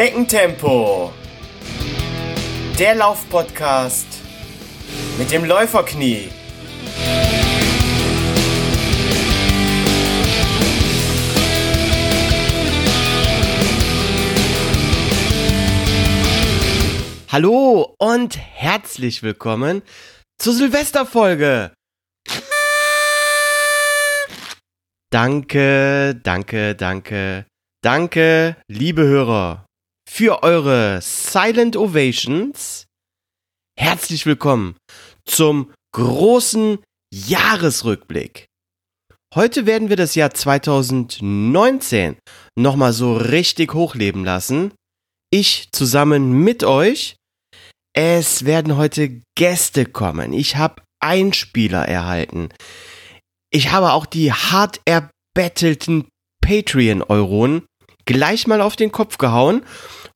Schneckentempo. Der Laufpodcast mit dem Läuferknie. Hallo und herzlich willkommen zur Silvesterfolge. Danke, danke, danke, danke, liebe Hörer, für eure Silent Ovations. Herzlich willkommen zum großen Jahresrückblick. Heute werden wir das Jahr 2019 nochmal so richtig hochleben lassen. Ich zusammen mit euch. Es werden heute Gäste kommen. Ich habe Einspieler erhalten. Ich habe auch die hart erbettelten Patreon-Euronen gleich mal auf den Kopf gehauen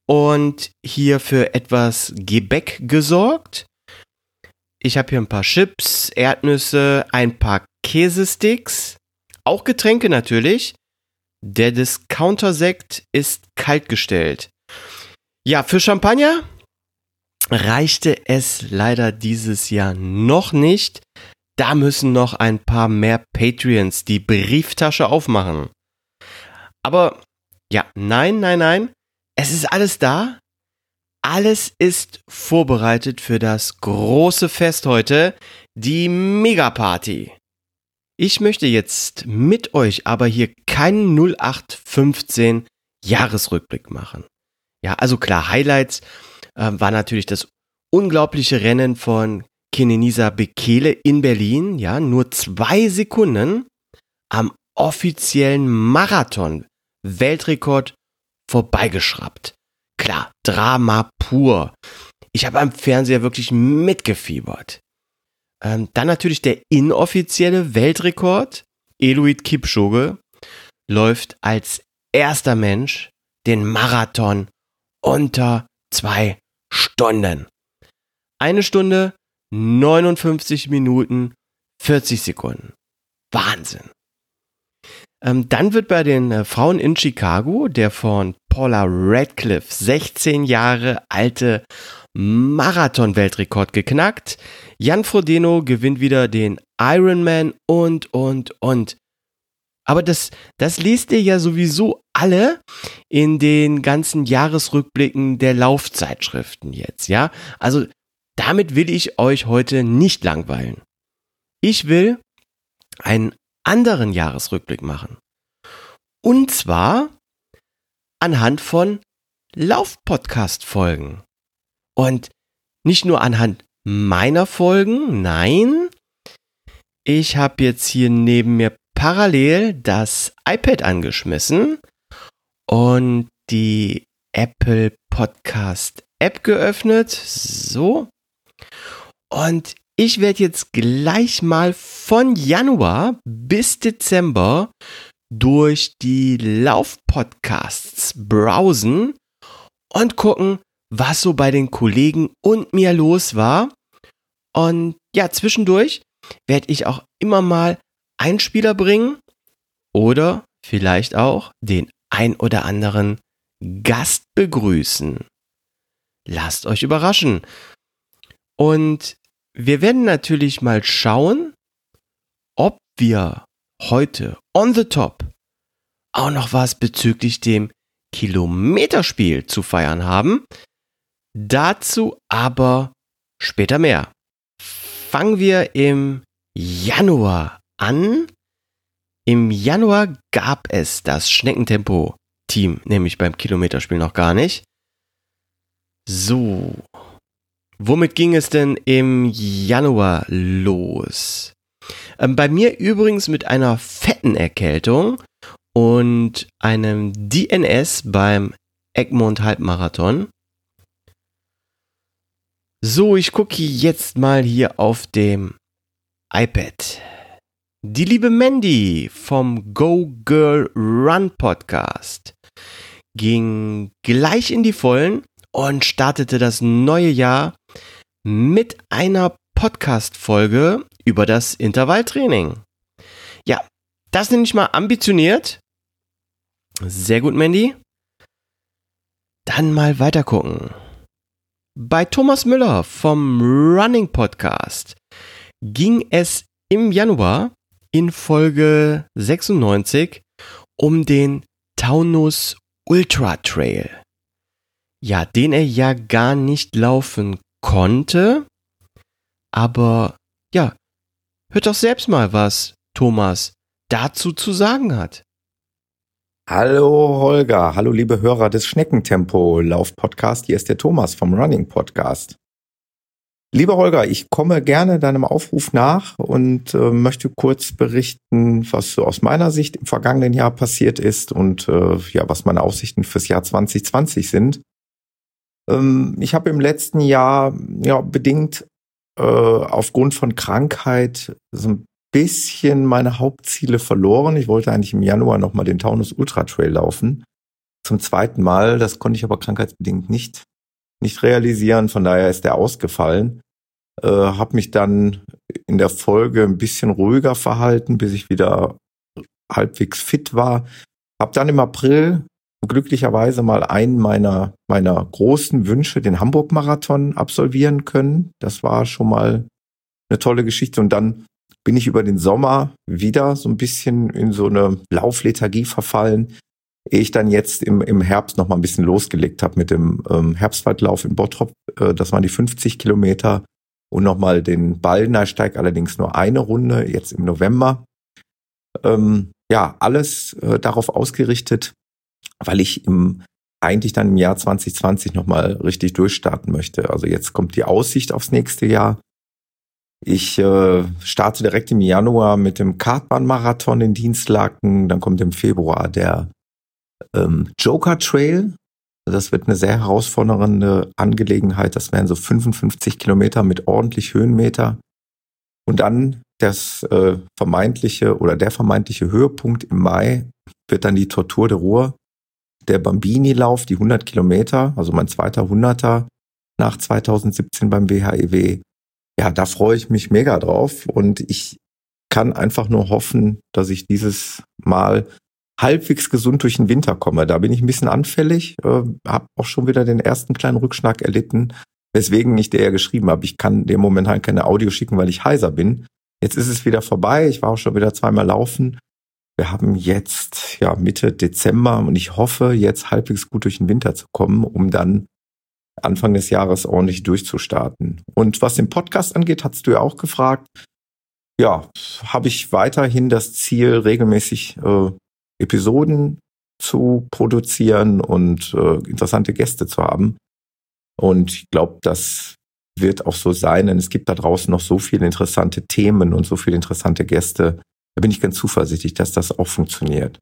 und hier für etwas Gebäck gesorgt. Ich habe hier ein paar Chips, Erdnüsse, ein paar Käsesticks, auch Getränke natürlich. Der Discounter-Sekt ist kaltgestellt. Ja, für Champagner reichte es leider dieses Jahr noch nicht. Da müssen noch ein paar mehr Patreons die Brieftasche aufmachen. Aber ja, nein, nein, nein. Es ist alles da. Alles ist vorbereitet für das große Fest heute, die Megaparty. Ich möchte jetzt mit euch aber hier keinen 0815 Jahresrückblick machen. Ja, also klar, Highlights äh, war natürlich das unglaubliche Rennen von Kenenisa Bekele in Berlin, ja, nur zwei Sekunden am offiziellen Marathon-Weltrekord vorbeigeschraubt. Klar, Drama pur. Ich habe am Fernseher wirklich mitgefiebert. Ähm, dann natürlich der inoffizielle Weltrekord. Eloid Kipchoge läuft als erster Mensch den Marathon unter zwei Stunden. Eine Stunde, 59 Minuten, 40 Sekunden. Wahnsinn. Ähm, dann wird bei den äh, Frauen in Chicago der von Paula Radcliffe 16 Jahre alte Marathon-Weltrekord geknackt. Jan Frodeno gewinnt wieder den Ironman und, und, und. Aber das, das liest ihr ja sowieso alle in den ganzen Jahresrückblicken der Laufzeitschriften jetzt, ja? Also damit will ich euch heute nicht langweilen. Ich will einen anderen Jahresrückblick machen. Und zwar anhand von Laufpodcast-Folgen. Und nicht nur anhand meiner Folgen, nein, ich habe jetzt hier neben mir parallel das iPad angeschmissen und die Apple Podcast App geöffnet. So. Und ich werde jetzt gleich mal von Januar bis Dezember durch die Laufpodcasts browsen und gucken, was so bei den Kollegen und mir los war. Und ja, zwischendurch werde ich auch immer mal Einspieler bringen oder vielleicht auch den ein oder anderen Gast begrüßen. Lasst euch überraschen. Und wir werden natürlich mal schauen, ob wir heute on the top auch noch was bezüglich dem Kilometerspiel zu feiern haben. Dazu aber später mehr. Fangen wir im Januar an. Im Januar gab es das Schneckentempo-Team, nämlich beim Kilometerspiel noch gar nicht. So, Womit ging es denn im Januar los? Ähm, bei mir übrigens mit einer fetten Erkältung und einem DNS beim Egmont Halbmarathon. So, ich gucke jetzt mal hier auf dem iPad. Die liebe Mandy vom Go Girl Run Podcast ging gleich in die Vollen und startete das neue Jahr mit einer Podcast-Folge über das Intervalltraining. Ja, das nenne ich mal ambitioniert. Sehr gut, Mandy. Dann mal weiter gucken. Bei Thomas Müller vom Running Podcast ging es im Januar in Folge 96 um den Taunus Ultra Trail. Ja, den er ja gar nicht laufen konnte. Aber ja, hört doch selbst mal, was Thomas dazu zu sagen hat. Hallo Holger, hallo liebe Hörer des Schneckentempo Lauf Podcast. Hier ist der Thomas vom Running Podcast. Lieber Holger, ich komme gerne deinem Aufruf nach und äh, möchte kurz berichten, was so aus meiner Sicht im vergangenen Jahr passiert ist und äh, ja, was meine Aussichten fürs Jahr 2020 sind. Ähm, ich habe im letzten Jahr ja bedingt äh, aufgrund von Krankheit so ein bisschen meine Hauptziele verloren. Ich wollte eigentlich im Januar nochmal den Taunus Ultra Trail laufen. Zum zweiten Mal. Das konnte ich aber krankheitsbedingt nicht, nicht realisieren. Von daher ist der ausgefallen. Äh, habe mich dann in der Folge ein bisschen ruhiger verhalten, bis ich wieder halbwegs fit war. Hab dann im April glücklicherweise mal einen meiner, meiner großen Wünsche, den Hamburg-Marathon, absolvieren können. Das war schon mal eine tolle Geschichte. Und dann bin ich über den Sommer wieder so ein bisschen in so eine Lauflethargie verfallen, ehe ich dann jetzt im, im Herbst noch mal ein bisschen losgelegt habe mit dem ähm, Herbstwaldlauf in Bottrop. Äh, das waren die 50 Kilometer und nochmal den Ballnersteig, allerdings nur eine Runde, jetzt im November. Ähm, ja, alles äh, darauf ausgerichtet, weil ich im eigentlich dann im Jahr 2020 nochmal richtig durchstarten möchte. Also jetzt kommt die Aussicht aufs nächste Jahr. Ich äh, starte direkt im Januar mit dem Kartbahnmarathon in Dienstlaken. Dann kommt im Februar der ähm, Joker Trail. Das wird eine sehr herausfordernde Angelegenheit. Das wären so 55 Kilometer mit ordentlich Höhenmeter. Und dann das äh, vermeintliche oder der vermeintliche Höhepunkt im Mai wird dann die Tortur de Ruhr, der Bambini-Lauf, die 100 Kilometer, also mein zweiter Hunderter nach 2017 beim WHEW ja, da freue ich mich mega drauf und ich kann einfach nur hoffen, dass ich dieses Mal halbwegs gesund durch den Winter komme. Da bin ich ein bisschen anfällig, äh, habe auch schon wieder den ersten kleinen Rückschlag erlitten, weswegen ich dir ja geschrieben habe, ich kann dir momentan keine Audio schicken, weil ich heiser bin. Jetzt ist es wieder vorbei, ich war auch schon wieder zweimal laufen. Wir haben jetzt ja Mitte Dezember und ich hoffe, jetzt halbwegs gut durch den Winter zu kommen, um dann Anfang des Jahres ordentlich durchzustarten. Und was den Podcast angeht, hast du ja auch gefragt. Ja, habe ich weiterhin das Ziel, regelmäßig äh, Episoden zu produzieren und äh, interessante Gäste zu haben. Und ich glaube, das wird auch so sein, denn es gibt da draußen noch so viele interessante Themen und so viele interessante Gäste. Da bin ich ganz zuversichtlich, dass das auch funktioniert.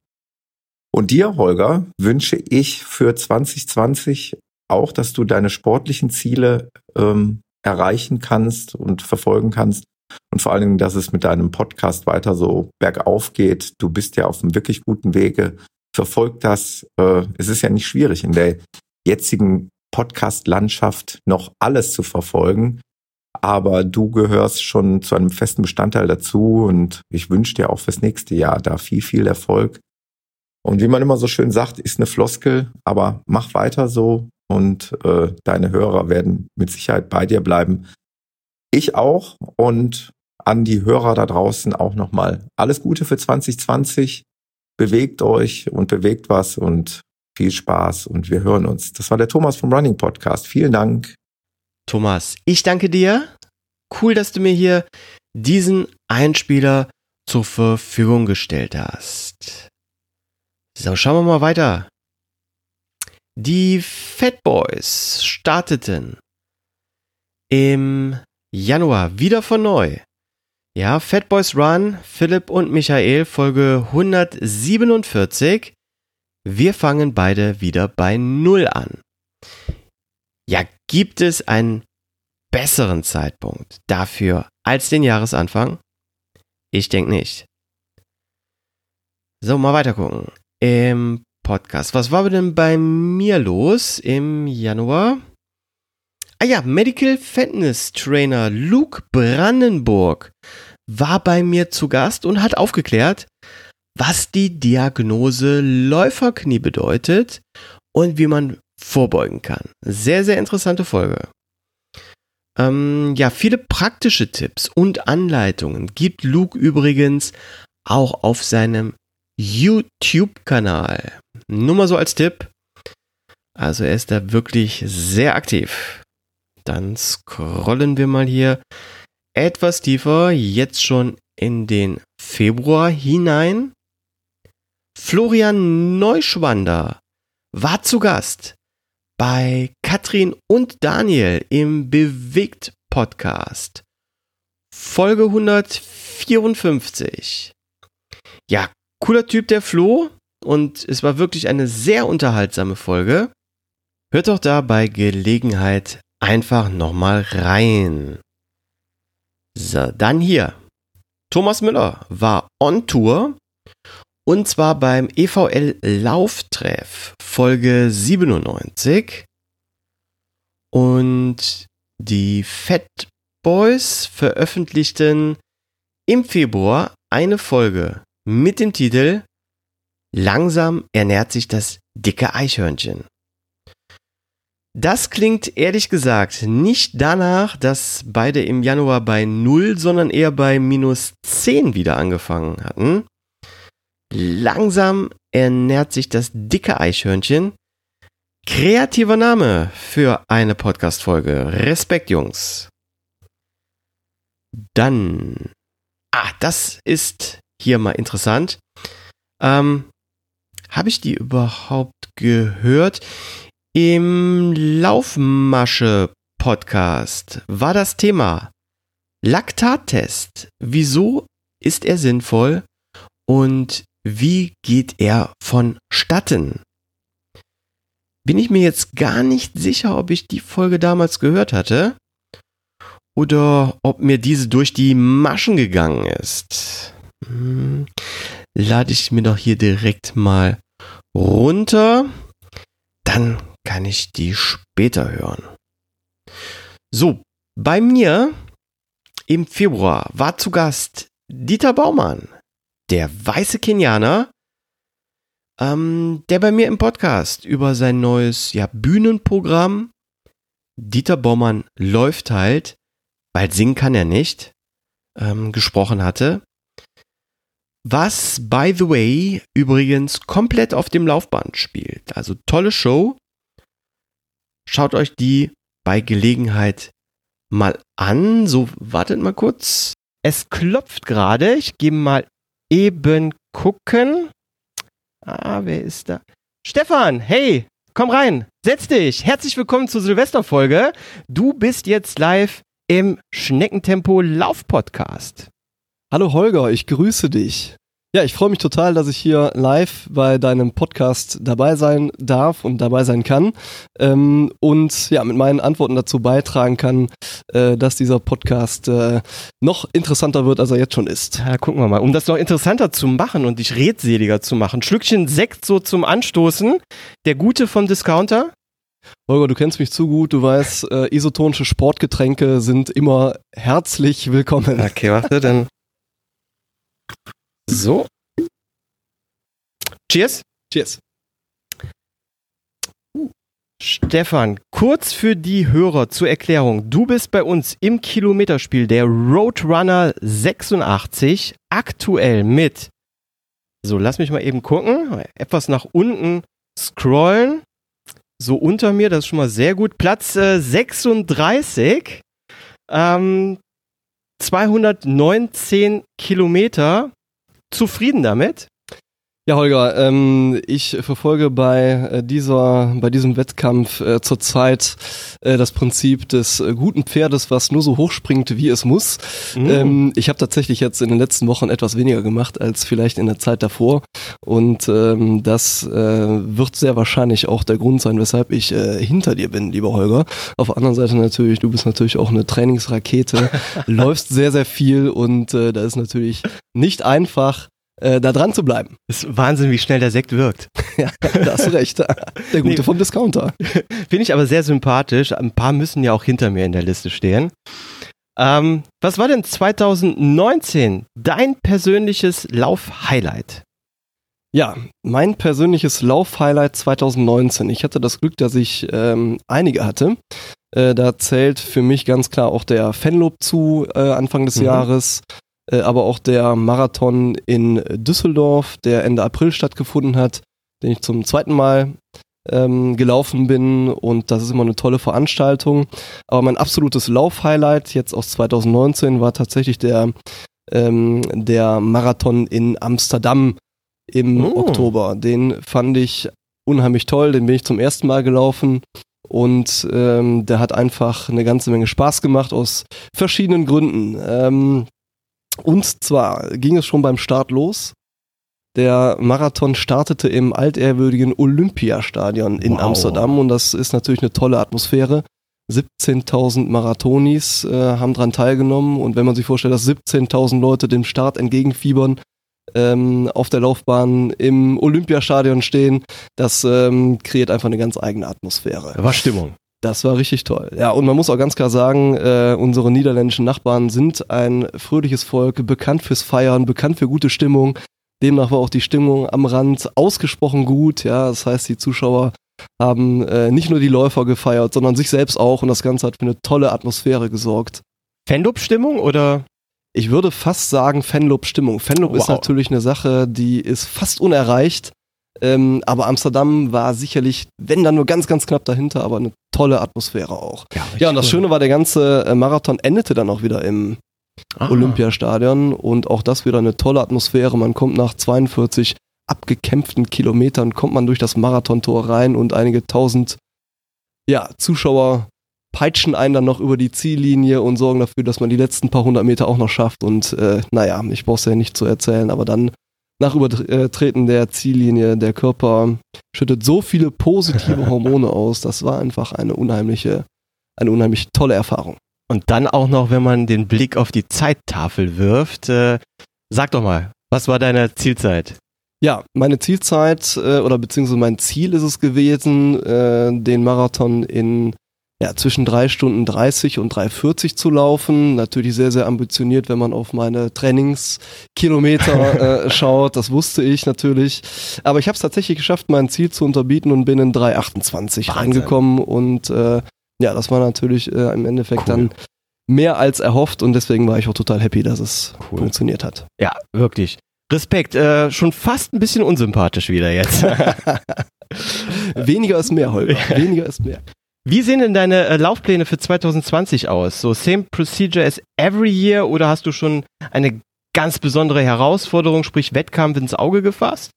Und dir, Holger, wünsche ich für 2020 auch, dass du deine sportlichen Ziele ähm, erreichen kannst und verfolgen kannst. Und vor allen Dingen, dass es mit deinem Podcast weiter so bergauf geht. Du bist ja auf einem wirklich guten Wege. Verfolg das. Äh, es ist ja nicht schwierig, in der jetzigen Podcast-Landschaft noch alles zu verfolgen. Aber du gehörst schon zu einem festen Bestandteil dazu und ich wünsche dir auch fürs nächste Jahr da viel, viel Erfolg. Und wie man immer so schön sagt, ist eine Floskel, aber mach weiter so und äh, deine Hörer werden mit Sicherheit bei dir bleiben. Ich auch und an die Hörer da draußen auch nochmal alles Gute für 2020. Bewegt euch und bewegt was und viel Spaß und wir hören uns. Das war der Thomas vom Running Podcast. Vielen Dank. Thomas, ich danke dir. Cool, dass du mir hier diesen Einspieler zur Verfügung gestellt hast. So, schauen wir mal weiter. Die Fat Boys starteten im Januar wieder von neu. Ja, Fat Boys Run, Philipp und Michael, Folge 147. Wir fangen beide wieder bei Null an. Ja, gibt es einen besseren Zeitpunkt dafür als den Jahresanfang? Ich denke nicht. So, mal weiter gucken. Im Podcast. Was war denn bei mir los im Januar? Ah ja, Medical Fitness Trainer Luke Brandenburg war bei mir zu Gast und hat aufgeklärt, was die Diagnose Läuferknie bedeutet und wie man vorbeugen kann. Sehr, sehr interessante Folge. Ähm, ja, viele praktische Tipps und Anleitungen gibt Luke übrigens auch auf seinem YouTube-Kanal. Nur mal so als Tipp. Also er ist da wirklich sehr aktiv. Dann scrollen wir mal hier etwas tiefer, jetzt schon in den Februar hinein. Florian Neuschwander war zu Gast bei Katrin und Daniel im Bewegt Podcast. Folge 154. Ja, cooler Typ der Flo und es war wirklich eine sehr unterhaltsame Folge. Hört doch da bei Gelegenheit einfach nochmal rein. So, dann hier. Thomas Müller war on Tour und zwar beim EVL Lauftreff Folge 97 und die Fat Boys veröffentlichten im Februar eine Folge mit dem Titel Langsam ernährt sich das dicke Eichhörnchen. Das klingt ehrlich gesagt nicht danach, dass beide im Januar bei 0, sondern eher bei minus 10 wieder angefangen hatten. Langsam ernährt sich das dicke Eichhörnchen. Kreativer Name für eine Podcast-Folge. Respekt, Jungs. Dann. Ah, das ist hier mal interessant. Ähm, Habe ich die überhaupt gehört? Im Laufmasche-Podcast war das Thema Laktattest. Wieso ist er sinnvoll und wie geht er vonstatten? Bin ich mir jetzt gar nicht sicher, ob ich die Folge damals gehört hatte oder ob mir diese durch die Maschen gegangen ist. Hm, lade ich mir doch hier direkt mal runter. Dann kann ich die später hören. So, bei mir im Februar war zu Gast Dieter Baumann, der weiße Kenianer, ähm, der bei mir im Podcast über sein neues ja, Bühnenprogramm Dieter Baumann läuft halt, weil singen kann er nicht, ähm, gesprochen hatte. Was, by the way, übrigens komplett auf dem Laufband spielt. Also tolle Show. Schaut euch die bei Gelegenheit mal an. So, wartet mal kurz. Es klopft gerade. Ich gehe mal eben gucken. Ah, wer ist da? Stefan, hey, komm rein. Setz dich. Herzlich willkommen zur Silvesterfolge. Du bist jetzt live im Schneckentempo Lauf Podcast. Hallo Holger, ich grüße dich. Ja, ich freue mich total, dass ich hier live bei deinem Podcast dabei sein darf und dabei sein kann ähm, und ja mit meinen Antworten dazu beitragen kann, äh, dass dieser Podcast äh, noch interessanter wird, als er jetzt schon ist. Ja, gucken wir mal. Um das noch interessanter zu machen und dich redseliger zu machen, Schlückchen Sekt so zum Anstoßen. Der Gute vom Discounter. Holger, du kennst mich zu gut, du weißt, äh, isotonische Sportgetränke sind immer herzlich willkommen. Okay, warte, dann. So. Cheers. Cheers. Stefan, kurz für die Hörer zur Erklärung. Du bist bei uns im Kilometerspiel der Roadrunner 86, aktuell mit, so lass mich mal eben gucken, etwas nach unten scrollen, so unter mir, das ist schon mal sehr gut, Platz äh, 36, ähm, 219 Kilometer, zufrieden damit? Ja, Holger, ähm, ich verfolge bei äh, dieser, bei diesem Wettkampf äh, zurzeit äh, das Prinzip des äh, guten Pferdes, was nur so hoch springt, wie es muss. Mhm. Ähm, ich habe tatsächlich jetzt in den letzten Wochen etwas weniger gemacht als vielleicht in der Zeit davor, und ähm, das äh, wird sehr wahrscheinlich auch der Grund sein, weshalb ich äh, hinter dir bin, lieber Holger. Auf der anderen Seite natürlich, du bist natürlich auch eine Trainingsrakete, läufst sehr, sehr viel und äh, da ist natürlich nicht einfach äh, da dran zu bleiben. Das ist Wahnsinn, wie schnell der Sekt wirkt. ja, da hast du recht. Der Gute nee. vom Discounter. Finde ich aber sehr sympathisch. Ein paar müssen ja auch hinter mir in der Liste stehen. Ähm, was war denn 2019 dein persönliches Lauf-Highlight? Ja, mein persönliches Lauf-Highlight 2019. Ich hatte das Glück, dass ich ähm, einige hatte. Äh, da zählt für mich ganz klar auch der Fenlob zu äh, Anfang des mhm. Jahres, aber auch der Marathon in Düsseldorf, der Ende April stattgefunden hat, den ich zum zweiten Mal ähm, gelaufen bin und das ist immer eine tolle Veranstaltung. Aber mein absolutes Lauf-Highlight jetzt aus 2019 war tatsächlich der, ähm, der Marathon in Amsterdam im oh. Oktober. Den fand ich unheimlich toll, den bin ich zum ersten Mal gelaufen und ähm, der hat einfach eine ganze Menge Spaß gemacht aus verschiedenen Gründen. Ähm, und zwar ging es schon beim Start los. Der Marathon startete im altehrwürdigen Olympiastadion in wow. Amsterdam und das ist natürlich eine tolle Atmosphäre. 17.000 Marathonis äh, haben daran teilgenommen und wenn man sich vorstellt, dass 17.000 Leute dem Start entgegenfiebern, ähm, auf der Laufbahn im Olympiastadion stehen. Das ähm, kreiert einfach eine ganz eigene Atmosphäre. War Stimmung. Das war richtig toll. Ja, und man muss auch ganz klar sagen, äh, unsere niederländischen Nachbarn sind ein fröhliches Volk, bekannt fürs Feiern, bekannt für gute Stimmung. Demnach war auch die Stimmung am Rand ausgesprochen gut. Ja, das heißt, die Zuschauer haben äh, nicht nur die Läufer gefeiert, sondern sich selbst auch und das Ganze hat für eine tolle Atmosphäre gesorgt. Fanclub-Stimmung oder ich würde fast sagen Fanlob-Stimmung. Fanlob wow. ist natürlich eine Sache, die ist fast unerreicht. Ähm, aber Amsterdam war sicherlich, wenn dann nur ganz, ganz knapp dahinter, aber eine tolle Atmosphäre auch. Ja, ja und das cool. Schöne war, der ganze äh, Marathon endete dann auch wieder im Aha. Olympiastadion und auch das wieder eine tolle Atmosphäre. Man kommt nach 42 abgekämpften Kilometern, kommt man durch das Marathontor rein und einige tausend ja, Zuschauer peitschen einen dann noch über die Ziellinie und sorgen dafür, dass man die letzten paar hundert Meter auch noch schafft. Und äh, naja, ich brauche es ja nicht zu erzählen, aber dann nach Übertreten der Ziellinie, der Körper schüttet so viele positive Hormone aus. Das war einfach eine unheimliche, eine unheimlich tolle Erfahrung. Und dann auch noch, wenn man den Blick auf die Zeittafel wirft. Äh, sag doch mal, was war deine Zielzeit? Ja, meine Zielzeit äh, oder beziehungsweise mein Ziel ist es gewesen, äh, den Marathon in ja, zwischen drei Stunden 30 und 3,40 zu laufen. Natürlich sehr, sehr ambitioniert, wenn man auf meine Trainingskilometer äh, schaut. Das wusste ich natürlich. Aber ich habe es tatsächlich geschafft, mein Ziel zu unterbieten und bin in 3,28 reingekommen. Und äh, ja, das war natürlich äh, im Endeffekt cool. dann mehr als erhofft und deswegen war ich auch total happy, dass es cool. funktioniert hat. Ja, wirklich. Respekt, äh, schon fast ein bisschen unsympathisch wieder jetzt. Weniger ist mehr, Holger. Weniger ist mehr. Wie sehen denn deine äh, Laufpläne für 2020 aus? So same procedure as every year oder hast du schon eine ganz besondere Herausforderung, sprich Wettkampf ins Auge gefasst?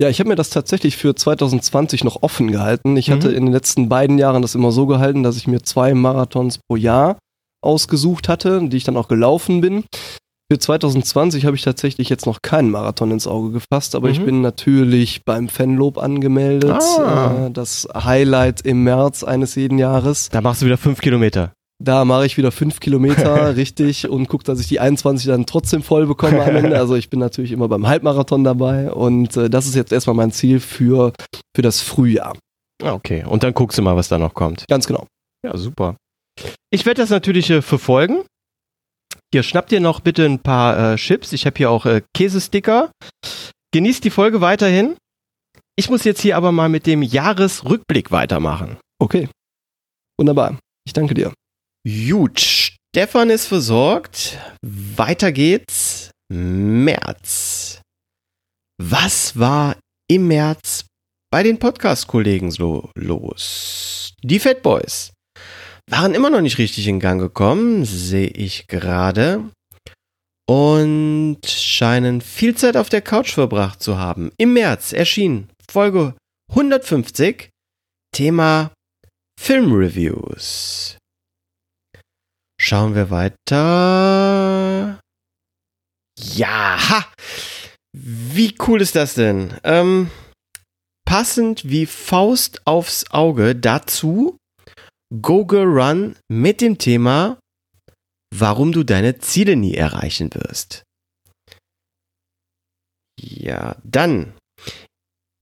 Ja, ich habe mir das tatsächlich für 2020 noch offen gehalten. Ich mhm. hatte in den letzten beiden Jahren das immer so gehalten, dass ich mir zwei Marathons pro Jahr ausgesucht hatte, die ich dann auch gelaufen bin. Für 2020 habe ich tatsächlich jetzt noch keinen Marathon ins Auge gefasst, aber mhm. ich bin natürlich beim Fanlob angemeldet. Ah. Äh, das Highlight im März eines jeden Jahres. Da machst du wieder fünf Kilometer. Da mache ich wieder fünf Kilometer, richtig, und gucke, dass ich die 21 dann trotzdem voll bekomme am Ende. Also ich bin natürlich immer beim Halbmarathon dabei und äh, das ist jetzt erstmal mein Ziel für, für das Frühjahr. Ah, okay, und dann guckst du mal, was da noch kommt. Ganz genau. Ja, super. Ich werde das natürlich äh, verfolgen. Hier, schnapp dir noch bitte ein paar äh, Chips. Ich habe hier auch äh, Käsesticker. Genießt die Folge weiterhin. Ich muss jetzt hier aber mal mit dem Jahresrückblick weitermachen. Okay. Wunderbar. Ich danke dir. Gut. Stefan ist versorgt. Weiter geht's. März. Was war im März bei den Podcast-Kollegen so los? Die Fat Boys waren immer noch nicht richtig in Gang gekommen, sehe ich gerade. Und scheinen viel Zeit auf der Couch verbracht zu haben. Im März erschien Folge 150, Thema Filmreviews. Schauen wir weiter. Ja, ha! Wie cool ist das denn? Ähm, passend wie Faust aufs Auge dazu Google Run mit dem Thema, warum du deine Ziele nie erreichen wirst. Ja, dann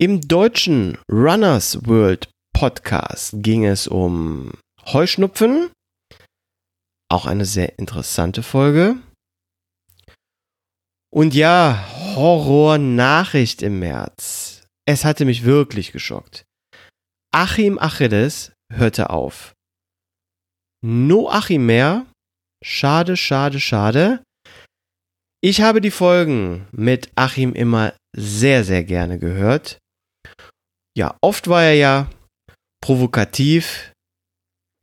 im deutschen Runners World Podcast ging es um Heuschnupfen. Auch eine sehr interessante Folge. Und ja, Horror-Nachricht im März. Es hatte mich wirklich geschockt. Achim Achilles hörte auf. No Achim mehr. Schade, schade, schade. Ich habe die Folgen mit Achim immer sehr, sehr gerne gehört. Ja, oft war er ja provokativ,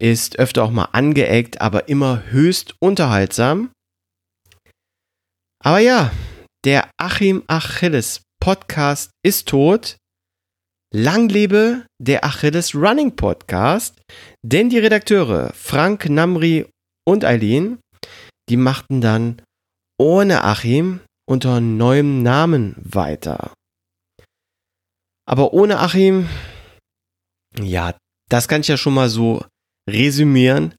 ist öfter auch mal angeeckt, aber immer höchst unterhaltsam. Aber ja, der Achim Achilles Podcast ist tot. Lang lebe der Achilles Running Podcast, denn die Redakteure Frank Namri und Eileen, die machten dann ohne Achim unter neuem Namen weiter. Aber ohne Achim, ja, das kann ich ja schon mal so resümieren,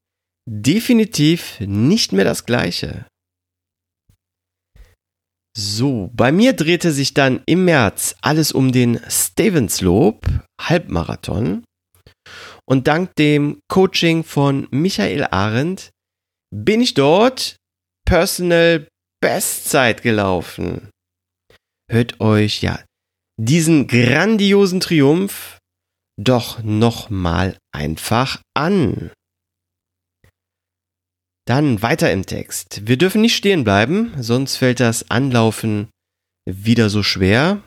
definitiv nicht mehr das gleiche. So, bei mir drehte sich dann im März alles um den Stevenslob Halbmarathon. Und dank dem Coaching von Michael Arendt bin ich dort Personal Bestzeit gelaufen. Hört euch ja diesen grandiosen Triumph doch nochmal einfach an. Dann weiter im Text. Wir dürfen nicht stehen bleiben, sonst fällt das Anlaufen wieder so schwer.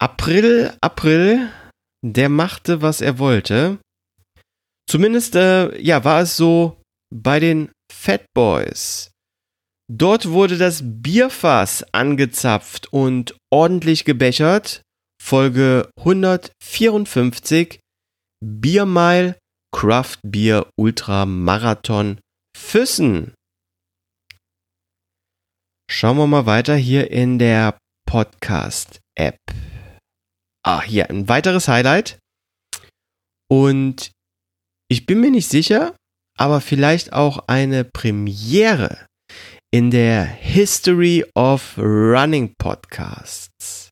April, April, der machte, was er wollte. Zumindest, äh, ja, war es so bei den Fat Boys. Dort wurde das Bierfass angezapft und ordentlich gebechert. Folge 154 Biermile Craft Beer Ultra Marathon Füssen. Schauen wir mal weiter hier in der Podcast-App. Ah, hier ein weiteres Highlight. Und ich bin mir nicht sicher, aber vielleicht auch eine Premiere in der History of Running Podcasts.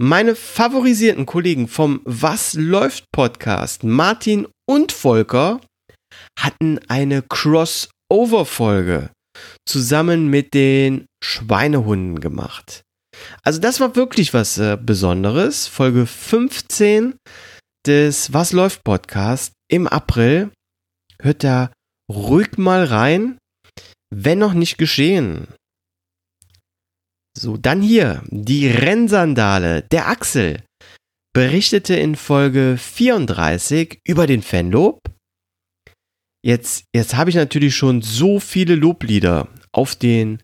Meine favorisierten Kollegen vom Was läuft Podcast, Martin und Volker, hatten eine Crossover-Folge zusammen mit den Schweinehunden gemacht. Also das war wirklich was äh, Besonderes. Folge 15 des Was läuft Podcast im April. Hört da ruhig mal rein, wenn noch nicht geschehen. So, dann hier die Rennsandale der Axel berichtete in Folge 34 über den Fanlob Jetzt, jetzt habe ich natürlich schon so viele Loblieder auf den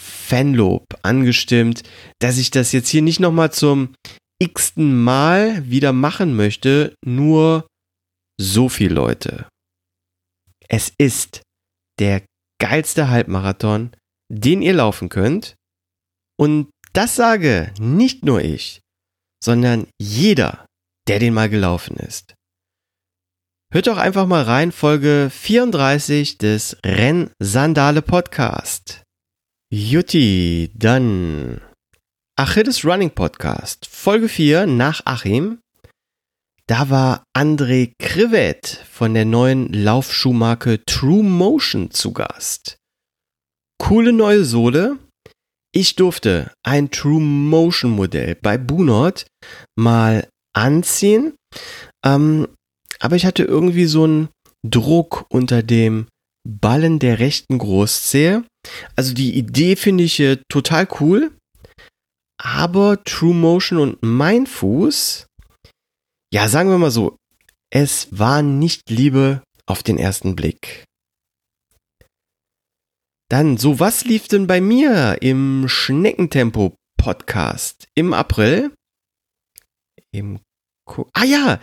Fanlob angestimmt, dass ich das jetzt hier nicht nochmal zum x-ten Mal wieder machen möchte. Nur so viel Leute. Es ist der geilste Halbmarathon, den ihr laufen könnt. Und das sage nicht nur ich, sondern jeder, der den mal gelaufen ist. Hört doch einfach mal rein, Folge 34 des Rennsandale Podcast. Jutti, dann Achilles Running Podcast, Folge 4 nach Achim. Da war André Krivet von der neuen Laufschuhmarke True Motion zu Gast. Coole neue Sohle. Ich durfte ein True Motion Modell bei Bunort mal anziehen. Ähm, aber ich hatte irgendwie so einen Druck unter dem Ballen der rechten Großzehe. Also die Idee finde ich äh, total cool. Aber True Motion und mein Fuß, ja, sagen wir mal so, es war nicht Liebe auf den ersten Blick. Dann, so was lief denn bei mir im Schneckentempo Podcast im April? Im Ko ah ja,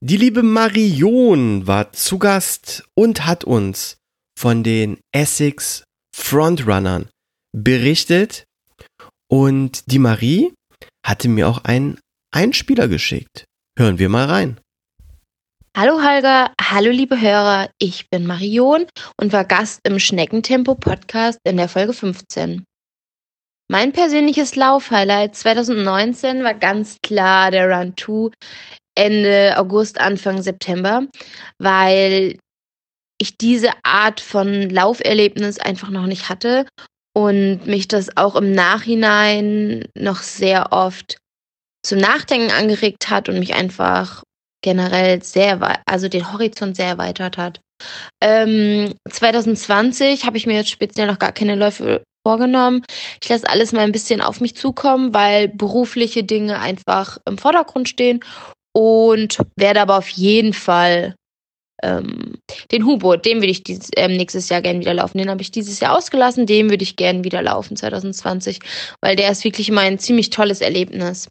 die liebe Marion war zu Gast und hat uns von den Essex Frontrunnern berichtet. Und die Marie hatte mir auch einen Einspieler geschickt. Hören wir mal rein. Hallo Holger, hallo liebe Hörer, ich bin Marion und war Gast im Schneckentempo Podcast in der Folge 15. Mein persönliches Laufhighlight 2019 war ganz klar der Run 2 Ende August, Anfang September, weil ich diese Art von Lauferlebnis einfach noch nicht hatte und mich das auch im Nachhinein noch sehr oft zum Nachdenken angeregt hat und mich einfach generell sehr, also den Horizont sehr erweitert hat. Ähm, 2020 habe ich mir jetzt speziell noch gar keine Läufe vorgenommen. Ich lasse alles mal ein bisschen auf mich zukommen, weil berufliche Dinge einfach im Vordergrund stehen und werde aber auf jeden Fall ähm, den Hubo, den würde ich dieses, ähm, nächstes Jahr gerne wieder laufen. Den habe ich dieses Jahr ausgelassen, den würde ich gerne wieder laufen 2020, weil der ist wirklich immer ein ziemlich tolles Erlebnis.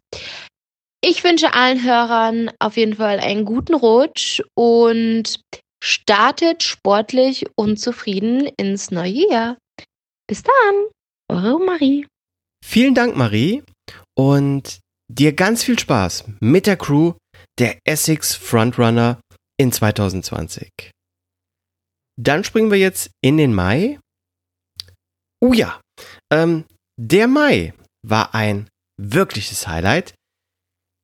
Ich wünsche allen Hörern auf jeden Fall einen guten Rutsch und startet sportlich und zufrieden ins neue Jahr. Bis dann, eure Marie. Vielen Dank, Marie, und dir ganz viel Spaß mit der Crew der Essex Frontrunner in 2020. Dann springen wir jetzt in den Mai. Oh ja, ähm, der Mai war ein wirkliches Highlight,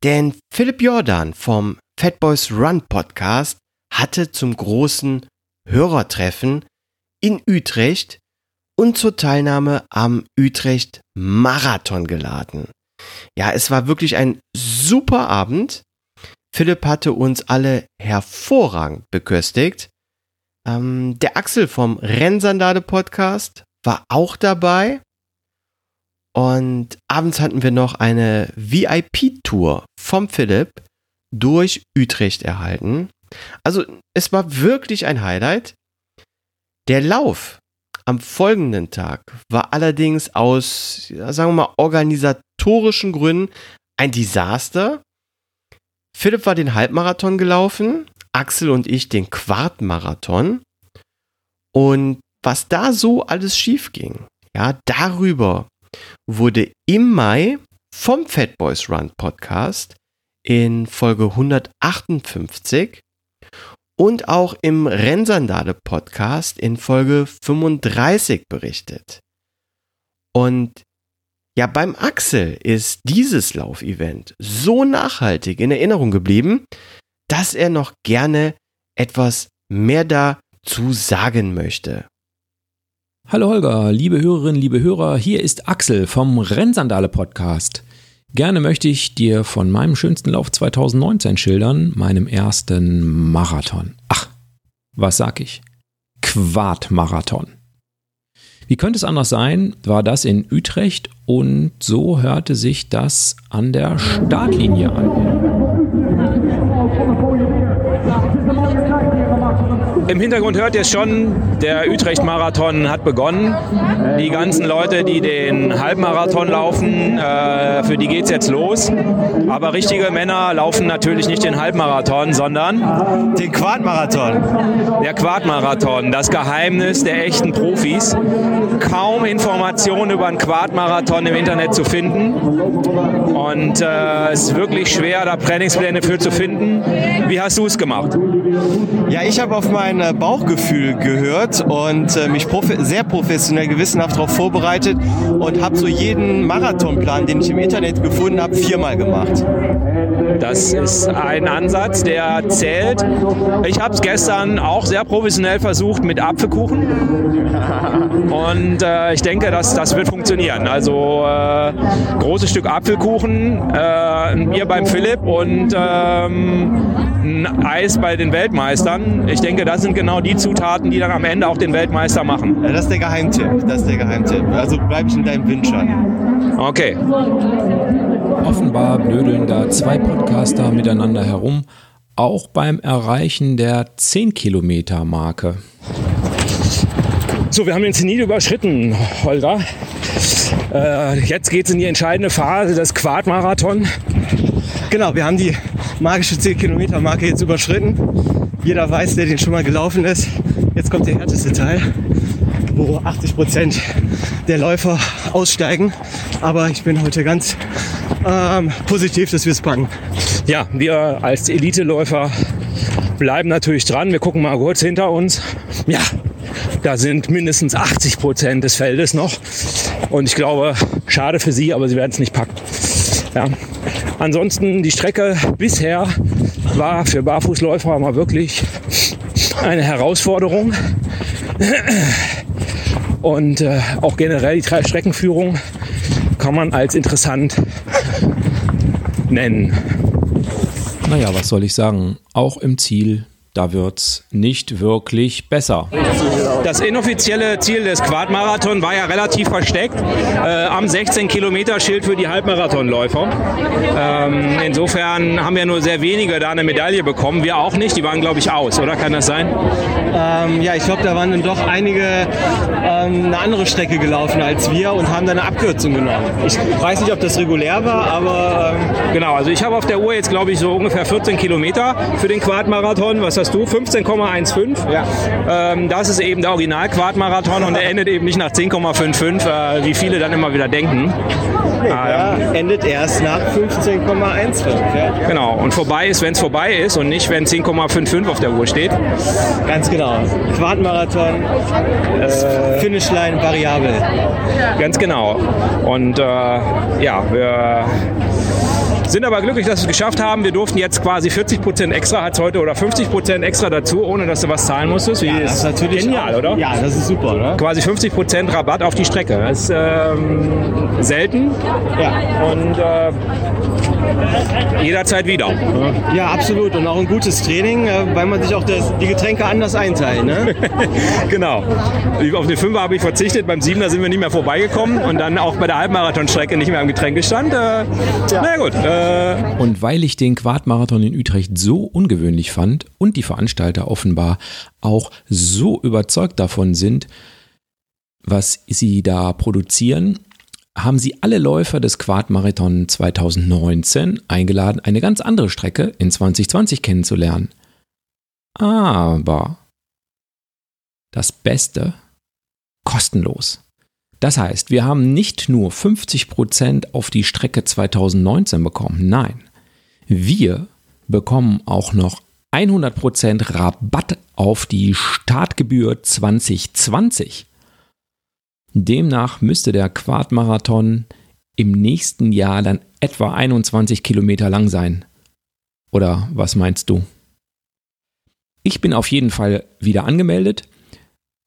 denn Philipp Jordan vom Fat Boys Run Podcast hatte zum großen Hörertreffen in Utrecht und zur Teilnahme am Utrecht Marathon geladen. Ja, es war wirklich ein super Abend. Philipp hatte uns alle hervorragend beköstigt. Ähm, der Axel vom Rennsandade Podcast war auch dabei. Und abends hatten wir noch eine VIP-Tour vom Philipp durch Utrecht erhalten. Also es war wirklich ein Highlight. Der Lauf am folgenden Tag war allerdings aus, sagen wir mal, organisatorischen Gründen ein Desaster. Philipp war den Halbmarathon gelaufen, Axel und ich den Quartmarathon. Und was da so alles schief ging, ja, darüber wurde im Mai vom Fat Boys Run Podcast in Folge 158 und auch im Rennsandale Podcast in Folge 35 berichtet. Und ja, beim Axel ist dieses Laufevent so nachhaltig in Erinnerung geblieben, dass er noch gerne etwas mehr dazu sagen möchte. Hallo Holger, liebe Hörerinnen, liebe Hörer, hier ist Axel vom Rennsandale Podcast. Gerne möchte ich dir von meinem schönsten Lauf 2019 schildern, meinem ersten Marathon. Ach, was sag ich? Quad-Marathon. Wie könnte es anders sein, war das in Utrecht und so hörte sich das an der Startlinie an. Im Hintergrund hört ihr es schon, der Utrecht-Marathon hat begonnen. Die ganzen Leute, die den Halbmarathon laufen, äh, für die geht es jetzt los. Aber richtige Männer laufen natürlich nicht den Halbmarathon, sondern den Quadmarathon. Der Quadmarathon, das Geheimnis der echten Profis. Kaum Informationen über einen Quadmarathon im Internet zu finden. Und äh, es ist wirklich schwer, da Trainingspläne für zu finden. Wie hast du es gemacht? Ja, ich habe auf mein äh, Bauchgefühl gehört und äh, mich prof sehr professionell, gewissenhaft darauf vorbereitet und habe so jeden Marathonplan, den ich im Internet gefunden habe, viermal gemacht. Das ist ein Ansatz, der zählt. Ich habe es gestern auch sehr professionell versucht mit Apfelkuchen. Und äh, ich denke, dass das wird funktionieren. Also äh, großes Stück Apfelkuchen, äh, ein Bier beim Philipp und ähm, ein Eis bei den Weltmeistern. Ich denke, das sind genau die Zutaten, die dann am Ende auch den Weltmeister machen. Ja, das ist der Geheimtipp. Das ist der Geheimtipp. Also bleibe ich in deinem Wind schon. Okay. Offenbar blödeln da zwei Podcaster miteinander herum, auch beim Erreichen der 10 Kilometer Marke. So, wir haben den Zenit überschritten, Holger. Äh, jetzt geht es in die entscheidende Phase des Quadmarathon. Genau, wir haben die magische 10 Kilometer Marke jetzt überschritten. Jeder weiß, der den schon mal gelaufen ist. Jetzt kommt der härteste Teil, wo 80 Prozent der Läufer aussteigen. Aber ich bin heute ganz ähm, positiv, dass wir es packen. Ja, wir als Eliteläufer bleiben natürlich dran. Wir gucken mal kurz hinter uns. Ja, da sind mindestens 80 Prozent des Feldes noch. Und ich glaube, schade für sie, aber sie werden es nicht packen. Ja. Ansonsten die Strecke bisher war für Barfußläufer mal wirklich eine Herausforderung. Und äh, auch generell die Streckenführung kann man als interessant nennen. Naja, was soll ich sagen? Auch im Ziel da wird's nicht wirklich besser. Das inoffizielle Ziel des Quadmarathon war ja relativ versteckt äh, am 16-Kilometer-Schild für die Halbmarathonläufer. Ähm, insofern haben ja nur sehr wenige da eine Medaille bekommen. Wir auch nicht. Die waren, glaube ich, aus, oder? Kann das sein? Ähm, ja, ich glaube, da waren dann doch einige ähm, eine andere Strecke gelaufen als wir und haben dann eine Abkürzung genommen. Ich weiß nicht, ob das regulär war, aber. Ähm genau, also ich habe auf der Uhr jetzt, glaube ich, so ungefähr 14 Kilometer für den Quadmarathon. Was hast du? 15,15? Ja. Ähm, das ist eben der Original-Quadmarathon und er endet eben nicht nach 10,55, äh, wie viele dann immer wieder denken. Nee, ähm, endet erst nach 15,15. Ja. Genau, und vorbei ist, wenn es vorbei ist und nicht, wenn 10,55 auf der Uhr steht. Ganz genau. Quadmarathon, äh, Finishline variabel. Ganz genau. Und äh, ja, wir sind aber glücklich, dass wir es geschafft haben. Wir durften jetzt quasi 40 Prozent extra, hat heute oder 50 Prozent extra dazu, ohne dass du was zahlen musstest. Ja, das ist natürlich genial, oder? Ja, das ist super. Ne? Quasi 50 Prozent Rabatt auf die Strecke. Das ist ähm, selten. Ja. Und äh, jederzeit wieder. Ja, absolut. Und auch ein gutes Training, äh, weil man sich auch das, die Getränke anders einteilt. Ne? genau. Auf den Fünfer habe ich verzichtet, beim Siebener sind wir nicht mehr vorbeigekommen und dann auch bei der Halbmarathonstrecke nicht mehr am Getränkestand. Äh, ja. Na gut. Äh. Und weil ich den Quadmarathon in Utrecht so ungewöhnlich fand und die Veranstalter offenbar auch so überzeugt davon sind, was sie da produzieren, haben sie alle Läufer des Quad-Marathon 2019 eingeladen, eine ganz andere Strecke in 2020 kennenzulernen. Aber das Beste kostenlos. Das heißt, wir haben nicht nur 50% auf die Strecke 2019 bekommen, nein, wir bekommen auch noch 100% Rabatt auf die Startgebühr 2020. Demnach müsste der Quadmarathon im nächsten Jahr dann etwa 21 Kilometer lang sein. Oder was meinst du? Ich bin auf jeden Fall wieder angemeldet.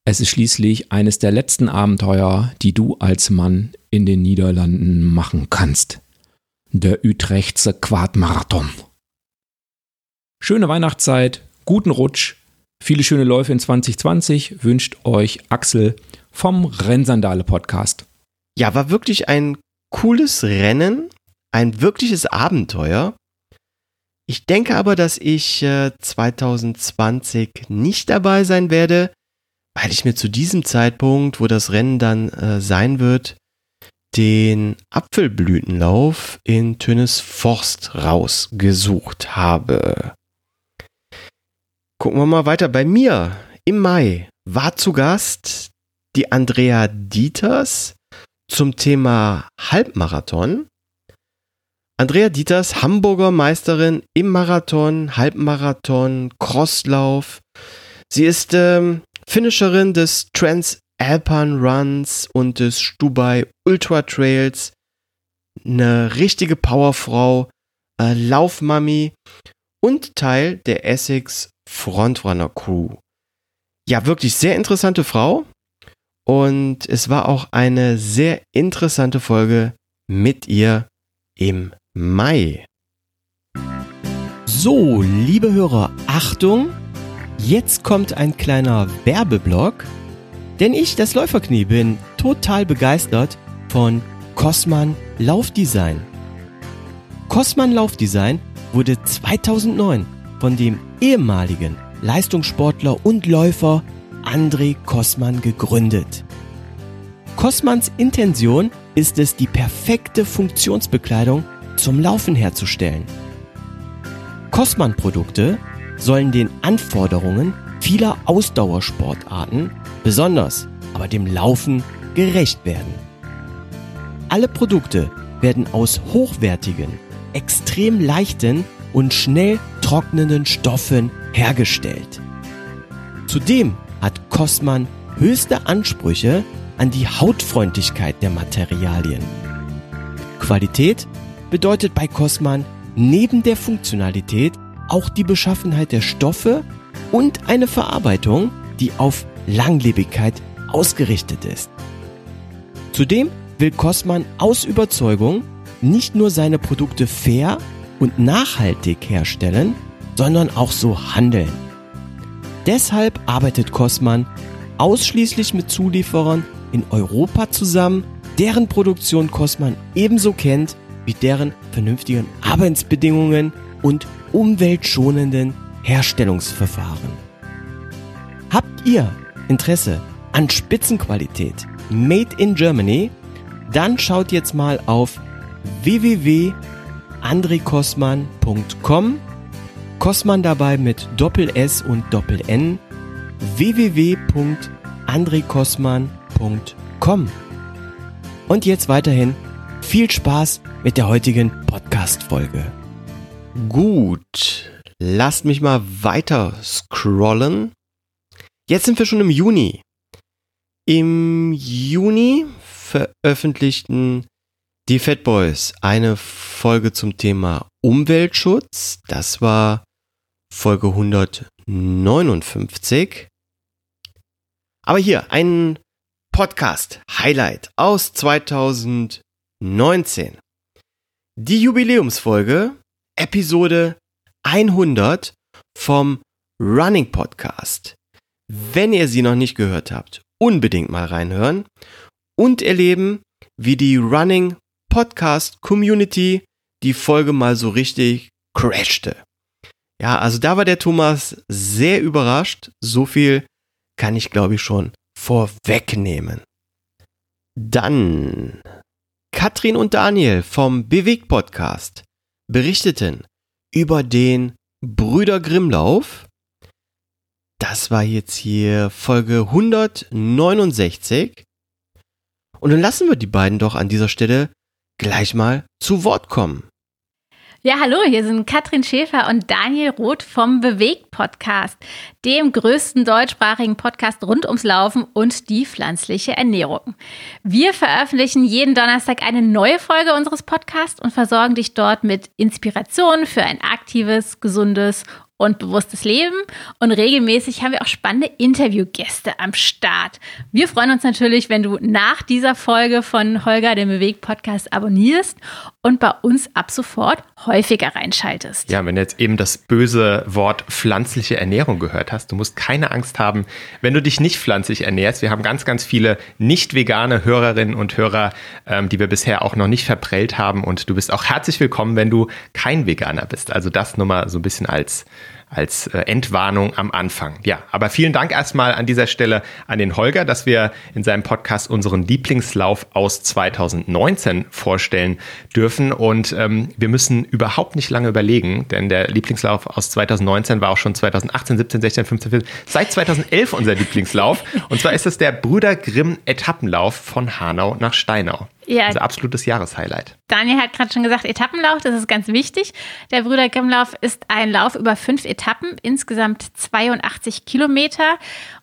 Es ist schließlich eines der letzten Abenteuer, die du als Mann in den Niederlanden machen kannst. Der Utrechtse Quadmarathon. Schöne Weihnachtszeit, guten Rutsch, viele schöne Läufe in 2020 wünscht euch Axel vom Rennsandale Podcast. Ja, war wirklich ein cooles Rennen, ein wirkliches Abenteuer. Ich denke aber, dass ich äh, 2020 nicht dabei sein werde, weil ich mir zu diesem Zeitpunkt, wo das Rennen dann äh, sein wird, den Apfelblütenlauf in Tönnes Forst rausgesucht habe. Gucken wir mal weiter. Bei mir im Mai war zu Gast die Andrea Dieters zum Thema Halbmarathon. Andrea Dieters, Hamburger Meisterin im Marathon, Halbmarathon, Crosslauf. Sie ist ähm, Finisherin des Transalpine Runs und des Stubai Ultra Trails. Eine richtige Powerfrau, äh, Laufmami und Teil der Essex Frontrunner Crew. Ja, wirklich sehr interessante Frau. Und es war auch eine sehr interessante Folge mit ihr im Mai. So, liebe Hörer, Achtung! Jetzt kommt ein kleiner Werbeblock. Denn ich, das Läuferknie, bin total begeistert von Cosman Laufdesign. Cosman Laufdesign wurde 2009 von dem ehemaligen Leistungssportler und Läufer André Kossmann gegründet. Kossmanns Intention ist es, die perfekte Funktionsbekleidung zum Laufen herzustellen. Kossmann-Produkte sollen den Anforderungen vieler Ausdauersportarten, besonders aber dem Laufen, gerecht werden. Alle Produkte werden aus hochwertigen, extrem leichten und schnell trocknenden Stoffen hergestellt. Zudem hat Kossmann höchste Ansprüche an die Hautfreundlichkeit der Materialien. Qualität bedeutet bei Kossmann neben der Funktionalität auch die Beschaffenheit der Stoffe und eine Verarbeitung, die auf Langlebigkeit ausgerichtet ist. Zudem will Cosman aus Überzeugung nicht nur seine Produkte fair und nachhaltig herstellen, sondern auch so handeln. Deshalb arbeitet Cosman ausschließlich mit Zulieferern in Europa zusammen, deren Produktion Cosman ebenso kennt wie deren vernünftigen Arbeitsbedingungen und umweltschonenden Herstellungsverfahren. Habt ihr Interesse an Spitzenqualität Made in Germany? Dann schaut jetzt mal auf www.andrekosman.com Kosman dabei mit Doppel S und Doppel N www.andrekosman.com Und jetzt weiterhin viel Spaß mit der heutigen Podcast-Folge. Gut, lasst mich mal weiter scrollen. Jetzt sind wir schon im Juni. Im Juni veröffentlichten die Fat Boys eine Folge zum Thema Umweltschutz. Das war Folge 159. Aber hier ein Podcast-Highlight aus 2019. Die Jubiläumsfolge, Episode 100 vom Running Podcast. Wenn ihr sie noch nicht gehört habt, unbedingt mal reinhören und erleben, wie die Running Podcast Community die Folge mal so richtig crashte. Ja, also da war der Thomas sehr überrascht. So viel kann ich glaube ich schon vorwegnehmen. Dann Katrin und Daniel vom Bewegt Podcast berichteten über den Brüder Grimmlauf. Das war jetzt hier Folge 169. Und dann lassen wir die beiden doch an dieser Stelle gleich mal zu Wort kommen. Ja, hallo, hier sind Katrin Schäfer und Daniel Roth vom Bewegt Podcast, dem größten deutschsprachigen Podcast rund ums Laufen und die pflanzliche Ernährung. Wir veröffentlichen jeden Donnerstag eine neue Folge unseres Podcasts und versorgen dich dort mit Inspirationen für ein aktives, gesundes und bewusstes Leben. Und regelmäßig haben wir auch spannende Interviewgäste am Start. Wir freuen uns natürlich, wenn du nach dieser Folge von Holger, dem Bewegt Podcast, abonnierst und bei uns ab sofort häufiger reinschaltest. Ja, wenn du jetzt eben das böse Wort pflanzliche Ernährung gehört hast, du musst keine Angst haben, wenn du dich nicht pflanzlich ernährst. Wir haben ganz, ganz viele nicht vegane Hörerinnen und Hörer, ähm, die wir bisher auch noch nicht verprellt haben. Und du bist auch herzlich willkommen, wenn du kein Veganer bist. Also das nur mal so ein bisschen als als äh, Entwarnung am Anfang. Ja, aber vielen Dank erstmal an dieser Stelle an den Holger, dass wir in seinem Podcast unseren Lieblingslauf aus 2019 vorstellen dürfen. Und ähm, wir müssen überhaupt nicht lange überlegen, denn der Lieblingslauf aus 2019 war auch schon 2018, 17, 16, 15, 14, seit 2011 unser Lieblingslauf. Und zwar ist es der Brüder Grimm Etappenlauf von Hanau nach Steinau. Ja. Also absolutes Jahreshighlight. Daniel hat gerade schon gesagt, Etappenlauf, das ist ganz wichtig. Der Brüder Grimmlauf ist ein Lauf über fünf Etappen, insgesamt 82 Kilometer.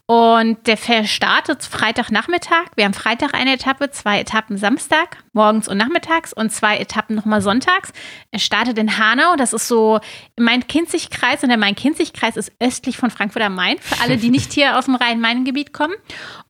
Und der startet Freitagnachmittag. Wir haben Freitag eine Etappe, zwei Etappen Samstag, morgens und nachmittags und zwei Etappen nochmal sonntags. Er startet in Hanau, das ist so Main-Kinzig-Kreis und der Main-Kinzig-Kreis ist östlich von Frankfurt am Main, für alle, die nicht hier aus dem Rhein-Main-Gebiet kommen.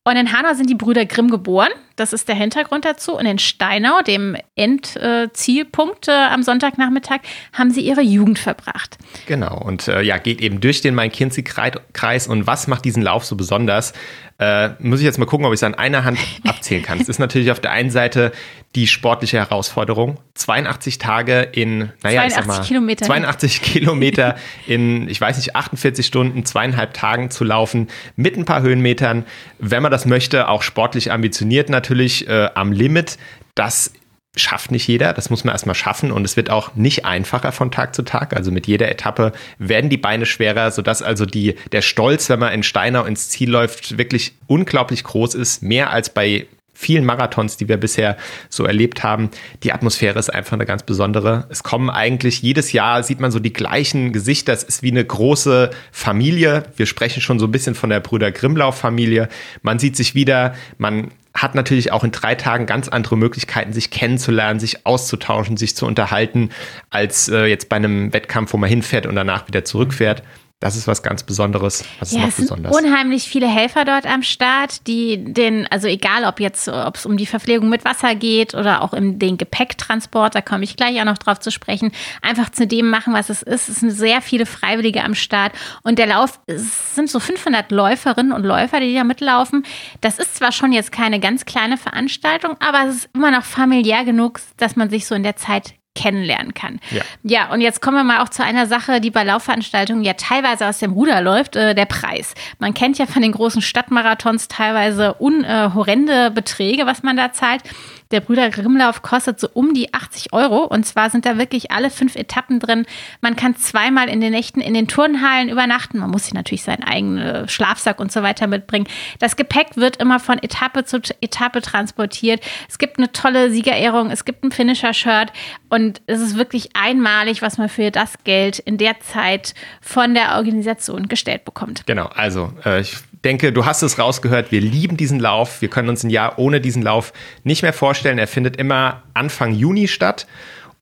Und in Hanau sind die Brüder Grimm geboren. Das ist der Hintergrund dazu. Und in Steinau, dem Endzielpunkt äh, am Sonntagnachmittag, haben sie ihre Jugend verbracht. Genau. Und äh, ja, geht eben durch den Main-Kinzig-Kreis. Und was macht diesen Lauf so besonders? Äh, muss ich jetzt mal gucken, ob ich es an einer Hand abzählen kann. Es ist natürlich auf der einen Seite die sportliche Herausforderung. 82 Tage in, naja, 82 ich sag mal, Kilometer. 82 Kilometer in, ich weiß nicht, 48 Stunden, zweieinhalb Tagen zu laufen, mit ein paar Höhenmetern. Wenn man das möchte, auch sportlich ambitioniert natürlich äh, am Limit. Das schafft nicht jeder, das muss man erstmal schaffen und es wird auch nicht einfacher von Tag zu Tag. Also mit jeder Etappe werden die Beine schwerer, sodass also die, der Stolz, wenn man in Steinau ins Ziel läuft, wirklich unglaublich groß ist, mehr als bei vielen Marathons, die wir bisher so erlebt haben. Die Atmosphäre ist einfach eine ganz besondere. Es kommen eigentlich jedes Jahr, sieht man so die gleichen Gesichter. Es ist wie eine große Familie. Wir sprechen schon so ein bisschen von der Brüder Grimlauf-Familie. Man sieht sich wieder, man hat natürlich auch in drei Tagen ganz andere Möglichkeiten, sich kennenzulernen, sich auszutauschen, sich zu unterhalten, als äh, jetzt bei einem Wettkampf, wo man hinfährt und danach wieder zurückfährt. Das ist was ganz Besonderes. Was ja, es sind unheimlich viele Helfer dort am Start, die den, also egal ob jetzt, ob es um die Verpflegung mit Wasser geht oder auch um den Gepäcktransport, da komme ich gleich auch noch drauf zu sprechen, einfach zu dem machen, was es ist. Es sind sehr viele Freiwillige am Start und der Lauf, es sind so 500 Läuferinnen und Läufer, die da mitlaufen. Das ist zwar schon jetzt keine ganz kleine Veranstaltung, aber es ist immer noch familiär genug, dass man sich so in der Zeit kennenlernen kann. Ja. ja, und jetzt kommen wir mal auch zu einer Sache, die bei Laufveranstaltungen ja teilweise aus dem Ruder läuft, äh, der Preis. Man kennt ja von den großen Stadtmarathons teilweise un, äh, Beträge, was man da zahlt. Der Brüder Grimmlauf kostet so um die 80 Euro. Und zwar sind da wirklich alle fünf Etappen drin. Man kann zweimal in den Nächten in den Turnhallen übernachten. Man muss sich natürlich seinen eigenen Schlafsack und so weiter mitbringen. Das Gepäck wird immer von Etappe zu Etappe transportiert. Es gibt eine tolle Siegerehrung. Es gibt ein Finisher-Shirt. Und es ist wirklich einmalig, was man für das Geld in der Zeit von der Organisation gestellt bekommt. Genau, also äh, ich denke, du hast es rausgehört, wir lieben diesen Lauf. Wir können uns ein Jahr ohne diesen Lauf nicht mehr vorstellen. Er findet immer Anfang Juni statt.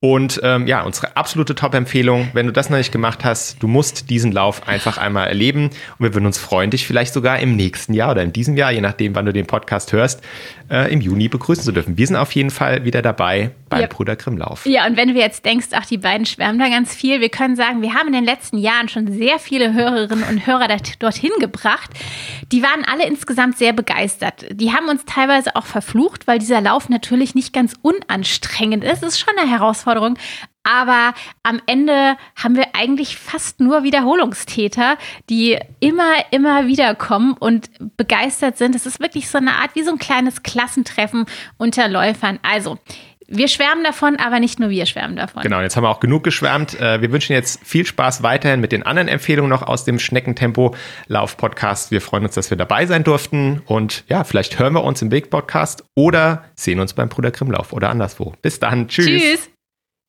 Und ähm, ja, unsere absolute Top-Empfehlung, wenn du das noch nicht gemacht hast, du musst diesen Lauf einfach einmal erleben. Und wir würden uns freuen, dich vielleicht sogar im nächsten Jahr oder in diesem Jahr, je nachdem, wann du den Podcast hörst, äh, im Juni begrüßen zu dürfen. Wir sind auf jeden Fall wieder dabei beim Ja. Brüder Grimm-Lauf. Ja, und wenn du jetzt denkst, ach, die beiden schwärmen da ganz viel, wir können sagen, wir haben in den letzten Jahren schon sehr viele Hörerinnen und Hörer dort- dorthin gebracht. Die waren alle insgesamt sehr begeistert. Die haben uns teilweise auch verflucht, weil dieser Lauf natürlich nicht ganz unanstrengend ist. Es ist schon eine Herausforderung. Aber am Ende haben wir eigentlich fast nur Wiederholungstäter, die immer, immer wieder kommen und begeistert sind. Es ist wirklich so eine Art wie so ein kleines Klassentreffen unter Läufern. Also, wir schwärmen davon, aber nicht nur wir schwärmen davon. Genau, jetzt haben wir auch genug geschwärmt. Äh, Wir wünschen jetzt viel Spaß weiterhin mit den anderen Empfehlungen noch aus dem Schneckentempo-Lauf-Podcast. Wir freuen uns, dass wir dabei sein durften. Und ja, vielleicht hören wir uns im Weg-Podcast oder sehen uns beim Bruder Grimmlauf oder anderswo. Bis dann. Tschüss. Tschüss.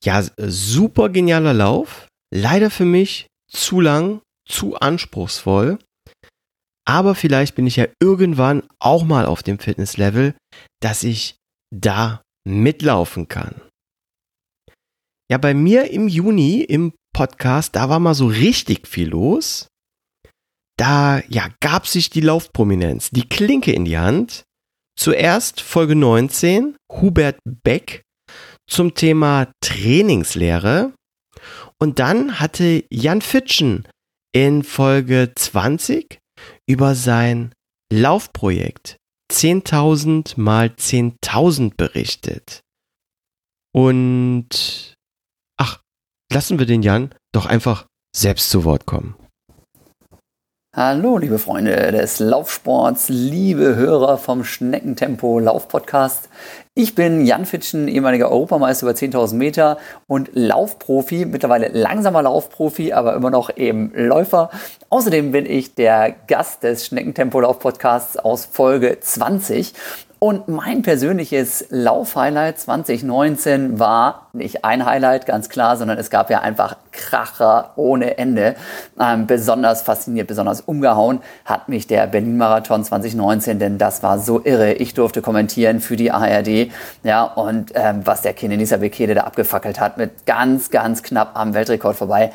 Ja, super genialer Lauf. Leider für mich zu lang, zu anspruchsvoll. Aber vielleicht bin ich ja irgendwann auch mal auf dem Fitnesslevel, dass ich da mitlaufen kann. Ja, bei mir im Juni im Podcast, da war mal so richtig viel los. Da ja, gab sich die Laufprominenz, die Klinke in die Hand. Zuerst Folge 19, Hubert Beck zum Thema Trainingslehre. Und dann hatte Jan Fitschen in Folge 20 über sein Laufprojekt 10.000 mal 10.000 berichtet. Und ach, lassen wir den Jan doch einfach selbst zu Wort kommen. Hallo, liebe Freunde des Laufsports, liebe Hörer vom Schneckentempo Laufpodcast. Ich bin Jan Fitschen, ehemaliger Europameister über 10.000 Meter und Laufprofi, mittlerweile langsamer Laufprofi, aber immer noch eben Läufer. Außerdem bin ich der Gast des Schneckentempo Laufpodcasts aus Folge 20. Und mein persönliches Laufhighlight 2019 war nicht ein Highlight, ganz klar, sondern es gab ja einfach Kracher ohne Ende. Ähm, besonders fasziniert, besonders umgehauen hat mich der Berlin-Marathon 2019, denn das war so irre. Ich durfte kommentieren für die ARD, ja, und ähm, was der Kenenisa Bekele da abgefackelt hat, mit ganz, ganz knapp am Weltrekord vorbei.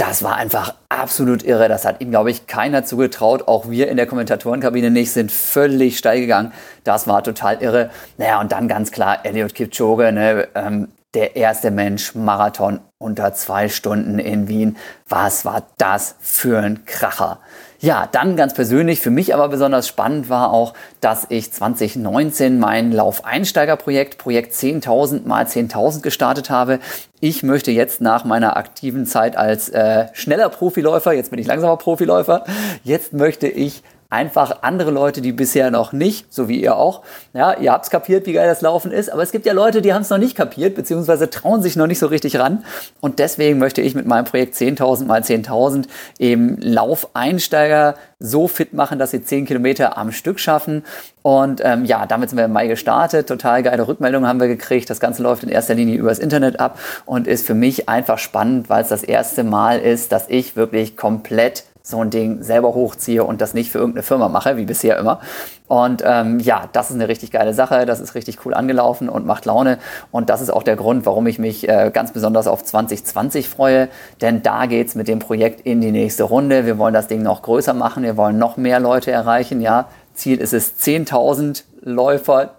Das war einfach absolut irre. Das hat ihm, glaube ich, keiner zugetraut. Auch wir in der Kommentatorenkabine nicht, sind völlig steil gegangen. Das war total irre. Naja, und dann ganz klar Elliot Kipchoge, ne, ähm, der erste Mensch Marathon unter zwei Stunden in Wien. Was war das für ein Kracher? Ja, dann ganz persönlich, für mich aber besonders spannend war auch, dass ich 2019 mein Laufeinsteigerprojekt, Projekt 10.000 mal 10.000 gestartet habe. Ich möchte jetzt nach meiner aktiven Zeit als äh, schneller Profiläufer, jetzt bin ich langsamer Profiläufer, jetzt möchte ich einfach andere Leute, die bisher noch nicht, so wie ihr auch, ja, ihr habt's kapiert, wie geil das Laufen ist, aber es gibt ja Leute, die haben es noch nicht kapiert, beziehungsweise trauen sich noch nicht so richtig ran. Und deswegen möchte ich mit meinem Projekt 10.000 mal 10.000 eben Laufeinsteiger so fit machen, dass sie 10 Kilometer am Stück schaffen. Und ähm, ja, damit sind wir im Mai gestartet. Total geile Rückmeldungen haben wir gekriegt. Das Ganze läuft in erster Linie übers Internet ab und ist für mich einfach spannend, weil es das erste Mal ist, dass ich wirklich komplett so ein Ding selber hochziehe und das nicht für irgendeine Firma mache, wie bisher immer. Und ähm, ja, das ist eine richtig geile Sache, das ist richtig cool angelaufen und macht Laune. Und das ist auch der Grund, warum ich mich äh, ganz besonders auf 2020 freue, denn da geht's mit dem Projekt in die nächste Runde. Wir wollen das Ding noch größer machen, wir wollen noch mehr Leute erreichen. Ja, Ziel ist es 10.000 Läufer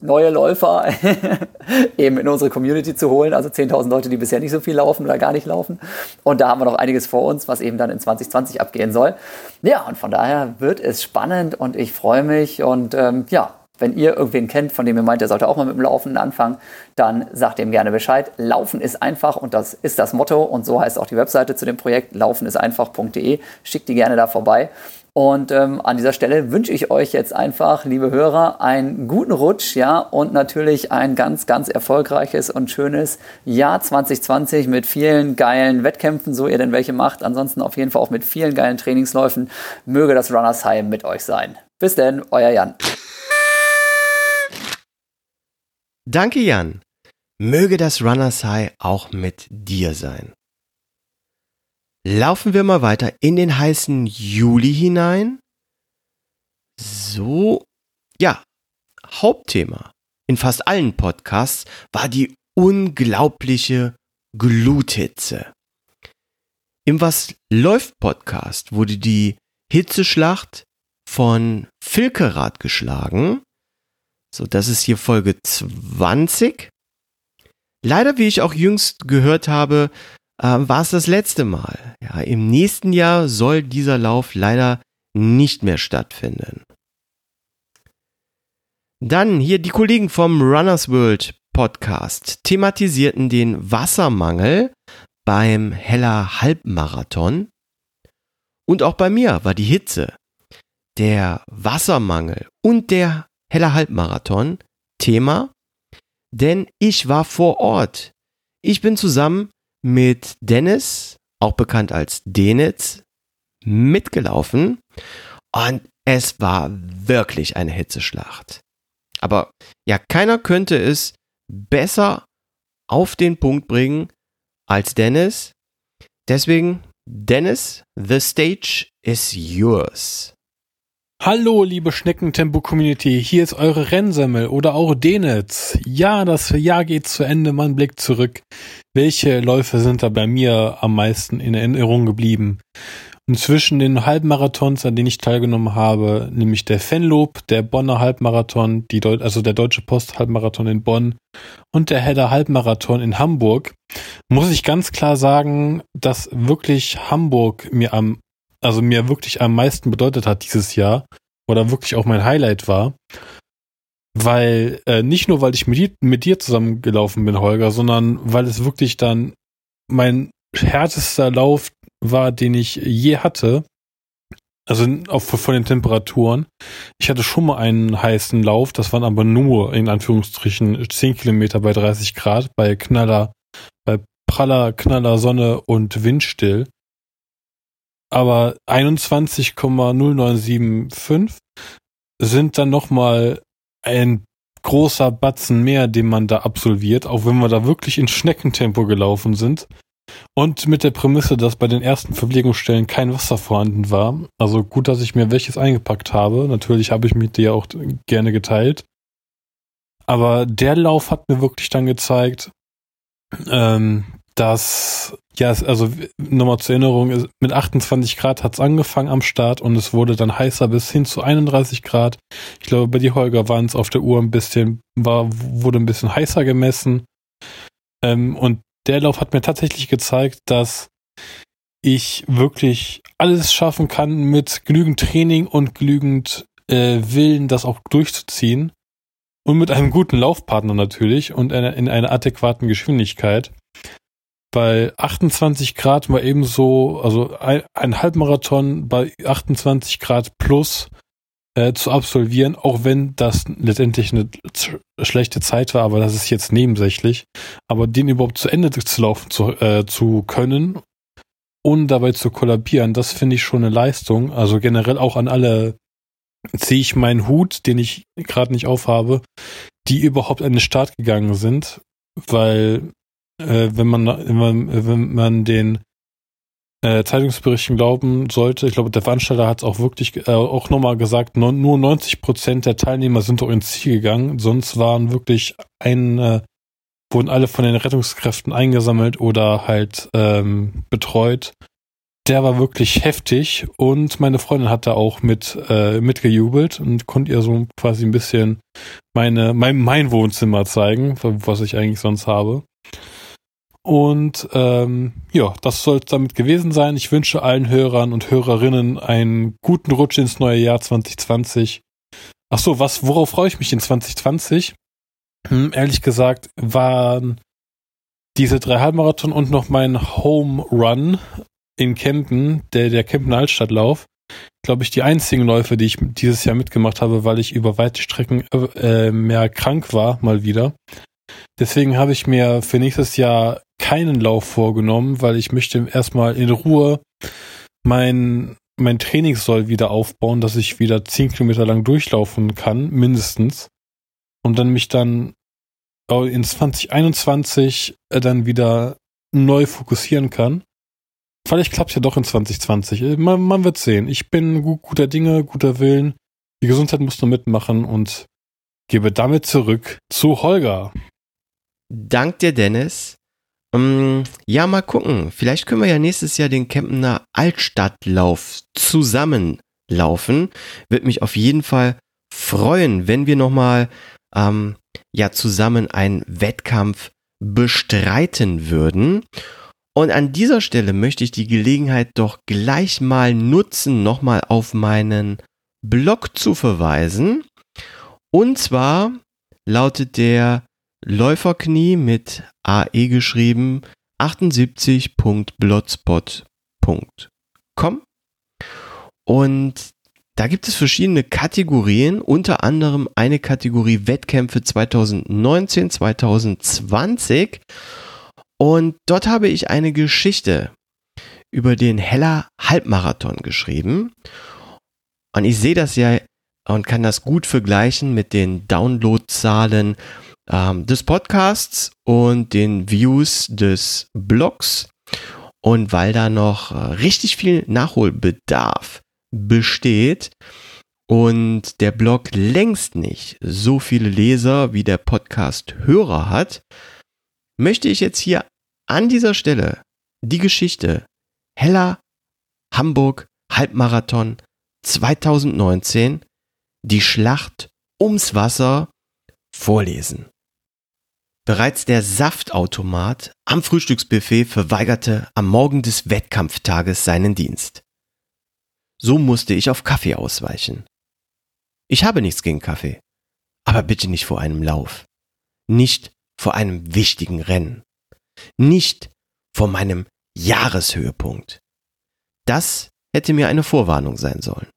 neue Läufer eben in unsere Community zu holen. Also 10.000 Leute, die bisher nicht so viel laufen oder gar nicht laufen. Und da haben wir noch einiges vor uns, was eben dann in 2020 abgehen soll. Ja, und von daher wird es spannend und ich freue mich. Und ähm, ja, wenn ihr irgendwen kennt, von dem ihr meint, der sollte auch mal mit dem Laufen anfangen, dann sagt ihm gerne Bescheid. Laufen ist einfach und das ist das Motto und so heißt auch die Webseite zu dem Projekt laufenisteinfach.de. Schickt die gerne da vorbei. Und ähm, an dieser Stelle wünsche ich euch jetzt einfach, liebe Hörer, einen guten Rutsch, ja, und natürlich ein ganz, ganz erfolgreiches und schönes Jahr 2020 mit vielen geilen Wettkämpfen, so ihr denn welche macht. Ansonsten auf jeden Fall auch mit vielen geilen Trainingsläufen. Möge das Runners High mit euch sein. Bis denn, euer Jan. Danke, Jan. Möge das Runners High auch mit dir sein. Laufen wir mal weiter in den heißen Juli hinein. So, ja, Hauptthema in fast allen Podcasts war die unglaubliche Gluthitze. Im Was läuft Podcast wurde die Hitzeschlacht von Filkerath geschlagen. So, das ist hier Folge 20. Leider, wie ich auch jüngst gehört habe, äh, war es das letzte Mal. Ja, Im nächsten Jahr soll dieser Lauf leider nicht mehr stattfinden. Dann hier die Kollegen vom Runners World Podcast thematisierten den Wassermangel beim Heller Halbmarathon. Und auch bei mir war die Hitze, der Wassermangel und der Heller Halbmarathon Thema, denn ich war vor Ort. Ich bin zusammen mit Dennis, auch bekannt als Denitz, mitgelaufen und es war wirklich eine Hitzeschlacht. Aber ja, keiner könnte es besser auf den Punkt bringen als Dennis. Deswegen, Dennis, the stage is yours. Hallo, liebe Schneckentempo-Community, hier ist eure Rennsemmel oder auch Denitz. Ja, das Jahr geht zu Ende, man blickt zurück. Welche Läufe sind da bei mir am meisten in Erinnerung geblieben? Und zwischen den Halbmarathons, an denen ich teilgenommen habe, nämlich der Fenlob, der Bonner Halbmarathon, die Deu also der Deutsche Post Halbmarathon in Bonn und der Hedder Halbmarathon in Hamburg, muss ich ganz klar sagen, dass wirklich Hamburg mir am also mir wirklich am meisten bedeutet hat dieses Jahr oder wirklich auch mein Highlight war. Weil, äh, nicht nur, weil ich mit dir, mit dir zusammengelaufen bin, Holger, sondern weil es wirklich dann mein härtester Lauf war, den ich je hatte. Also auch von den Temperaturen. Ich hatte schon mal einen heißen Lauf, das waren aber nur in Anführungsstrichen 10 Kilometer bei 30 Grad, bei Knaller, bei praller, knaller Sonne und Windstill aber 21,0975 sind dann nochmal ein großer Batzen mehr, den man da absolviert, auch wenn wir da wirklich in Schneckentempo gelaufen sind. Und mit der Prämisse, dass bei den ersten Verpflegungsstellen kein Wasser vorhanden war. Also gut, dass ich mir welches eingepackt habe. Natürlich habe ich mit dir auch gerne geteilt. Aber der Lauf hat mir wirklich dann gezeigt, ähm, dass, ja, also nochmal zur Erinnerung, mit 28 Grad hat's angefangen am Start und es wurde dann heißer bis hin zu 31 Grad. Ich glaube, bei die Holger waren es auf der Uhr ein bisschen, war, wurde ein bisschen heißer gemessen. Ähm, und der Lauf hat mir tatsächlich gezeigt, dass ich wirklich alles schaffen kann mit genügend Training und genügend äh, Willen, das auch durchzuziehen. Und mit einem guten Laufpartner natürlich und in einer adäquaten Geschwindigkeit bei 28 Grad mal ebenso, also ein, ein Halbmarathon bei 28 Grad plus äh, zu absolvieren, auch wenn das letztendlich eine schlechte Zeit war, aber das ist jetzt nebensächlich. Aber den überhaupt zu Ende zu laufen zu, äh, zu können, ohne dabei zu kollabieren, das finde ich schon eine Leistung. Also generell auch an alle ziehe ich meinen Hut, den ich gerade nicht aufhabe, die überhaupt an den Start gegangen sind, weil äh, wenn man wenn man wenn man den äh, Zeitungsberichten glauben sollte, ich glaube, der Veranstalter hat es auch wirklich äh, auch nochmal gesagt, no, nur 90 Prozent der Teilnehmer sind auch ins Ziel gegangen, sonst waren wirklich ein, äh, wurden alle von den Rettungskräften eingesammelt oder halt ähm, betreut. Der war wirklich heftig und meine Freundin hat da auch mit äh, mitgejubelt und konnte ihr so quasi ein bisschen meine mein, mein Wohnzimmer zeigen, was ich eigentlich sonst habe. Und ähm, ja, das soll es damit gewesen sein. Ich wünsche allen Hörern und Hörerinnen einen guten Rutsch ins neue Jahr 2020. Ach so, was, worauf freue ich mich in 2020? Hm, ehrlich gesagt waren diese drei Halbmarathon und noch mein Home Run in Kempen, der, der Kempen Altstadtlauf, glaube ich, die einzigen Läufe, die ich dieses Jahr mitgemacht habe, weil ich über weite Strecken äh, mehr krank war, mal wieder. Deswegen habe ich mir für nächstes Jahr keinen Lauf vorgenommen, weil ich möchte erstmal in Ruhe mein, mein Trainingssoll wieder aufbauen, dass ich wieder zehn Kilometer lang durchlaufen kann, mindestens. Und dann mich dann in 2021 äh, dann wieder neu fokussieren kann. Vielleicht klappt ja doch in 2020. Äh, man, man wird sehen. Ich bin gut, guter Dinge, guter Willen. Die Gesundheit muss nur mitmachen und gebe damit zurück zu Holger. Dank dir, Dennis. Um, ähm, ja, mal gucken. Vielleicht können wir ja nächstes Jahr den Kempner Altstadtlauf zusammenlaufen. Wird mich auf jeden Fall freuen, wenn wir nochmal ähm, ja zusammen einen Wettkampf bestreiten würden. Und an dieser Stelle möchte ich die Gelegenheit doch gleich mal nutzen, nochmal auf meinen Blog zu verweisen. Und zwar lautet der Läuferknie mit AE geschrieben 78.blotspot.com und da gibt es verschiedene Kategorien, unter anderem eine Kategorie Wettkämpfe 2019, 2020 und dort habe ich eine Geschichte über den Heller Halbmarathon geschrieben. Und ich sehe das ja und kann das gut vergleichen mit den Downloadzahlen ähm, des Podcasts und den Views des Blogs. Und weil da noch äh, richtig viel Nachholbedarf besteht und der Blog längst nicht so viele Leser wie der Podcast Hörer hat, möchte ich jetzt hier an dieser Stelle die Geschichte Heller Hamburg Halbmarathon 2019, die Schlacht ums Wasser vorlesen. Bereits der Saftautomat am Frühstücksbuffet verweigerte am Morgen des Wettkampftages seinen Dienst. So musste ich auf Kaffee ausweichen. Ich habe nichts gegen Kaffee, aber bitte nicht vor einem Lauf, nicht vor einem wichtigen Rennen, nicht vor meinem Jahreshöhepunkt. Das hätte mir eine Vorwarnung sein sollen.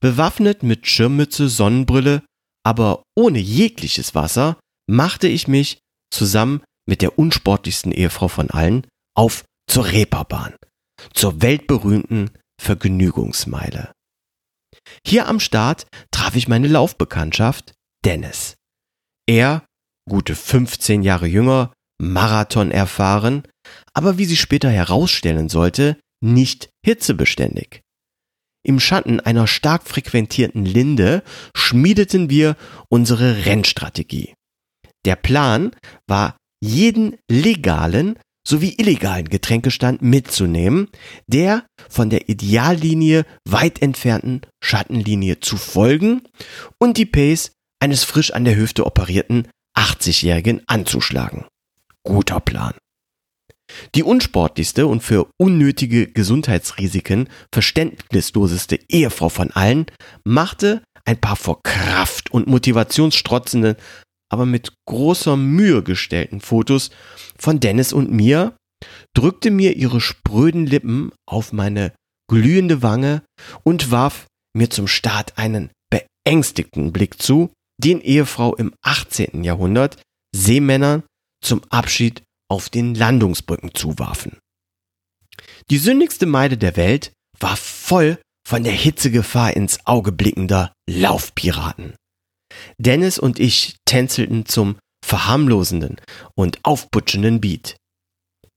Bewaffnet mit Schirmmütze, Sonnenbrille, aber ohne jegliches Wasser, machte ich mich zusammen mit der unsportlichsten Ehefrau von allen auf zur Reeperbahn, zur weltberühmten Vergnügungsmeile. Hier am Start traf ich meine Laufbekanntschaft Dennis. Er, gute 15 Jahre jünger, Marathon erfahren, aber wie sich später herausstellen sollte, nicht hitzebeständig. Im Schatten einer stark frequentierten Linde schmiedeten wir unsere Rennstrategie. Der Plan war, jeden legalen sowie illegalen Getränkestand mitzunehmen, der von der Ideallinie weit entfernten Schattenlinie zu folgen und die Pace eines frisch an der Hüfte operierten 80-Jährigen anzuschlagen. Guter Plan. Die unsportlichste und für unnötige Gesundheitsrisiken verständnisloseste Ehefrau von allen machte ein paar vor Kraft und motivationsstrotzenden aber mit großer Mühe gestellten Fotos von Dennis und mir, drückte mir ihre spröden Lippen auf meine glühende Wange und warf mir zum Start einen beängstigten Blick zu, den Ehefrau im 18. Jahrhundert Seemännern zum Abschied auf den Landungsbrücken zuwarfen. Die sündigste Meide der Welt war voll von der Hitzegefahr ins Auge blickender Laufpiraten. Dennis und ich tänzelten zum verharmlosenden und aufputschenden Beat.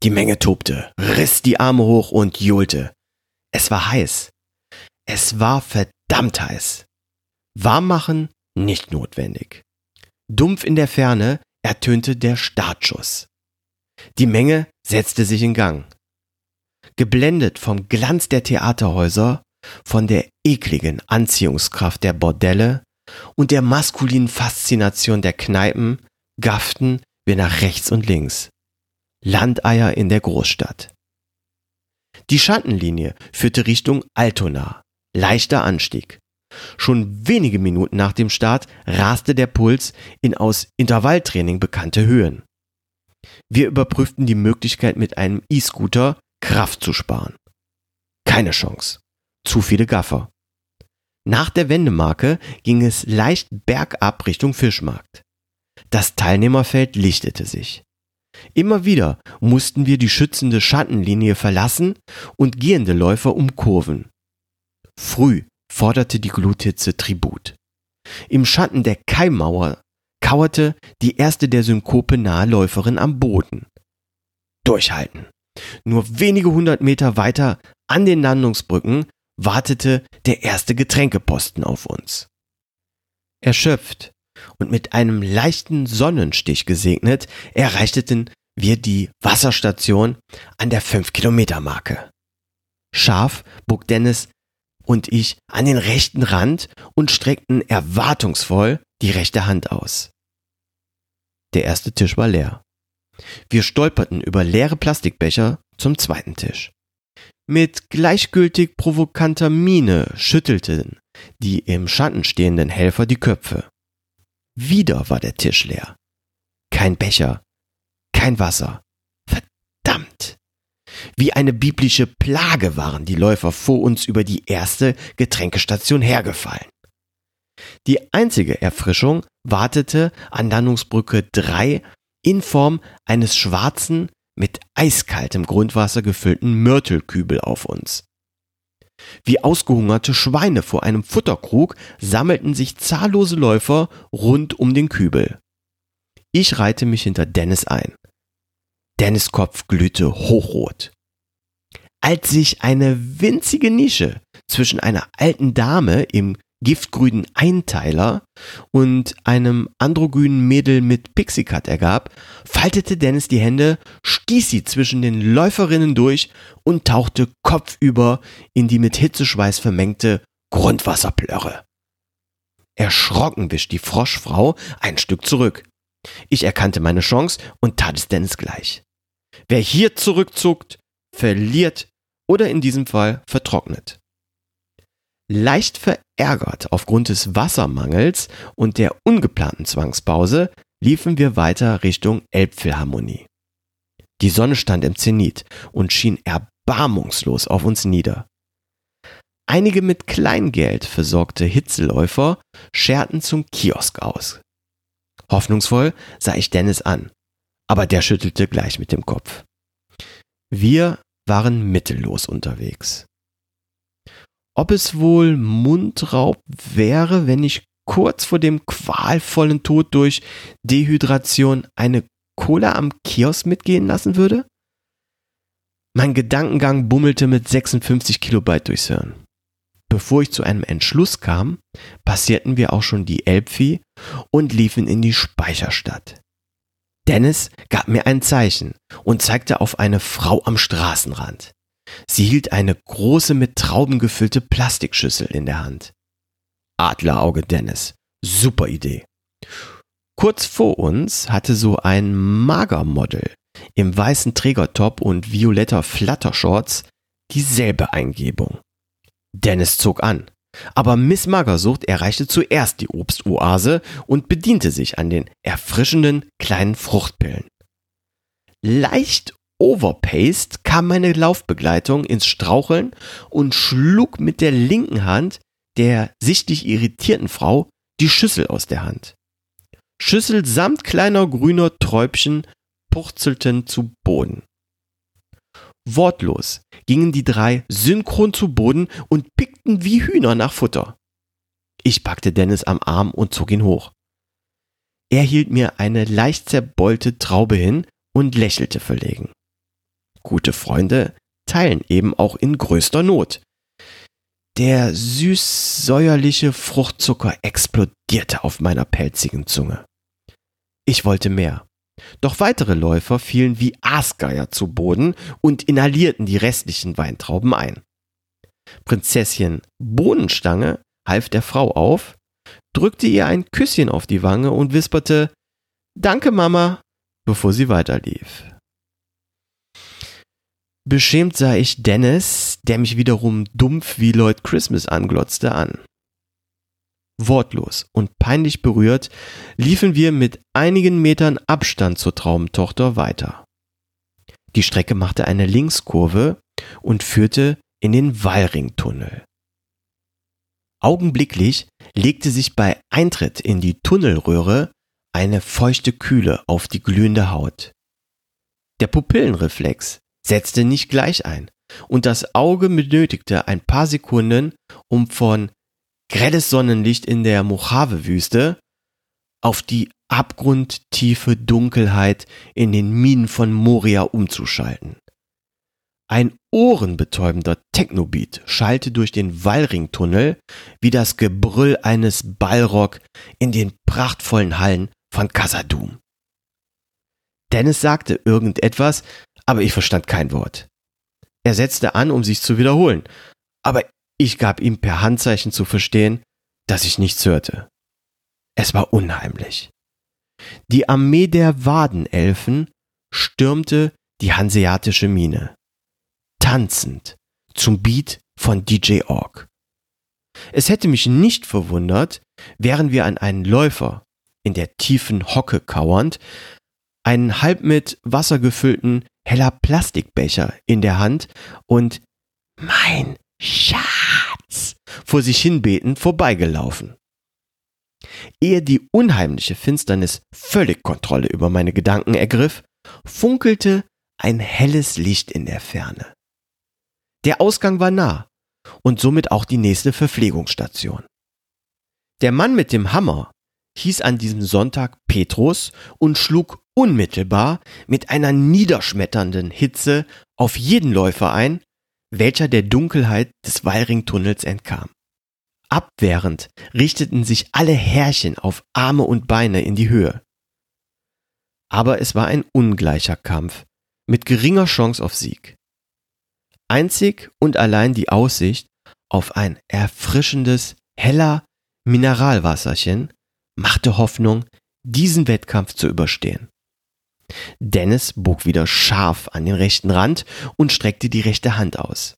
Die Menge tobte, riss die Arme hoch und johlte. Es war heiß. Es war verdammt heiß. Warm machen nicht notwendig. Dumpf in der Ferne ertönte der Startschuss. Die Menge setzte sich in Gang. Geblendet vom Glanz der Theaterhäuser, von der ekligen Anziehungskraft der Bordelle und der maskulinen Faszination der Kneipen, gafften wir nach rechts und links. Landeier in der Großstadt. Die Schattenlinie führte Richtung Altona. Leichter Anstieg. Schon wenige Minuten nach dem Start raste der Puls in aus Intervalltraining bekannte Höhen. Wir überprüften die Möglichkeit, mit einem E-Scooter Kraft zu sparen. Keine Chance. Zu viele Gaffer. Nach der Wendemarke ging es leicht bergab Richtung Fischmarkt. Das Teilnehmerfeld lichtete sich. Immer wieder mussten wir die schützende Schattenlinie verlassen und gehende Läufer umkurven. Früh forderte die Gluthitze Tribut. Im Schatten der Keimmauer kauerte die erste der Synkope nahe Läuferin am Boden. Durchhalten. Nur wenige hundert Meter weiter an den Landungsbrücken wartete der erste Getränkeposten auf uns. Erschöpft und mit einem leichten Sonnenstich gesegnet, erreichten wir die Wasserstation an der 5-Kilometer-Marke. Scharf bog Dennis und ich an den rechten Rand und streckten erwartungsvoll die rechte Hand aus. Der erste Tisch war leer. Wir stolperten über leere Plastikbecher zum zweiten Tisch. Mit gleichgültig provokanter Miene schüttelten die im Schatten stehenden Helfer die Köpfe. Wieder war der Tisch leer. Kein Becher, kein Wasser. Verdammt! Wie eine biblische Plage waren die Läufer vor uns über die erste Getränkestation hergefallen. Die einzige Erfrischung wartete an Landungsbrücke 3 in Form eines schwarzen, mit eiskaltem Grundwasser gefüllten Mörtelkübel auf uns. Wie ausgehungerte Schweine vor einem Futterkrug sammelten sich zahllose Läufer rund um den Kübel. Ich reihte mich hinter Dennis ein. Dennis Kopf glühte hochrot. Als sich eine winzige Nische zwischen einer alten Dame im giftgrünen Einteiler und einem androgynen Mädel mit Pixie-Cut ergab, faltete Dennis die Hände, stieß sie zwischen den Läuferinnen durch und tauchte kopfüber in die mit Hitzeschweiß vermengte Grundwasserplörre. Erschrocken wischt die Froschfrau ein Stück zurück. Ich erkannte meine Chance und tat es Dennis gleich. Wer hier zurückzuckt, verliert oder in diesem Fall vertrocknet. Leicht verärgert aufgrund des Wassermangels und der ungeplanten Zwangspause liefen wir weiter Richtung Elbphilharmonie. Die Sonne stand im Zenit und schien erbarmungslos auf uns nieder. Einige mit Kleingeld versorgte Hitzeläufer scherten zum Kiosk aus. Hoffnungsvoll sah ich Dennis an, aber der schüttelte gleich mit dem Kopf. Wir waren mittellos unterwegs ob es wohl Mundraub wäre, wenn ich kurz vor dem qualvollen Tod durch Dehydration eine Cola am Kiosk mitgehen lassen würde? Mein Gedankengang bummelte mit 56 Kilobyte durchs Hirn. Bevor ich zu einem Entschluss kam, passierten wir auch schon die Elbvieh und liefen in die Speicherstadt. Dennis gab mir ein Zeichen und zeigte auf eine Frau am Straßenrand. Sie hielt eine große mit Trauben gefüllte Plastikschüssel in der Hand. Adlerauge Dennis. Super Idee. Kurz vor uns hatte so ein Magermodel im weißen Trägertop und violetter Flattershorts dieselbe Eingebung. Dennis zog an. Aber Miss Magersucht erreichte zuerst die Obstoase und bediente sich an den erfrischenden kleinen Fruchtpillen. Leicht overpaced kam meine Laufbegleitung ins Straucheln und schlug mit der linken Hand der sichtlich irritierten Frau die Schüssel aus der Hand. Schüssel samt kleiner grüner Träubchen purzelten zu Boden. Wortlos gingen die drei synchron zu Boden und pickten wie Hühner nach Futter. Ich packte Dennis am Arm und zog ihn hoch. Er hielt mir eine leicht zerbeulte Traube hin und lächelte verlegen. Gute Freunde teilen eben auch in größter Not. Der süß-säuerliche Fruchtzucker explodierte auf meiner pelzigen Zunge. Ich wollte mehr. Doch weitere Läufer fielen wie Aasgeier zu Boden und inhalierten die restlichen Weintrauben ein. Prinzessin Bohnenstange half der Frau auf, drückte ihr ein Küsschen auf die Wange und wisperte Danke, Mama, bevor sie weiterlief. Beschämt sah ich Dennis, der mich wiederum dumpf wie Lloyd Christmas anglotzte, an. Wortlos und peinlich berührt liefen wir mit einigen Metern Abstand zur Traumtochter weiter. Die Strecke machte eine Linkskurve und führte in den Wallringtunnel. Augenblicklich legte sich bei Eintritt in die Tunnelröhre eine feuchte Kühle auf die glühende Haut. Der Pupillenreflex setzte nicht gleich ein und das Auge benötigte ein paar Sekunden, um von grelles Sonnenlicht in der Mojave-Wüste auf die abgrundtiefe Dunkelheit in den Minen von Moria umzuschalten. Ein ohrenbetäubender Technobeat schallte durch den Wallringtunnel wie das Gebrüll eines Ballrock in den prachtvollen Hallen von Casadum. Dennis sagte irgendetwas, aber ich verstand kein Wort. Er setzte an, um sich zu wiederholen, aber ich gab ihm per Handzeichen zu verstehen, dass ich nichts hörte. Es war unheimlich. Die Armee der Wadenelfen stürmte die hanseatische Mine. Tanzend zum Beat von DJ Org. Es hätte mich nicht verwundert, wären wir an einen Läufer in der tiefen Hocke kauernd, einen halb mit Wasser gefüllten heller Plastikbecher in der Hand und mein Schatz vor sich hinbeten vorbeigelaufen. Ehe die unheimliche Finsternis völlig Kontrolle über meine Gedanken ergriff, funkelte ein helles Licht in der Ferne. Der Ausgang war nah und somit auch die nächste Verpflegungsstation. Der Mann mit dem Hammer hieß an diesem Sonntag Petrus und schlug unmittelbar mit einer niederschmetternden Hitze auf jeden Läufer ein, welcher der Dunkelheit des Wallringtunnels entkam. Abwehrend richteten sich alle Härchen auf Arme und Beine in die Höhe. Aber es war ein ungleicher Kampf mit geringer Chance auf Sieg. Einzig und allein die Aussicht auf ein erfrischendes, heller Mineralwasserchen machte Hoffnung, diesen Wettkampf zu überstehen. Dennis bog wieder scharf an den rechten Rand und streckte die rechte Hand aus.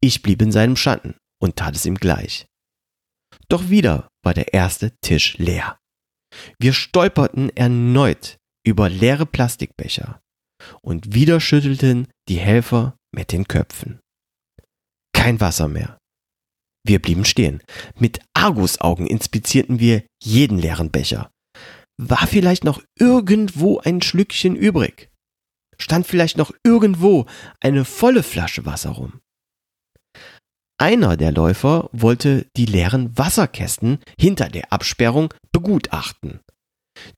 Ich blieb in seinem Schatten und tat es ihm gleich. Doch wieder war der erste Tisch leer. Wir stolperten erneut über leere Plastikbecher und wieder schüttelten die Helfer mit den Köpfen. Kein Wasser mehr. Wir blieben stehen. Mit Argusaugen inspizierten wir jeden leeren Becher. War vielleicht noch irgendwo ein Schlückchen übrig? Stand vielleicht noch irgendwo eine volle Flasche Wasser rum? Einer der Läufer wollte die leeren Wasserkästen hinter der Absperrung begutachten.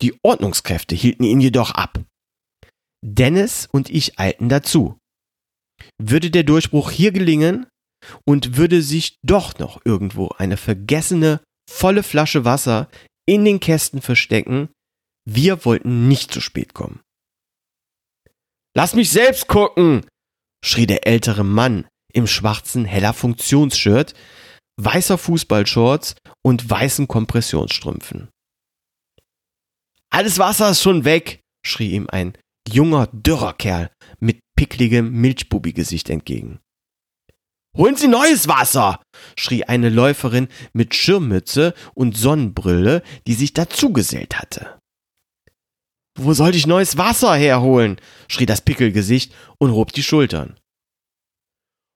Die Ordnungskräfte hielten ihn jedoch ab. Dennis und ich eilten dazu. Würde der Durchbruch hier gelingen und würde sich doch noch irgendwo eine vergessene, volle Flasche Wasser in den Kästen verstecken, wir wollten nicht zu spät kommen. Lass mich selbst gucken, schrie der ältere Mann im schwarzen heller Funktionsshirt, weißer Fußballshorts und weißen Kompressionsstrümpfen. Alles Wasser ist schon weg, schrie ihm ein junger, dürrer Kerl mit pickligem Milchbubi-Gesicht entgegen. Holen Sie neues Wasser! schrie eine Läuferin mit Schirmmütze und Sonnenbrille, die sich dazugesellt hatte. Wo soll ich neues Wasser herholen? schrie das Pickelgesicht und hob die Schultern.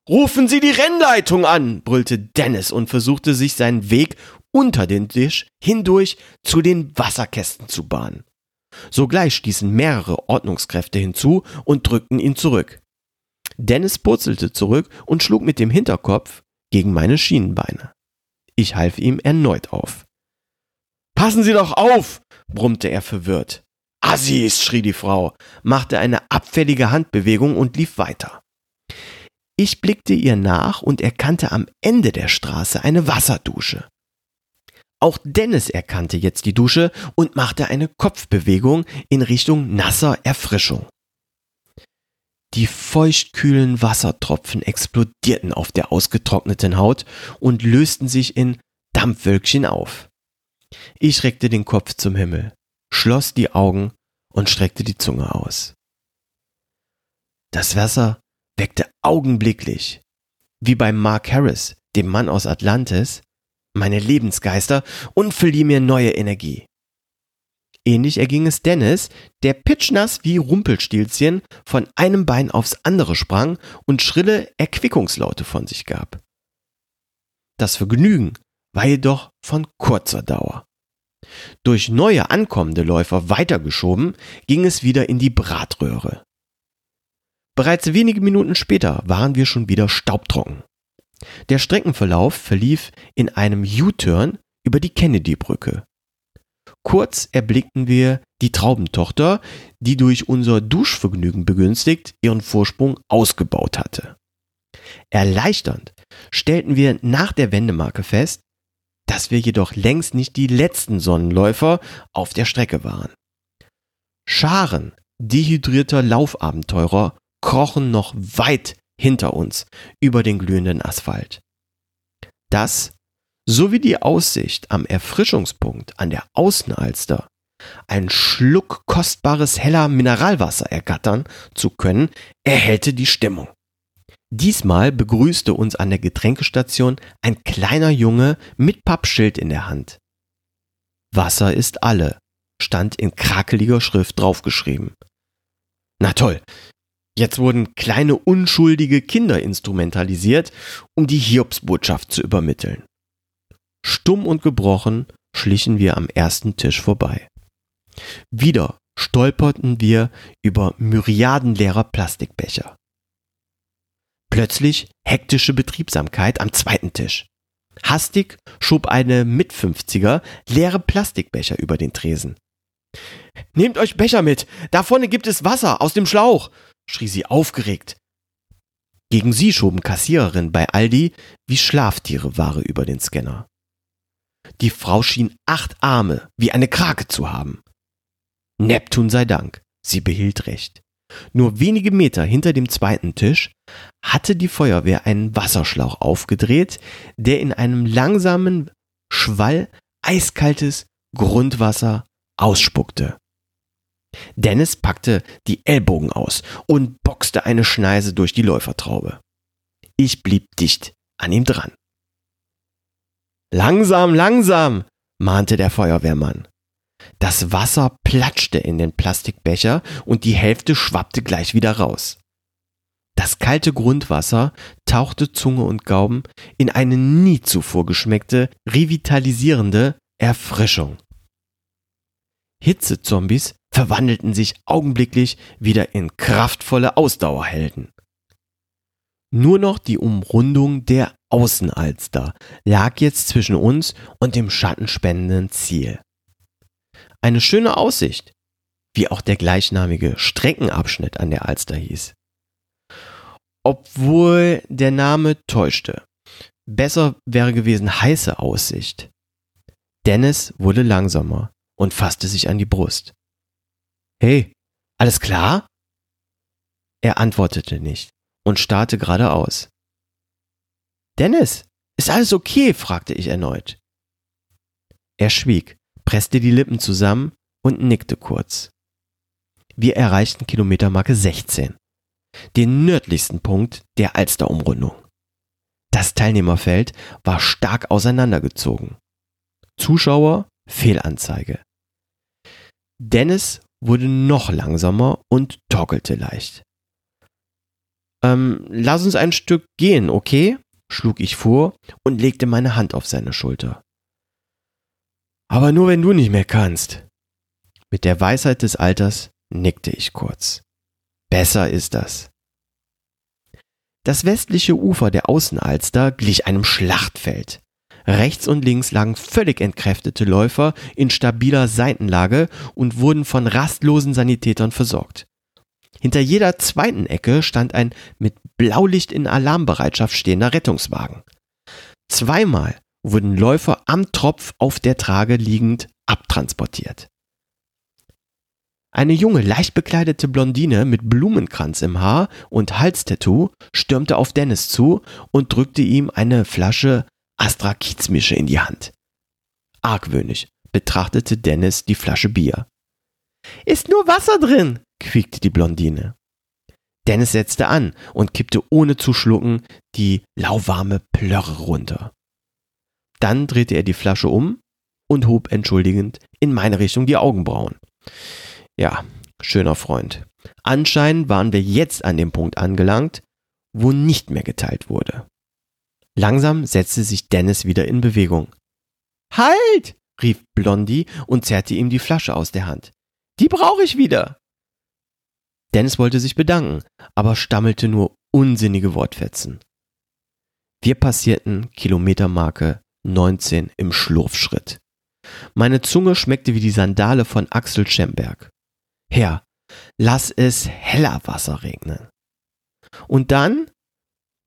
Rufen Sie die Rennleitung an, brüllte Dennis und versuchte sich seinen Weg unter den Tisch hindurch zu den Wasserkästen zu bahnen. Sogleich stießen mehrere Ordnungskräfte hinzu und drückten ihn zurück. Dennis purzelte zurück und schlug mit dem Hinterkopf gegen meine Schienenbeine. Ich half ihm erneut auf. Passen Sie doch auf, brummte er verwirrt. Assis, schrie die Frau, machte eine abfällige Handbewegung und lief weiter. Ich blickte ihr nach und erkannte am Ende der Straße eine Wasserdusche. Auch Dennis erkannte jetzt die Dusche und machte eine Kopfbewegung in Richtung nasser Erfrischung. Die feuchtkühlen Wassertropfen explodierten auf der ausgetrockneten Haut und lösten sich in Dampfwölkchen auf. Ich reckte den Kopf zum Himmel, schloss die Augen und streckte die Zunge aus. Das Wasser weckte augenblicklich, wie bei Mark Harris, dem Mann aus Atlantis, meine Lebensgeister und verlieh mir neue Energie. Ähnlich erging es Dennis, der pitschnass wie Rumpelstilzchen von einem Bein aufs andere sprang und schrille Erquickungslaute von sich gab. Das Vergnügen war jedoch von kurzer Dauer. Durch neue ankommende Läufer weitergeschoben, ging es wieder in die Bratröhre. Bereits wenige Minuten später waren wir schon wieder staubtrocken. Der Streckenverlauf verlief in einem U-Turn über die Kennedy-Brücke. Kurz erblickten wir die Traubentochter, die durch unser Duschvergnügen begünstigt ihren Vorsprung ausgebaut hatte. Erleichternd stellten wir nach der Wendemarke fest, dass wir jedoch längst nicht die letzten Sonnenläufer auf der Strecke waren. Scharen dehydrierter Laufabenteurer krochen noch weit hinter uns über den glühenden Asphalt. Das sowie die Aussicht am Erfrischungspunkt an der Außenalster ein Schluck kostbares heller Mineralwasser ergattern zu können, erhellte die Stimmung. Diesmal begrüßte uns an der Getränkestation ein kleiner Junge mit Pappschild in der Hand. Wasser ist alle, stand in krakeliger Schrift draufgeschrieben. Na toll, jetzt wurden kleine unschuldige Kinder instrumentalisiert, um die Hiobsbotschaft zu übermitteln. Stumm und gebrochen schlichen wir am ersten Tisch vorbei. Wieder stolperten wir über Myriaden leerer Plastikbecher. Plötzlich hektische Betriebsamkeit am zweiten Tisch. Hastig schob eine Mitfünfziger leere Plastikbecher über den Tresen. Nehmt euch Becher mit, da vorne gibt es Wasser aus dem Schlauch, schrie sie aufgeregt. Gegen sie schoben Kassiererinnen bei Aldi wie Schlaftiere Ware über den Scanner. Die Frau schien acht Arme wie eine Krake zu haben. Neptun sei Dank, sie behielt recht. Nur wenige Meter hinter dem zweiten Tisch hatte die Feuerwehr einen Wasserschlauch aufgedreht, der in einem langsamen Schwall eiskaltes Grundwasser ausspuckte. Dennis packte die Ellbogen aus und boxte eine Schneise durch die Läufertraube. Ich blieb dicht an ihm dran. Langsam, langsam, mahnte der Feuerwehrmann. Das Wasser platschte in den Plastikbecher und die Hälfte schwappte gleich wieder raus. Das kalte Grundwasser tauchte Zunge und Gaumen in eine nie zuvor geschmeckte, revitalisierende Erfrischung. Hitzezombies verwandelten sich augenblicklich wieder in kraftvolle Ausdauerhelden. Nur noch die Umrundung der Außenalster lag jetzt zwischen uns und dem schattenspendenden Ziel. Eine schöne Aussicht, wie auch der gleichnamige Streckenabschnitt an der Alster hieß. Obwohl der Name täuschte. Besser wäre gewesen heiße Aussicht. Dennis wurde langsamer und fasste sich an die Brust. Hey, alles klar? Er antwortete nicht und starrte geradeaus. Dennis, ist alles okay? fragte ich erneut. Er schwieg presste die Lippen zusammen und nickte kurz. Wir erreichten Kilometermarke 16, den nördlichsten Punkt der Alsterumrundung. Das Teilnehmerfeld war stark auseinandergezogen. Zuschauer Fehlanzeige. Dennis wurde noch langsamer und torkelte leicht. Ähm, lass uns ein Stück gehen, okay? Schlug ich vor und legte meine Hand auf seine Schulter. Aber nur wenn du nicht mehr kannst. Mit der Weisheit des Alters nickte ich kurz. Besser ist das. Das westliche Ufer der Außenalster glich einem Schlachtfeld. Rechts und links lagen völlig entkräftete Läufer in stabiler Seitenlage und wurden von rastlosen Sanitätern versorgt. Hinter jeder zweiten Ecke stand ein mit Blaulicht in Alarmbereitschaft stehender Rettungswagen. Zweimal wurden Läufer am Tropf auf der Trage liegend abtransportiert. Eine junge, leicht bekleidete Blondine mit Blumenkranz im Haar und Halstattoo stürmte auf Dennis zu und drückte ihm eine Flasche Astra Kiezmische in die Hand. Argwöhnig betrachtete Dennis die Flasche Bier. Ist nur Wasser drin, quiekte die Blondine. Dennis setzte an und kippte ohne zu schlucken die lauwarme Plörre runter. Dann drehte er die Flasche um und hob entschuldigend in meine Richtung die Augenbrauen. Ja, schöner Freund. Anscheinend waren wir jetzt an dem Punkt angelangt, wo nicht mehr geteilt wurde. Langsam setzte sich Dennis wieder in Bewegung. Halt! rief Blondie und zerrte ihm die Flasche aus der Hand. Die brauche ich wieder. Dennis wollte sich bedanken, aber stammelte nur unsinnige Wortfetzen. Wir passierten Kilometermarke 19 im Schlurfschritt. Meine Zunge schmeckte wie die Sandale von Axel Schemberg. Herr, lass es heller Wasser regnen. Und dann,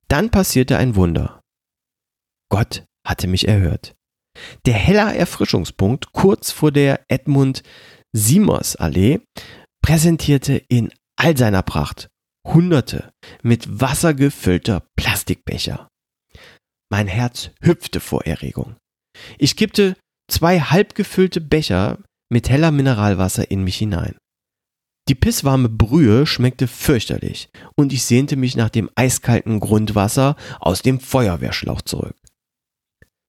dann passierte ein Wunder. Gott hatte mich erhört. Der heller Erfrischungspunkt kurz vor der Edmund Siemers Allee präsentierte in all seiner Pracht hunderte mit Wasser gefüllter Plastikbecher. Mein Herz hüpfte vor Erregung. Ich kippte zwei halb gefüllte Becher mit heller Mineralwasser in mich hinein. Die pisswarme Brühe schmeckte fürchterlich und ich sehnte mich nach dem eiskalten Grundwasser aus dem Feuerwehrschlauch zurück.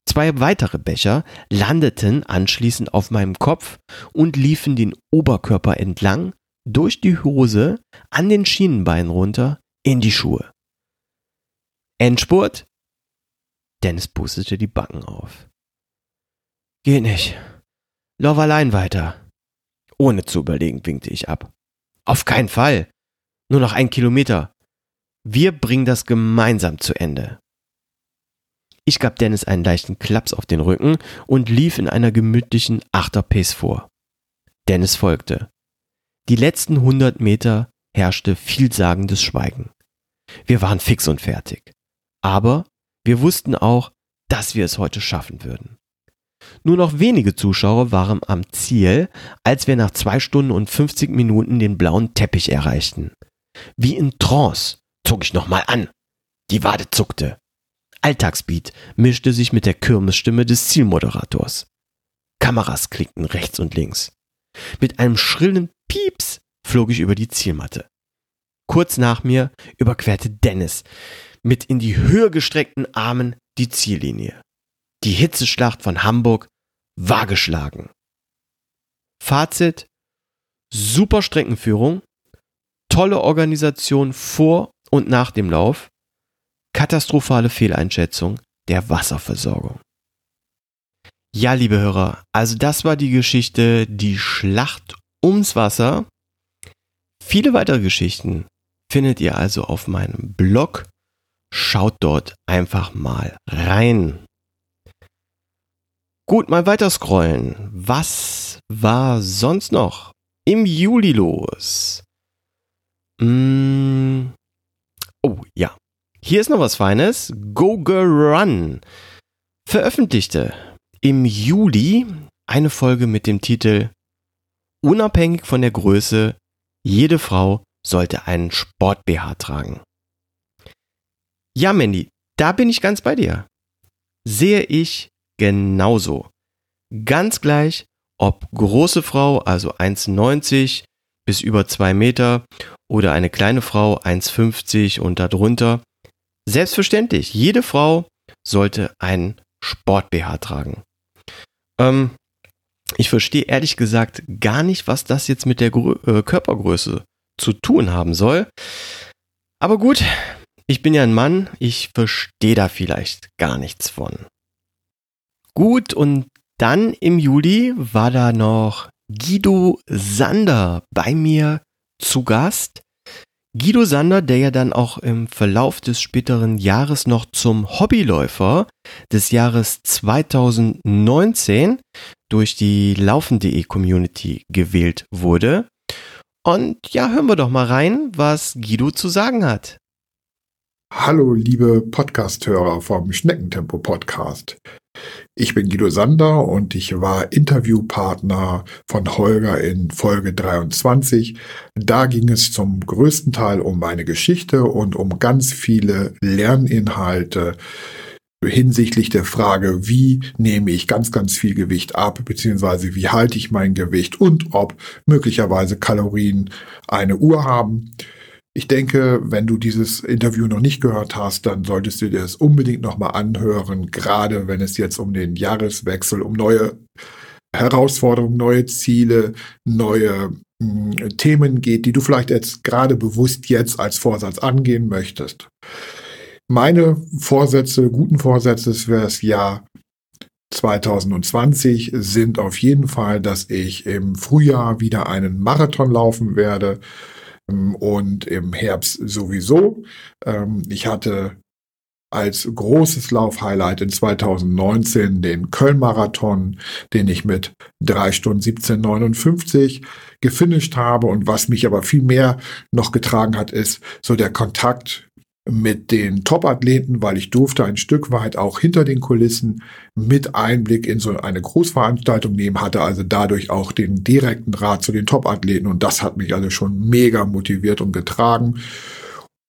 Zwei weitere Becher landeten anschließend auf meinem Kopf und liefen den Oberkörper entlang, durch die Hose, an den Schienenbeinen runter, in die Schuhe. Endspurt? Dennis pustete die Backen auf. Geht nicht. Lauf allein weiter. Ohne zu überlegen winkte ich ab. Auf keinen Fall. Nur noch ein Kilometer. Wir bringen das gemeinsam zu Ende. Ich gab Dennis einen leichten Klaps auf den Rücken und lief in einer gemütlichen Achterpace vor. Dennis folgte. Die letzten hundert Meter herrschte vielsagendes Schweigen. Wir waren fix und fertig. Aber wir wussten auch, dass wir es heute schaffen würden. Nur noch wenige Zuschauer waren am Ziel, als wir nach zwei Stunden und 50 Minuten den blauen Teppich erreichten. Wie in Trance zog ich nochmal an. Die Wade zuckte. Alltagsbeat mischte sich mit der Kirmesstimme des Zielmoderators. Kameras klickten rechts und links. Mit einem schrillen Pieps flog ich über die Zielmatte. Kurz nach mir überquerte Dennis mit in die Höhe gestreckten Armen die Ziellinie. Die Hitzeschlacht von Hamburg war geschlagen. Fazit: Super Streckenführung, tolle Organisation vor und nach dem Lauf, katastrophale Fehleinschätzung der Wasserversorgung. Ja, liebe Hörer, also das war die Geschichte Die Schlacht ums Wasser. Viele weitere Geschichten findet ihr also auf meinem Blog. Schaut dort einfach mal rein. Gut, mal weiter scrollen. Was war sonst noch im Juli los? Mm. Oh ja, hier ist noch was Feines. Go Girl Run veröffentlichte im Juli eine Folge mit dem Titel Unabhängig von der Größe, jede Frau sollte einen Sport-BH tragen. Ja, Mandy, da bin ich ganz bei dir. Sehe ich genauso. Ganz gleich, ob große Frau, also 1,90 bis über 2 Meter oder eine kleine Frau 1,50 und darunter. Selbstverständlich, jede Frau sollte einen Sport-BH tragen. Ähm, ich verstehe ehrlich gesagt gar nicht, was das jetzt mit der Grö äh, Körpergröße zu tun haben soll. Aber gut, ich bin ja ein Mann, ich verstehe da vielleicht gar nichts von. Gut, und dann im Juli war da noch Guido Sander bei mir zu Gast. Guido Sander, der ja dann auch im Verlauf des späteren Jahres noch zum Hobbyläufer des Jahres 2019 durch die Laufen.de Community gewählt wurde. Und ja, hören wir doch mal rein, was Guido zu sagen hat. Hallo, liebe Podcast-Hörer vom Schneckentempo Podcast. Ich bin Guido Sander und ich war Interviewpartner von Holger in Folge 23. Da ging es zum größten Teil um meine Geschichte und um ganz viele Lerninhalte hinsichtlich der Frage, wie nehme ich ganz, ganz viel Gewicht ab, beziehungsweise wie halte ich mein Gewicht und ob möglicherweise Kalorien eine Uhr haben. Ich denke, wenn du dieses Interview noch nicht gehört hast, dann solltest du dir das unbedingt nochmal anhören, gerade wenn es jetzt um den Jahreswechsel, um neue Herausforderungen, neue Ziele, neue mh, hm, Themen geht, die du vielleicht jetzt gerade bewusst jetzt als Vorsatz angehen möchtest. Meine Vorsätze, guten Vorsätze für das Jahr 2020 sind auf jeden Fall, dass ich im Frühjahr wieder einen Marathon laufen werde ähm, und im Herbst sowieso. Ähm, ich hatte als großes Laufhighlight in 2019 den Köln-Marathon, den ich mit drei Stunden 17,59 gefinisht habe. Und was mich aber viel mehr noch getragen hat, ist so der Kontakt mit den Top-Athleten, weil ich durfte ein Stück weit auch hinter den Kulissen mit Einblick in so eine Großveranstaltung nehmen, hatte also dadurch auch den direkten Rat zu den Top-Athleten und das hat mich also schon mega motiviert und getragen.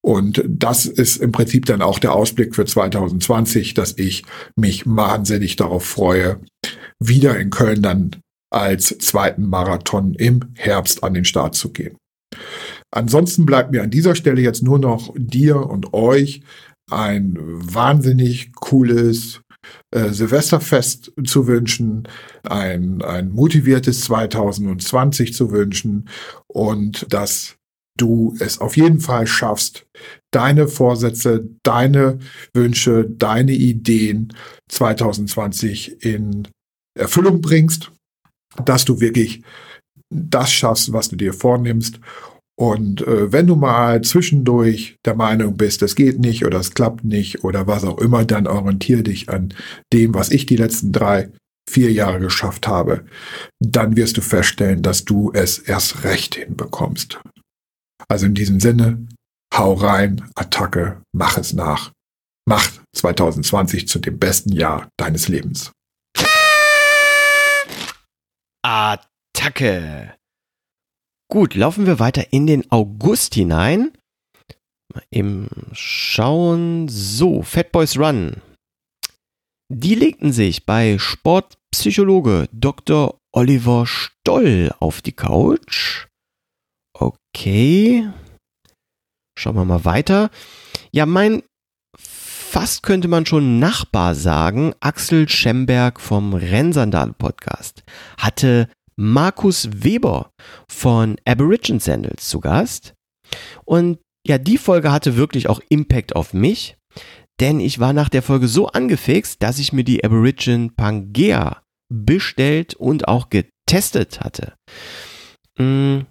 Und das ist im Prinzip dann auch der Ausblick für 2020, dass ich mich wahnsinnig darauf freue, wieder in Köln dann als zweiten Marathon im Herbst an den Start zu gehen. Ansonsten bleibt mir an dieser Stelle jetzt nur noch dir und euch ein wahnsinnig cooles äh, Silvesterfest zu wünschen, ein, ein motiviertes 2020 zu wünschen und dass du es auf jeden Fall schaffst, deine Vorsätze, deine Wünsche, deine Ideen 2020 in Erfüllung bringst, dass du wirklich das schaffst, was du dir vornimmst und äh, wenn du mal zwischendurch der Meinung bist, das geht nicht oder es klappt nicht oder was auch immer, dann orientiere dich an dem, was ich die letzten drei, vier Jahre geschafft habe. Dann wirst du feststellen, dass du es erst recht hinbekommst. Also in diesem Sinne, hau rein, Attacke, mach es nach. Mach 2020 zu dem besten Jahr deines Lebens. Attacke. Gut, laufen wir weiter in den August hinein. Mal eben schauen. So, Fat Boys Run. Die legten sich bei Sportpsychologe Dr. Oliver Stoll auf die Couch. Okay. Schauen wir mal weiter. Ja, mein fast könnte man schon Nachbar sagen, Axel Schemberg vom Rennsandale Podcast hatte Markus Weber von Aborigin Sandals zu Gast. Und ja, die Folge hatte wirklich auch Impact auf mich, denn ich war nach der Folge so angefixt, dass ich mir die Aborigin Pangea bestellt und auch getestet hatte. Mhm.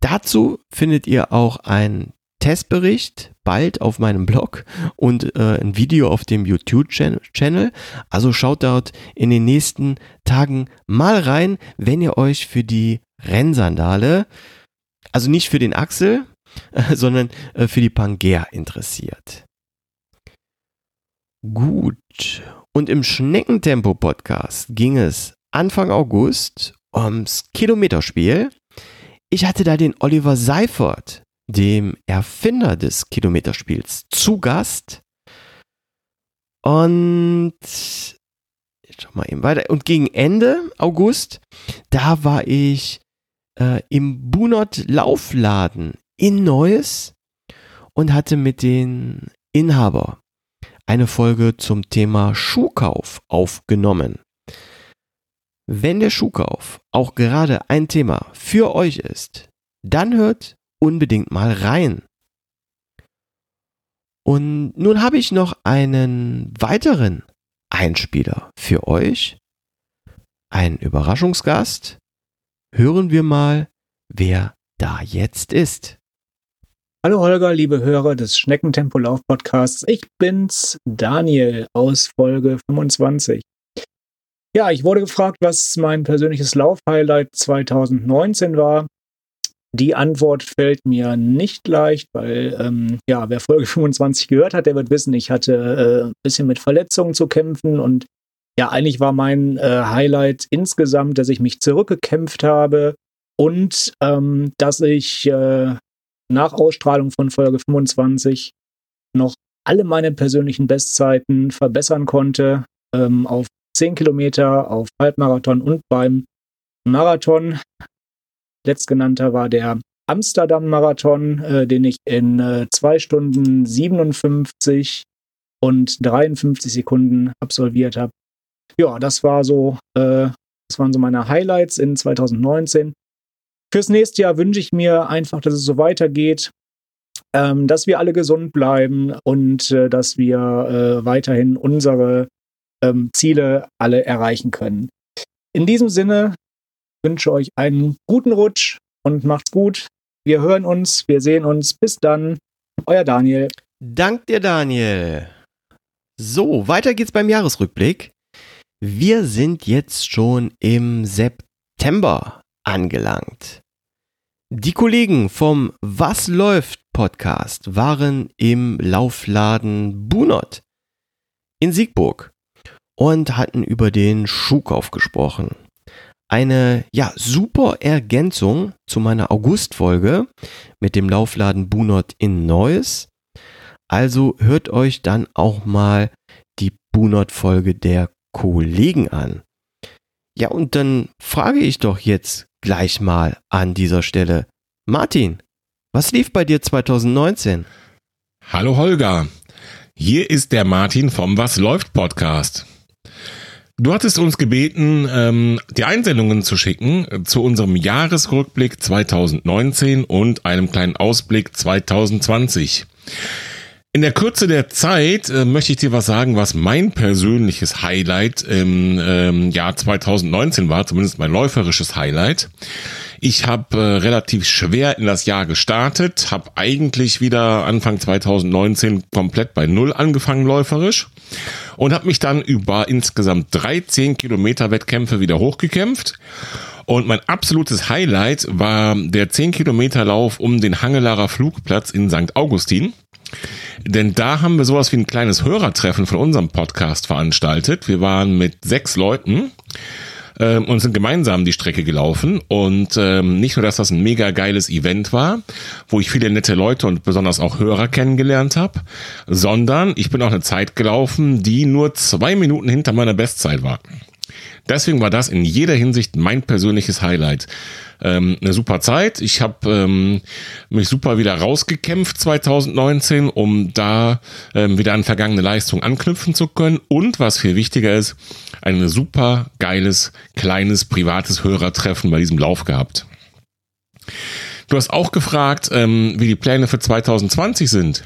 Dazu findet ihr auch ein Testbericht bald auf meinem Blog und äh, ein Video auf dem YouTube-Channel. Also schaut dort in den nächsten Tagen mal rein, wenn ihr euch für die Rennsandale, also nicht für den Axel, äh, sondern äh, für die Pangea interessiert. Gut. Und im Schneckentempo-Podcast ging es Anfang August ums Kilometerspiel. Ich hatte da den Oliver Seifert dem Erfinder des Kilometerspiels, zu Gast. Und ich schau mal eben weiter. Und gegen Ende August, da war ich äh, im Bunot Laufladen in Neues und hatte mit den Inhaber eine Folge zum Thema Schuhkauf aufgenommen. Wenn der Schuhkauf auch gerade ein Thema für euch ist, dann hört unbedingt mal rein. Und nun habe ich noch einen weiteren Einspieler für euch. Ein Überraschungsgast. Hören wir mal, wer da jetzt ist. Hallo Holger, liebe Hörer des Schneckentempo-Lauf-Podcasts. Ich bin's, Daniel aus Folge 25. Ja, ich wurde gefragt, was mein persönliches Lauf-Highlight 2019 war. Die Antwort fällt mir nicht leicht, weil, ähm, ja, wer Folge 25 gehört hat, der wird wissen, ich hatte äh, ein bisschen mit Verletzungen zu kämpfen und ja, eigentlich war mein äh, Highlight insgesamt, dass ich mich zurückgekämpft habe und ähm, dass ich äh, nach Ausstrahlung von Folge 25 noch alle meine persönlichen Bestzeiten verbessern konnte ähm, auf 10 Kilometer, auf Halbmarathon und beim Marathon. Letztgenannter war der Amsterdam-Marathon, äh, den ich in äh, 2 Stunden 57 und 53 Sekunden absolviert habe. Ja, das war so, äh, das waren so meine Highlights in 2019. Fürs nächste Jahr wünsche ich mir einfach, dass es so weitergeht, ähm, dass wir alle gesund bleiben und äh, dass wir äh, weiterhin unsere ähm, Ziele alle erreichen können. In diesem Sinne wünsche euch einen guten Rutsch und macht's gut. Wir hören uns, wir sehen uns. Bis dann. Euer Daniel. Dank dir, Daniel. So, weiter geht's beim Jahresrückblick. Wir sind jetzt schon im September angelangt. Die Kollegen vom Was läuft Podcast waren im Laufladen Bunot in Siegburg und hatten über den Schuhkauf gesprochen. Eine ja super Ergänzung zu meiner Augustfolge mit dem Laufladen Bunot in Neuss. Also hört euch dann auch mal die Bunot Folge der Kollegen an. Ja, und dann frage ich doch jetzt gleich mal an dieser Stelle. Martin, was lief bei dir 2019? Hallo Holger, hier ist der Martin vom Was läuft Podcast. Du hattest uns gebeten, ähm, die Einsendungen zu schicken zu unserem Jahresrückblick 2019 und einem kleinen Ausblick 2020. In der Kürze der Zeit äh, möchte ich dir was sagen, was mein persönliches Highlight im ähm, Jahr 2019 war, zumindest mein läuferisches Highlight. Ich habe äh, relativ schwer in das Jahr gestartet, habe eigentlich wieder Anfang 2019 komplett bei Null angefangen läuferisch und habe mich dann über insgesamt 13 Kilometer Wettkämpfe wieder hochgekämpft. Und mein absolutes Highlight war der 10 Kilometer Lauf um den Hangelarer Flugplatz in St. Augustin. Denn da haben wir sowas wie ein kleines Hörertreffen von unserem Podcast veranstaltet. Wir waren mit sechs Leuten ähm, und sind gemeinsam die Strecke gelaufen. Und ähm, nicht nur, dass das ein mega geiles Event war, wo ich viele nette Leute und besonders auch Hörer kennengelernt habe, sondern ich bin auch eine Zeit gelaufen, die nur zwei Minuten hinter meiner Bestzeit war. Deswegen war das in jeder Hinsicht mein persönliches Highlight. Ähm, eine super Zeit. Ich habe ähm, mich super wieder rausgekämpft 2019, um da ähm, wieder an vergangene Leistung anknüpfen zu können. Und was viel wichtiger ist, ein super geiles, kleines, privates Hörertreffen bei diesem Lauf gehabt. Du hast auch gefragt, ähm, wie die Pläne für 2020 sind.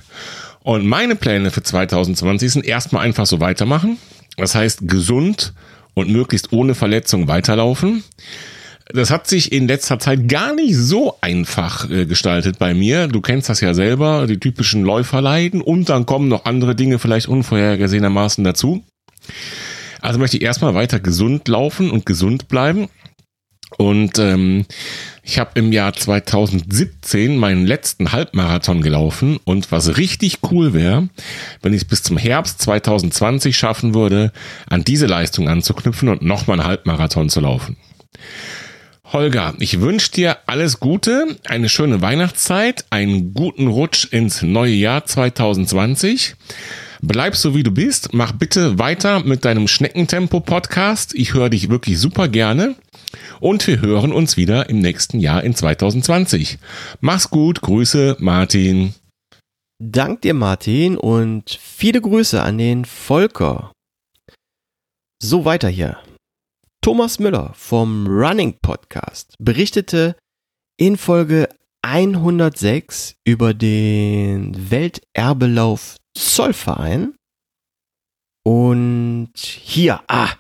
Und meine Pläne für 2020 sind erstmal einfach so weitermachen. Das heißt, gesund und möglichst ohne Verletzung weiterlaufen. Das hat sich in letzter Zeit gar nicht so einfach äh, gestaltet bei mir. Du kennst das ja selber, die typischen Läuferleiden und dann kommen noch andere Dinge vielleicht unvorhergesehenermaßen dazu. Also möchte ich erstmal weiter gesund laufen und gesund bleiben. Und ähm, ich habe im Jahr 2017 meinen letzten Halbmarathon gelaufen und was richtig cool wäre, wenn ich es bis zum Herbst 2020 schaffen würde, an diese Leistung anzuknüpfen und nochmal einen Halbmarathon zu laufen. Holger, ich wünsche dir alles Gute, eine schöne Weihnachtszeit, einen guten Rutsch ins neue Jahr 2020. Bleib so wie du bist, mach bitte weiter mit deinem Schneckentempo-Podcast. Ich höre dich wirklich super gerne. Und wir hören uns wieder im nächsten Jahr in 2020. Mach's gut, Grüße, Martin. Dank dir, Martin, und viele Grüße an den Volker. So weiter hier. Thomas Müller vom Running Podcast berichtete in Folge 106 über den Welterbelauf Zollverein. Und hier, ah,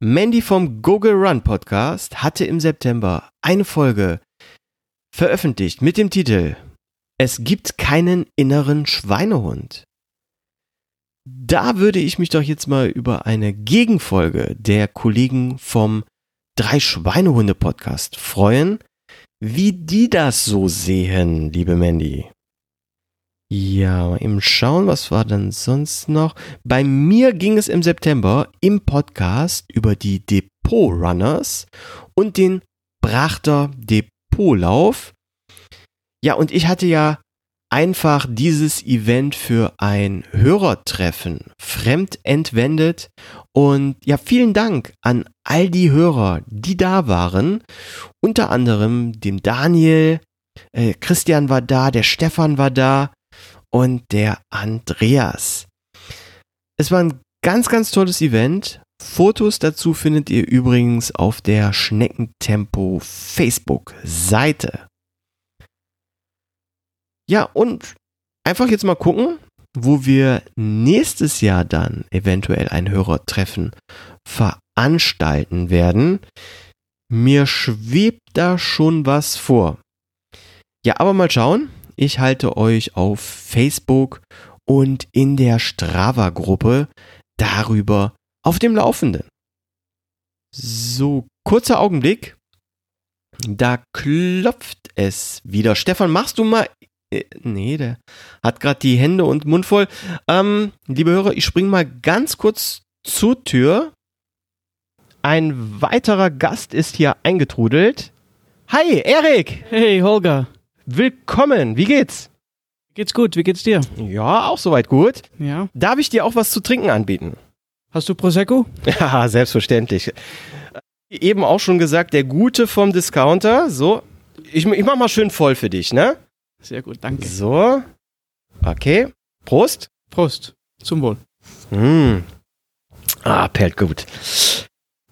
Mandy vom Google Run Podcast hatte im September eine Folge veröffentlicht mit dem Titel Es gibt keinen inneren Schweinehund. Da würde ich mich doch jetzt mal über eine Gegenfolge der Kollegen vom Drei Schweinehunde Podcast freuen, wie die das so sehen, liebe Mandy. Ja, mal eben schauen, was war denn sonst noch? Bei mir ging es im September im Podcast über die Depot Runners und den Brachter Depotlauf. Ja, und ich hatte ja einfach dieses Event für ein Hörertreffen fremd entwendet. Und ja, vielen Dank an all die Hörer, die da waren. Unter anderem dem Daniel, äh, Christian war da, der Stefan war da und der Andreas. Es war ein ganz, ganz tolles Event. Fotos dazu findet ihr übrigens auf der Schneckentempo Facebook-Seite. Ja, und einfach jetzt mal gucken, wo wir nächstes Jahr dann eventuell ein Hörertreffen veranstalten werden. Mir schwebt da schon was vor. Ja, aber mal schauen. Ich halte euch auf Facebook und in der Strava-Gruppe darüber auf dem Laufenden. So, kurzer Augenblick. Da klopft es wieder. Stefan, machst du mal. Äh, nee, der hat gerade die Hände und Mund voll. Ähm, liebe Hörer, ich spring mal ganz kurz zur Tür. Ein weiterer Gast ist hier eingetrudelt. Hi, Erik! Hey, Holger. Willkommen, wie geht's? Geht's gut, wie geht's dir? Ja, auch soweit gut. Ja. Darf ich dir auch was zu trinken anbieten? Hast du Prosecco? Ja, selbstverständlich. Eben auch schon gesagt, der Gute vom Discounter. So, ich, ich mach mal schön voll für dich, ne? Sehr gut, danke. So, okay. Prost. Prost. Zum Wohl. Mm. Ah, perlt gut.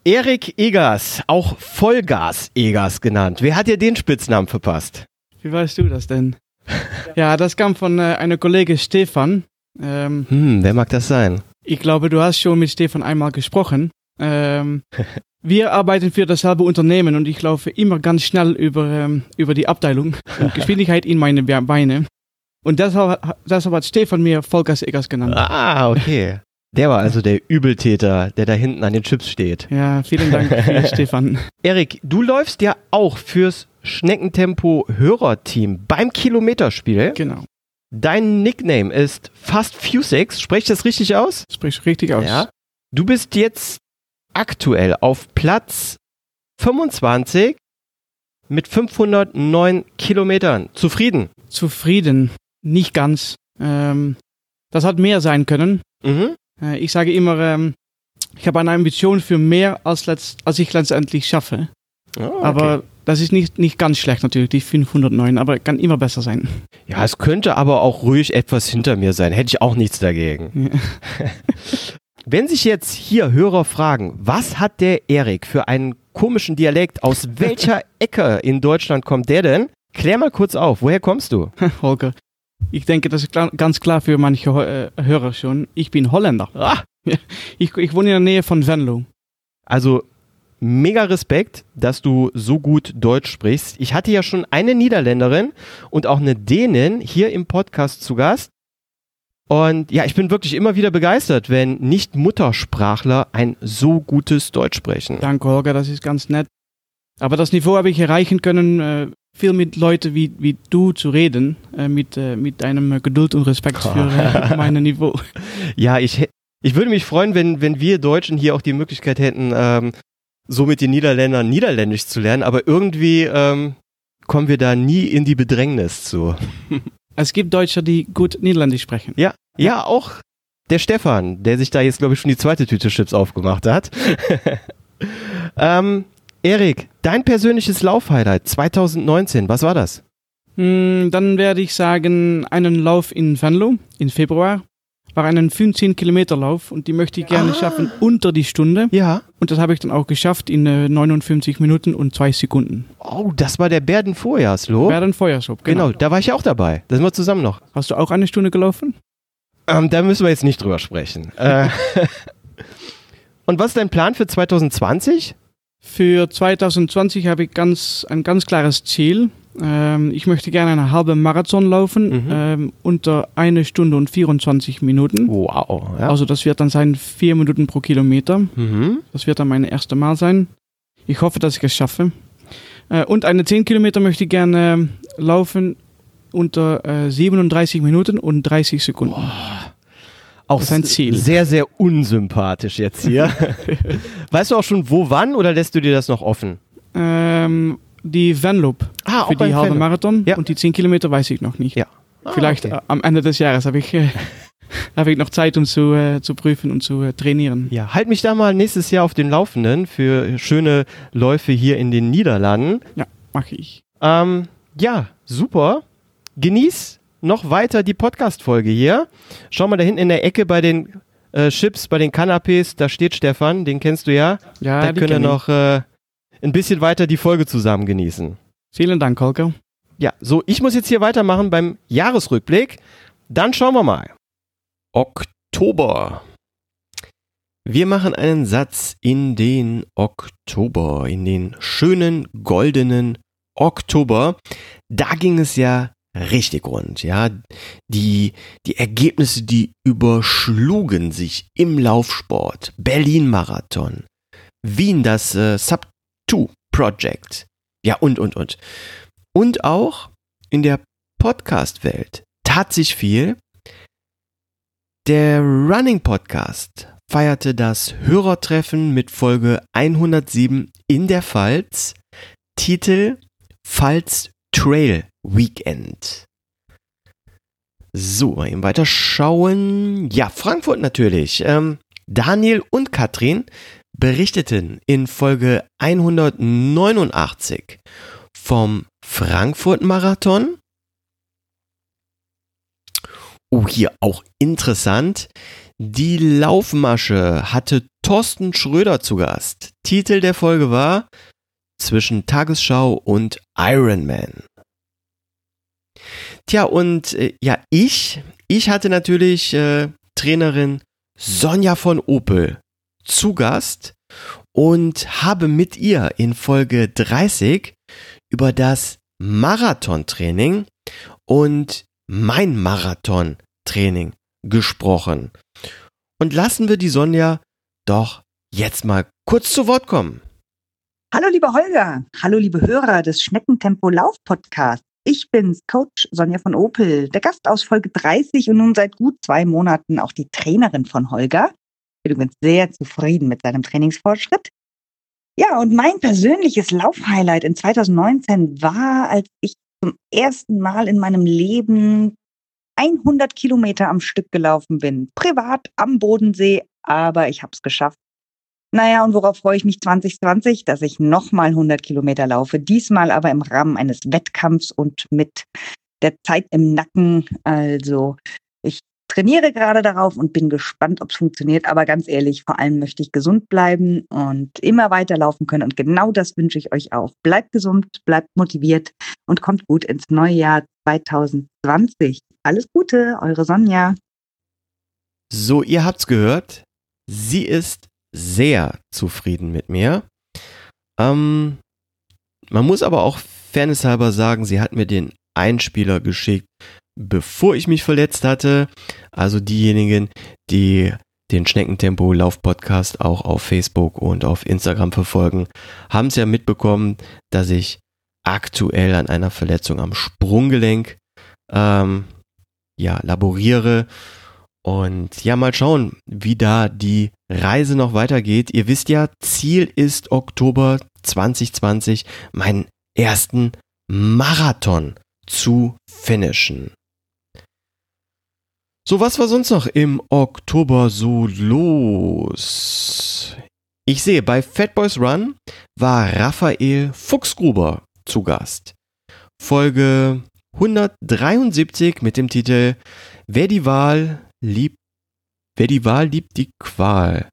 Erik Egers, auch Vollgas Egers genannt. Wer hat dir den Spitznamen verpasst? Wie weißt du das denn? ja, das kam von äh, einer Kollege Stefan. Ähm, Hm, wer mag das sein? ich glaube, du hast schon mit Stefan einmal gesprochen. Ähm, wir arbeiten für dasselbe Unternehmen und ich laufe immer ganz schnell über, ähm, über die Abteilung und Geschwindigkeit in meine Be- Beine. Und deshalb, deshalb hat Stefan mir Vollgas Eggers genannt. Ah, okay. Der war also der Übeltäter, der da hinten an den Chips steht. Ja, vielen Dank, für Stefan. Erik, du läufst ja auch fürs Schneckentempo Hörerteam beim Kilometerspiel. Genau. Dein Nickname ist Fast Fusix. Spreche ich das richtig aus? Sprich richtig aus. Ja. Du bist jetzt aktuell auf Platz 25 mit 509 Kilometern. Zufrieden? Zufrieden. Nicht ganz. Ähm, das hat mehr sein können. Mhm. Äh, ich sage immer, ähm, ich habe eine Ambition für mehr, als, letzt, als ich letztendlich schaffe. Oh, okay. Aber das ist nicht, nicht ganz schlecht natürlich, die 509, aber kann immer besser sein. Ja, es könnte aber auch ruhig etwas hinter mir sein. Hätte ich auch nichts dagegen. Wenn sich jetzt hier Hörer fragen, was hat der Erik für einen komischen Dialekt? Aus welcher Ecke in Deutschland kommt der denn? Klär mal kurz auf. Woher kommst du? Holger, ich denke, das ist klar, ganz klar für manche äh, Hörer schon. Ich bin Holländer. Ah, Ich, ich wohne in der Nähe von Venlo. also mega Respekt, dass du so gut Deutsch sprichst. Ich hatte ja schon eine Niederländerin und auch eine Dänin hier im Podcast zu Gast. Und ja, ich bin wirklich immer wieder begeistert, wenn Nicht-Muttersprachler ein so gutes Deutsch sprechen. Danke, Holger, das ist ganz nett. Aber das Niveau habe ich erreichen können, äh, viel mit Leuten wie, wie du zu reden, äh, mit, äh, mit deinem Geduld und Respekt für mein Niveau. Ja, ich, ich würde mich freuen, wenn, wenn wir Deutschen hier auch die Möglichkeit hätten, ähm, so mit den Niederländern Niederländisch zu lernen, aber irgendwie ähm, kommen wir da nie in die Bedrängnis zu. Es gibt Deutsche, die gut Niederländisch sprechen. Ja, ja, auch der Stefan, der sich da jetzt, glaube ich, schon die zweite Tüte Chips aufgemacht hat. ähm, Erik, dein persönliches Laufhighlight 2019, was war das? Hm, Dann werde ich sagen, einen Lauf in Venlo im Februar. War einen 15 Kilometer Lauf und die möchte ich gerne Ah. schaffen unter die Stunde. Ja. Und das habe ich dann auch geschafft in äh, 59 Minuten und zwei Sekunden. Oh, das war der Berden Vorjahrslob. Werden Feuerschub, Genau, genau. da war ich auch dabei. Da sind wir zusammen noch. Hast du auch eine Stunde gelaufen? Ähm, da müssen wir jetzt nicht drüber sprechen. Äh, Und was ist dein Plan für 2020? Für 2020 habe ich ganz, ein ganz klares Ziel. Ähm, ich möchte gerne eine halbe Marathon laufen, Mhm. ähm, unter eine Stunde und 24 Minuten. Wow. Ja. Also das wird dann sein vier Minuten pro Kilometer. mhm. Das wird dann mein erste Mal sein. Ich hoffe, dass ich es schaffe. Äh, und eine 10 Kilometer möchte ich gerne laufen unter äh, 37 Minuten und 30 Sekunden. Auch Das ist ein s- Ziel. sehr, sehr unsympathisch jetzt hier. weißt du auch schon, wo, wann oder lässt du dir das noch offen? Ähm, die Vanloop Ah, für die halbe Vanloop. Marathon Ja. und die 10 Kilometer weiß ich noch nicht. Ja. Ah, Vielleicht okay. äh, am Ende des Jahres habe ich, äh, habe ich noch Zeit, um zu, äh, zu prüfen und zu äh, trainieren. Ja, halt mich da mal nächstes Jahr auf den Laufenden für schöne Läufe hier in den Niederlanden. Ja, mache ich. Ähm, ja, super. Genieß noch weiter die Podcast-Folge hier. Schau mal da hinten in der Ecke bei den äh, Chips, bei den Canapés, da steht Stefan, den kennst du ja. Ja, da können wir kenn noch äh, ein bisschen weiter die Folge zusammen genießen. Vielen Dank, Holger. Ja, so, ich muss jetzt hier weitermachen beim Jahresrückblick. Dann schauen wir mal. Oktober. Wir machen einen Satz in den Oktober, in den schönen goldenen Oktober. Da ging es ja richtig rund, ja. Die, die Ergebnisse, die überschlugen sich im Laufsport. Berlin-Marathon, Wien, das äh, Sub-2 Project. Ja, und, und, und. Und auch in der Podcast-Welt tat sich viel. Der Running Podcast feierte das Hörertreffen mit Folge 107 in der Pfalz. Titel Pfalz Trail Weekend. So, mal eben weiter schauen. Ja, Frankfurt natürlich. Ähm, Daniel und Katrin berichteten in Folge 189 vom Frankfurt-Marathon. Oh, hier auch interessant. Die Laufmasche hatte Thorsten Schröder zu Gast. Titel der Folge war Zwischen Tagesschau und Ironman. Tja, und äh, ja, ich, ich hatte natürlich äh, Trainerin Sonja von Opel zu Gast und habe mit ihr in Folge 30 über das Marathontraining und mein Marathontraining gesprochen. Und lassen wir die Sonja doch jetzt mal kurz zu Wort kommen. Hallo liebe Holger, hallo liebe Hörer des Schneckentempo Lauf Podcast. Ich bin's, Coach Sonja von Opel, der Gast aus Folge 30 und nun seit gut zwei Monaten auch die Trainerin von Holger. Bin übrigens sehr zufrieden mit seinem Trainingsfortschritt. Ja, und mein persönliches Laufhighlight in 2019 war, als ich zum ersten Mal in meinem Leben 100 Kilometer am Stück gelaufen bin. Privat am Bodensee, aber ich habe es geschafft. Naja, und worauf freue ich mich 2020? Dass ich nochmal 100 Kilometer laufe. Diesmal aber im Rahmen eines Wettkampfs und mit der Zeit im Nacken. Also trainiere gerade darauf und bin gespannt, ob es funktioniert. Aber ganz ehrlich, vor allem möchte ich gesund bleiben und immer weiterlaufen können. Und genau das wünsche ich euch auch. Bleibt gesund, bleibt motiviert und kommt gut ins neue Jahr 2020. Alles Gute, eure Sonja. So, ihr habt's gehört. Sie ist sehr zufrieden mit mir. Ähm, man muss aber auch fairnesshalber sagen, sie hat mir den Einspieler geschickt, bevor ich mich verletzt hatte. Also diejenigen, die den Schneckentempo Lauf Podcast auch auf Facebook und auf Instagram verfolgen, haben es ja mitbekommen, dass ich aktuell an einer Verletzung am Sprunggelenk ähm, ja, laboriere. Und ja, mal schauen, wie da die Reise noch weitergeht. Ihr wisst ja, Ziel ist Oktober 2020, meinen ersten Marathon zu finishen. So, was war sonst noch im Oktober so los? Ich sehe, bei Fatboys Run war Raphael Fuchsgruber zu Gast. Folge 173 mit dem Titel Wer die Wahl liebt, wer die Wahl liebt die Qual.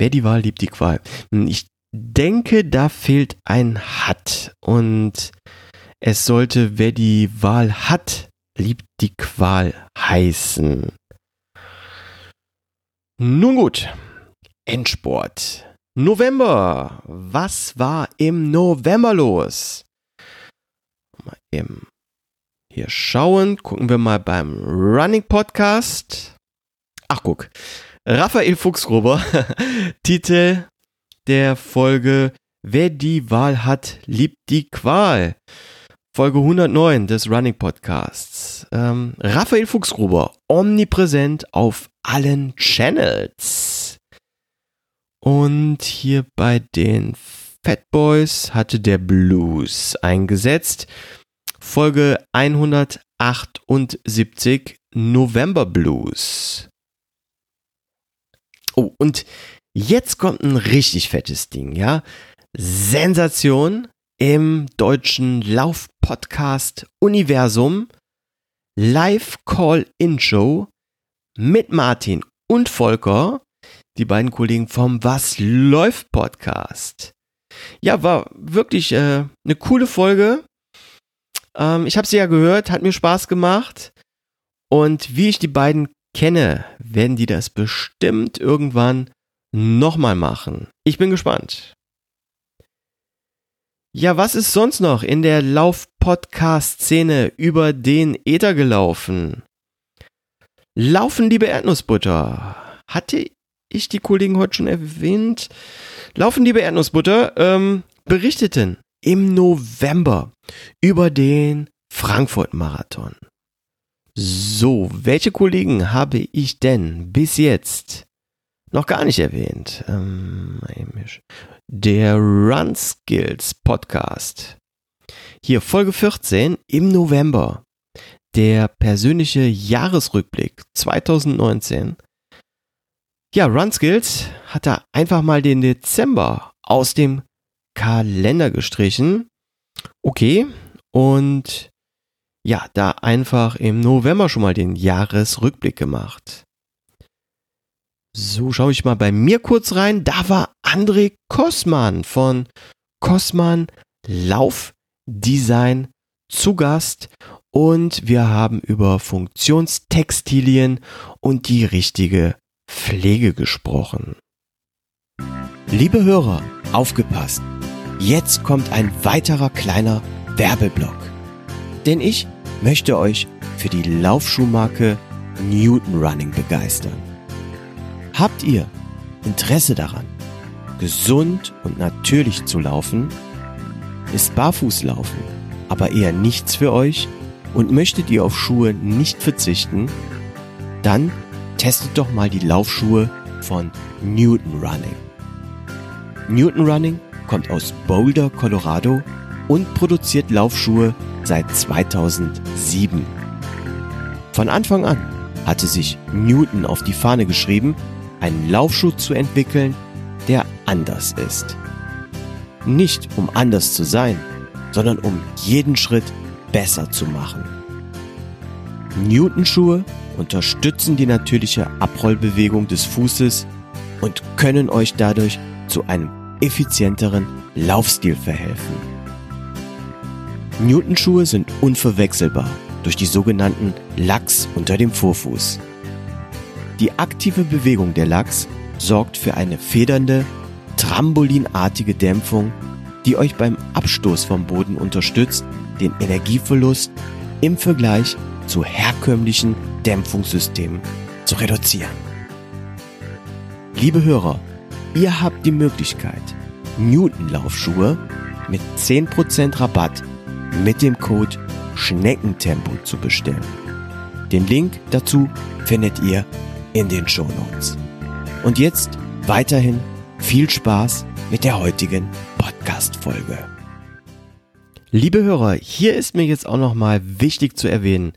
Wer die Wahl liebt die Qual. Hm, Ich denke, da fehlt ein Hat und es sollte, wer die Wahl hat, liebt die Qual heißen. Nun gut, Endsport. November. Was war im November los? Mal eben hier schauen. Gucken wir mal beim Running Podcast. Ach, guck. Raphael Fuchsgruber. Titel der Folge Wer die Wahl hat, liebt die Qual. Folge 109 des Running Podcasts. Ähm, Raphael Fuchsgruber, omnipräsent auf allen Channels. Und hier bei den Fat Boys hatte der Blues eingesetzt. Folge 178 November Blues. Oh, und jetzt kommt ein richtig fettes Ding, ja? Sensation im deutschen Lauf-Podcast-Universum. Live-Call-In-Show mit Martin und Volker, die beiden Kollegen vom Was läuft Podcast. Ja, war wirklich äh, eine coole Folge. Ähm, ich habe sie ja gehört, hat mir Spaß gemacht. Und wie ich die beiden kenne, werden die das bestimmt irgendwann nochmal machen. Ich bin gespannt. Ja, was ist sonst noch in der Lauf-Podcast-Szene über den Äther gelaufen? Laufen, liebe Erdnussbutter. Hatte ich die Kollegen heute schon erwähnt? Laufen, liebe Erdnussbutter, ähm, berichteten im November über den Frankfurt-Marathon. So, welche Kollegen habe ich denn bis jetzt noch gar nicht erwähnt? Ähm, der Run Skills Podcast. Hier Folge 14 im November. Der persönliche Jahresrückblick 2019. Ja, Run Skills hat da einfach mal den Dezember aus dem Kalender gestrichen. Okay. Und ja, da einfach im November schon mal den Jahresrückblick gemacht. So, schaue ich mal bei mir kurz rein. Da war André Kosman von Kosman Laufdesign zu Gast und wir haben über Funktionstextilien und die richtige Pflege gesprochen. Liebe Hörer, aufgepasst! Jetzt kommt ein weiterer kleiner Werbeblock. Denn ich möchte euch für die Laufschuhmarke Newton Running begeistern. Habt ihr Interesse daran, gesund und natürlich zu laufen? Ist Barfußlaufen aber eher nichts für euch und möchtet ihr auf Schuhe nicht verzichten? Dann testet doch mal die Laufschuhe von Newton Running. Newton Running kommt aus Boulder, Colorado und produziert Laufschuhe seit 2007. Von Anfang an hatte sich Newton auf die Fahne geschrieben, einen Laufschuh zu entwickeln, der anders ist. Nicht um anders zu sein, sondern um jeden Schritt besser zu machen. Newton-Schuhe unterstützen die natürliche Abrollbewegung des Fußes und können euch dadurch zu einem effizienteren Laufstil verhelfen. Newton-Schuhe sind unverwechselbar durch die sogenannten Lachs unter dem Vorfuß. Die aktive Bewegung der Lachs sorgt für eine federnde, trambolinartige Dämpfung, die euch beim Abstoß vom Boden unterstützt, den Energieverlust im Vergleich zu herkömmlichen Dämpfungssystemen zu reduzieren. Liebe Hörer, ihr habt die Möglichkeit, Newton-Laufschuhe mit 10% Rabatt mit dem Code Schneckentempo zu bestellen. Den Link dazu findet ihr in den Show Notes. Und jetzt weiterhin viel Spaß mit der heutigen Podcast-Folge. Liebe Hörer, hier ist mir jetzt auch nochmal wichtig zu erwähnen,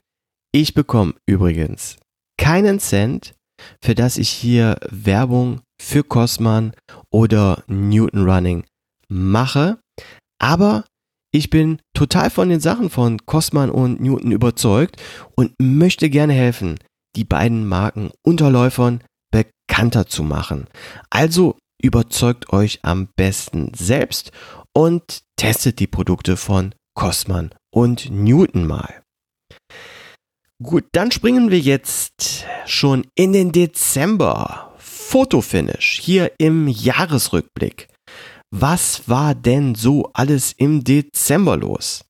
ich bekomme übrigens keinen Cent, für das ich hier Werbung für Cosman oder Newton Running mache, aber ich bin total von den Sachen von Cosman und Newton überzeugt und möchte gerne helfen, die beiden Marken Unterläufern bekannter zu machen. Also überzeugt euch am besten selbst und testet die Produkte von Cosman und Newton mal. Gut, dann springen wir jetzt schon in den Dezember. Fotofinish hier im Jahresrückblick. Was war denn so alles im Dezember los?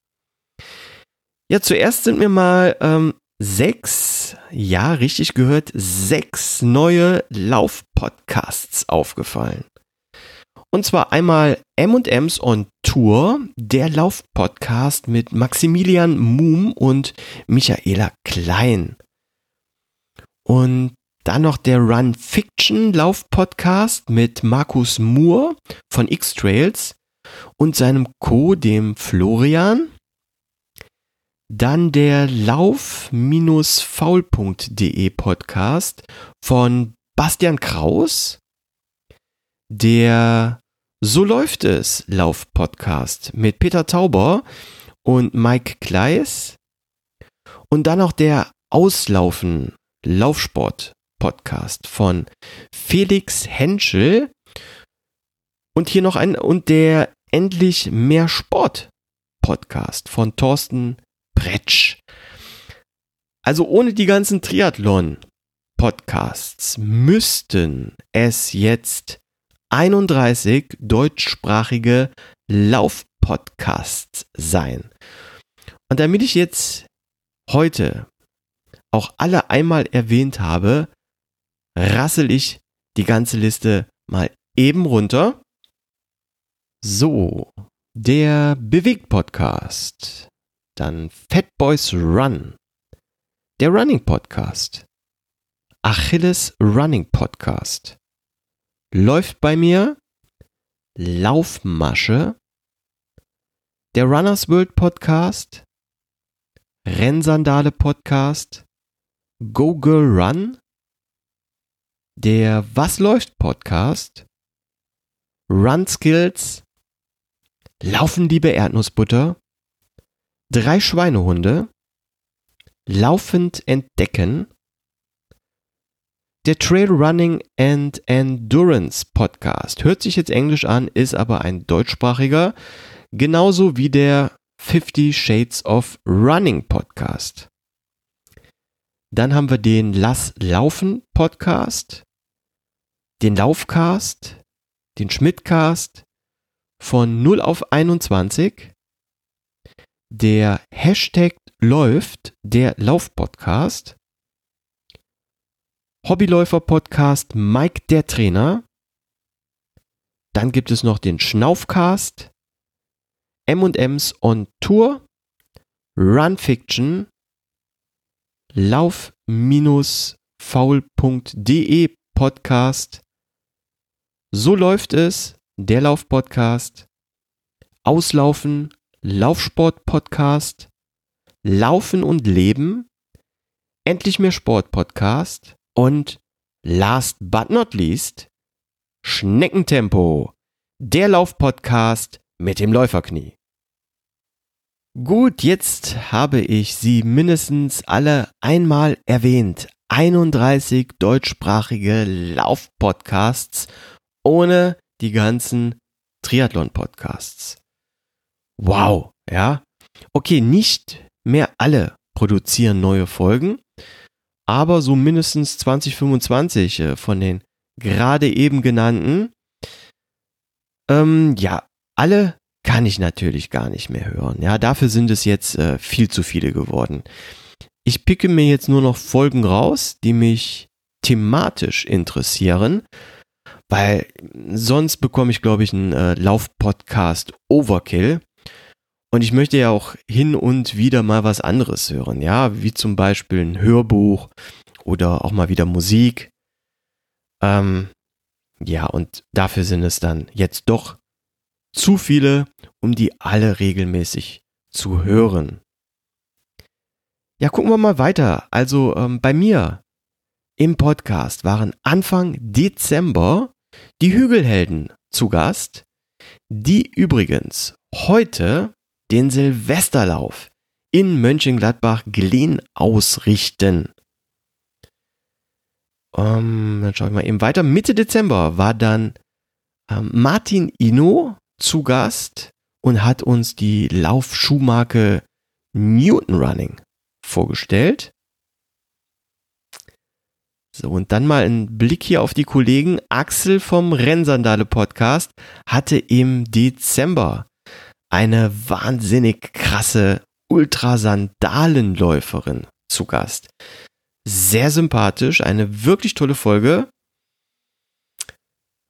Ja, zuerst sind mir mal ähm, sechs, ja, richtig gehört, sechs neue Laufpodcasts aufgefallen. Und zwar einmal M&M's on Tour, der Laufpodcast mit Maximilian Mum und Michaela Klein. Und dann noch der Run Fiction Laufpodcast mit Markus Moore von X-Trails und seinem Co, dem Florian. Dann der lauf-faul.de Podcast von Bastian Kraus. Der So läuft es Lauf-Podcast mit Peter Tauber und Mike Kleis. Und dann noch der Auslaufen Laufsport Podcast von Felix Henschel. Und hier noch ein, und der Endlich mehr Sport Podcast von Thorsten Bretsch. Also ohne die ganzen Triathlon Podcasts müssten es jetzt 31 deutschsprachige Laufpodcasts sein. Und damit ich jetzt heute auch alle einmal erwähnt habe, rassel ich die ganze Liste mal eben runter. So, der Bewegt-Podcast, dann Fat Boys Run, der Running Podcast, Achilles Running Podcast, läuft bei mir Laufmasche, der Runners World Podcast, Rennsandale Podcast, Go Girl Run, der Was läuft Podcast, Run Skills, Laufen liebe Erdnussbutter, Drei Schweinehunde, Laufend entdecken, der Trail Running and Endurance Podcast hört sich jetzt englisch an, ist aber ein deutschsprachiger, genauso wie der 50 Shades of Running Podcast. Dann haben wir den Lass Laufen Podcast, den Laufcast, den Schmidtcast von 0 auf 21, der Hashtag läuft, der Laufpodcast, Hobbyläufer-Podcast Mike der Trainer. Dann gibt es noch den Schnaufcast, M&M's on Tour, Run Fiction, lauf-faul.de Podcast. So läuft es, der Lauf-Podcast. Auslaufen, Laufsport-Podcast. Laufen und Leben. Endlich mehr Sport-Podcast. Und last but not least, Schneckentempo, der Laufpodcast mit dem Läuferknie. Gut, jetzt habe ich sie mindestens alle einmal erwähnt. 31 deutschsprachige Laufpodcasts ohne die ganzen Triathlon-Podcasts. Wow, ja. Okay, nicht mehr alle produzieren neue Folgen, aber so mindestens 2025 äh, von den gerade eben genannten. Ähm, ja, alle kann ich natürlich gar nicht mehr hören. Ja, dafür sind es jetzt äh, viel zu viele geworden. Ich picke mir jetzt nur noch Folgen raus, die mich thematisch interessieren, weil sonst bekomme ich, glaube ich, einen äh, Laufpodcast Overkill. Und ich möchte ja auch hin und wieder mal was anderes hören, ja, wie zum Beispiel ein Hörbuch oder auch mal wieder Musik. Ähm, ja, und dafür sind es dann jetzt doch zu viele, um die alle regelmäßig zu hören. Ja, gucken wir mal weiter. Also ähm, bei mir im Podcast waren Anfang Dezember die Hügelhelden zu Gast, die übrigens heute den Silvesterlauf in Mönchengladbach-Glen ausrichten. Ähm, dann schaue ich mal eben weiter. Mitte Dezember war dann ähm, Martin Ino zu Gast und hat uns die Laufschuhmarke Newton Running vorgestellt. So, und dann mal ein Blick hier auf die Kollegen. Axel vom Rennsandale Podcast hatte im Dezember eine wahnsinnig krasse Ultrasandalenläuferin zu Gast. Sehr sympathisch, eine wirklich tolle Folge.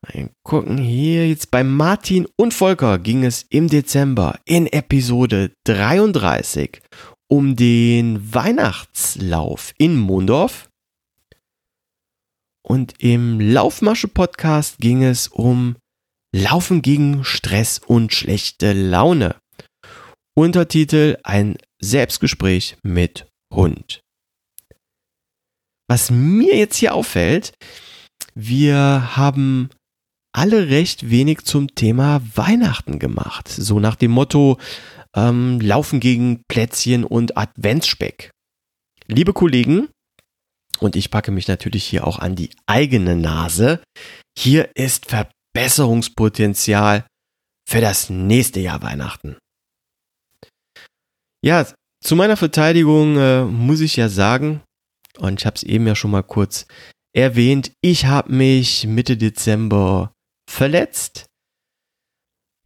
Mal gucken hier jetzt bei Martin und Volker ging es im Dezember in Episode 33 um den Weihnachtslauf in Mondorf. Und im Laufmasche-Podcast ging es um Laufen gegen Stress und schlechte Laune. Untertitel Ein Selbstgespräch mit Hund. Was mir jetzt hier auffällt, wir haben alle recht wenig zum Thema Weihnachten gemacht. So nach dem Motto ähm, Laufen gegen Plätzchen und Adventsspeck. Liebe Kollegen, und ich packe mich natürlich hier auch an die eigene Nase, hier ist Verbesserungspotenzial für das nächste Jahr Weihnachten. Ja, zu meiner Verteidigung äh, muss ich ja sagen, und ich habe es eben ja schon mal kurz erwähnt, ich habe mich Mitte Dezember verletzt.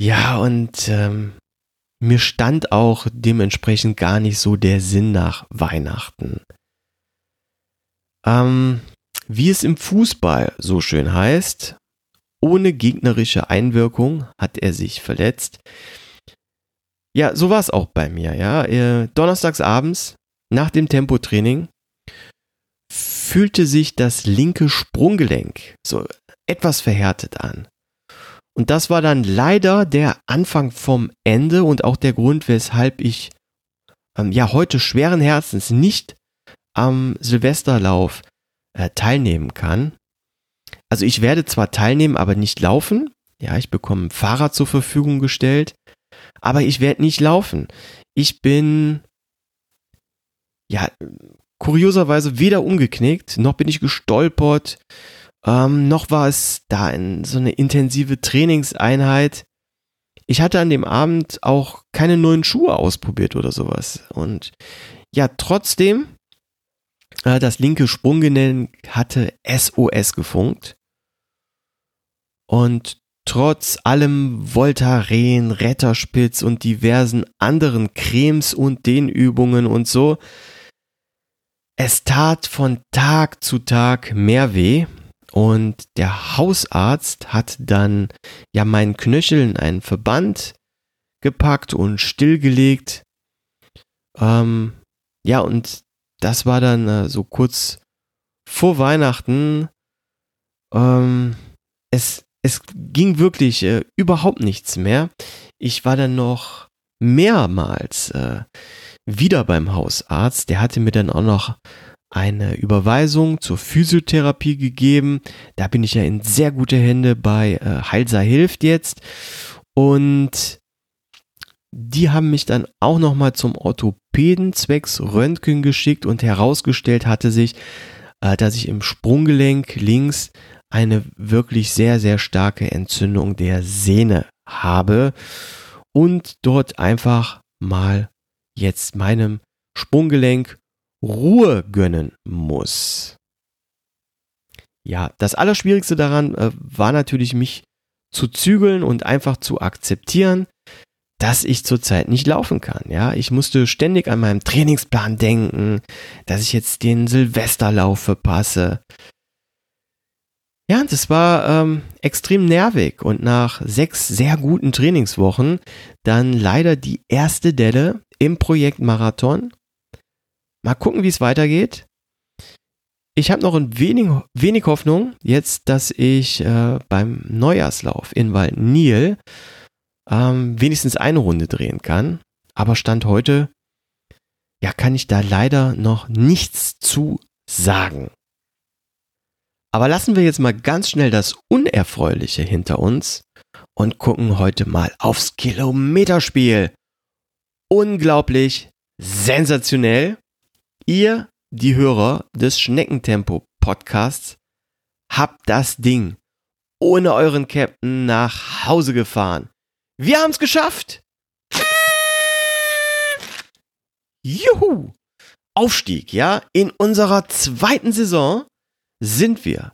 Ja, und ähm, mir stand auch dementsprechend gar nicht so der Sinn nach Weihnachten. Ähm, wie es im Fußball so schön heißt, ohne gegnerische Einwirkung hat er sich verletzt. Ja, so war es auch bei mir, ja. Äh, donnerstags abends nach dem Tempotraining fühlte sich das linke Sprunggelenk so etwas verhärtet an. Und das war dann leider der Anfang vom Ende und auch der Grund, weshalb ich ähm, ja heute schweren Herzens nicht am Silvesterlauf äh, teilnehmen kann. Also ich werde zwar teilnehmen, aber nicht laufen. Ja, ich bekomme ein Fahrrad zur Verfügung gestellt, aber ich werde nicht laufen. Ich bin ja kurioserweise weder umgeknickt, noch bin ich gestolpert, ähm, noch war es da in so eine intensive Trainingseinheit. Ich hatte an dem Abend auch keine neuen Schuhe ausprobiert oder sowas. Und ja, trotzdem, das linke Sprunggelenk hatte SOS gefunkt. Und trotz allem Voltaren, Retterspitz und diversen anderen Cremes und Dehnübungen und so, es tat von Tag zu Tag mehr weh und der Hausarzt hat dann ja meinen Knöcheln einen Verband gepackt und stillgelegt. Ähm, ja, und das war dann äh, so kurz vor Weihnachten. Ähm, es, es ging wirklich äh, überhaupt nichts mehr. Ich war dann noch mehrmals äh, wieder beim Hausarzt. Der hatte mir dann auch noch eine Überweisung zur Physiotherapie gegeben. Da bin ich ja in sehr gute Hände bei äh, Heilsa hilft jetzt. Und die haben mich dann auch nochmal zum Orthopäden zwecks Röntgen geschickt und herausgestellt hatte sich, äh, dass ich im Sprunggelenk links eine wirklich sehr, sehr starke Entzündung der Sehne habe und dort einfach mal jetzt meinem Sprunggelenk Ruhe gönnen muss. Ja, das Allerschwierigste daran äh, war natürlich, mich zu zügeln und einfach zu akzeptieren, dass ich zurzeit nicht laufen kann. Ja, ich musste ständig an meinem Trainingsplan denken, dass ich jetzt den Silvesterlauf verpasse. Ja, das war ähm, extrem nervig und nach sechs sehr guten Trainingswochen dann leider die erste Delle im Projekt Marathon Mal gucken, wie es weitergeht. Ich habe noch ein wenig, wenig Hoffnung jetzt, dass ich äh, beim Neujahrslauf in Waldnil ähm, wenigstens eine Runde drehen kann. Aber Stand heute, ja, kann ich da leider noch nichts zu sagen. Aber lassen wir jetzt mal ganz schnell das Unerfreuliche hinter uns und gucken heute mal aufs Kilometerspiel. Unglaublich, sensationell. Ihr, die Hörer des Schneckentempo Podcasts, habt das Ding ohne euren Captain nach Hause gefahren. Wir haben's geschafft! Juhu! Aufstieg, ja? In unserer zweiten Saison sind wir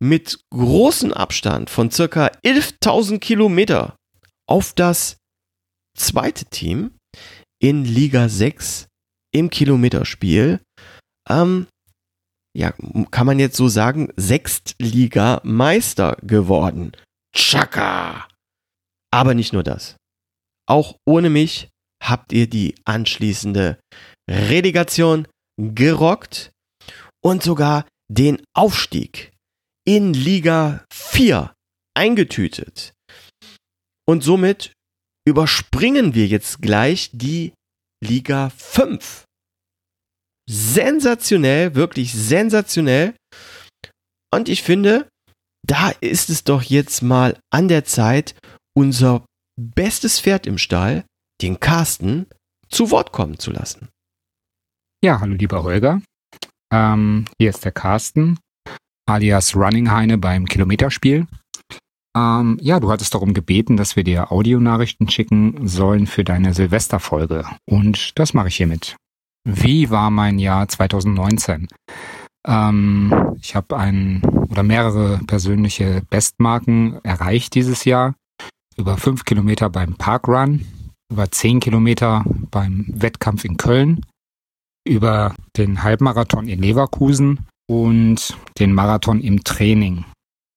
mit großem Abstand von circa 11.000 Kilometer auf das zweite Team in Liga 6 im Kilometerspiel. Ähm, ja, kann man jetzt so sagen, Sechstliga-Meister geworden. Chaka! Aber nicht nur das. Auch ohne mich habt ihr die anschließende Relegation gerockt und sogar den Aufstieg in Liga 4 eingetütet. Und somit überspringen wir jetzt gleich die Liga 5. Sensationell, wirklich sensationell. Und ich finde, da ist es doch jetzt mal an der Zeit, unser bestes Pferd im Stall, den Carsten, zu Wort kommen zu lassen. Ja, hallo lieber Holger. Ähm, hier ist der Carsten, alias Running Heine beim Kilometerspiel. Ähm, ja, du hattest darum gebeten, dass wir dir Audionachrichten schicken sollen für deine Silvesterfolge. Und das mache ich hiermit. Wie war mein Jahr 2019? Ähm, ich habe ein oder mehrere persönliche Bestmarken erreicht dieses Jahr. Über fünf Kilometer beim Parkrun, über zehn Kilometer beim Wettkampf in Köln, über den Halbmarathon in Leverkusen und den Marathon im Training.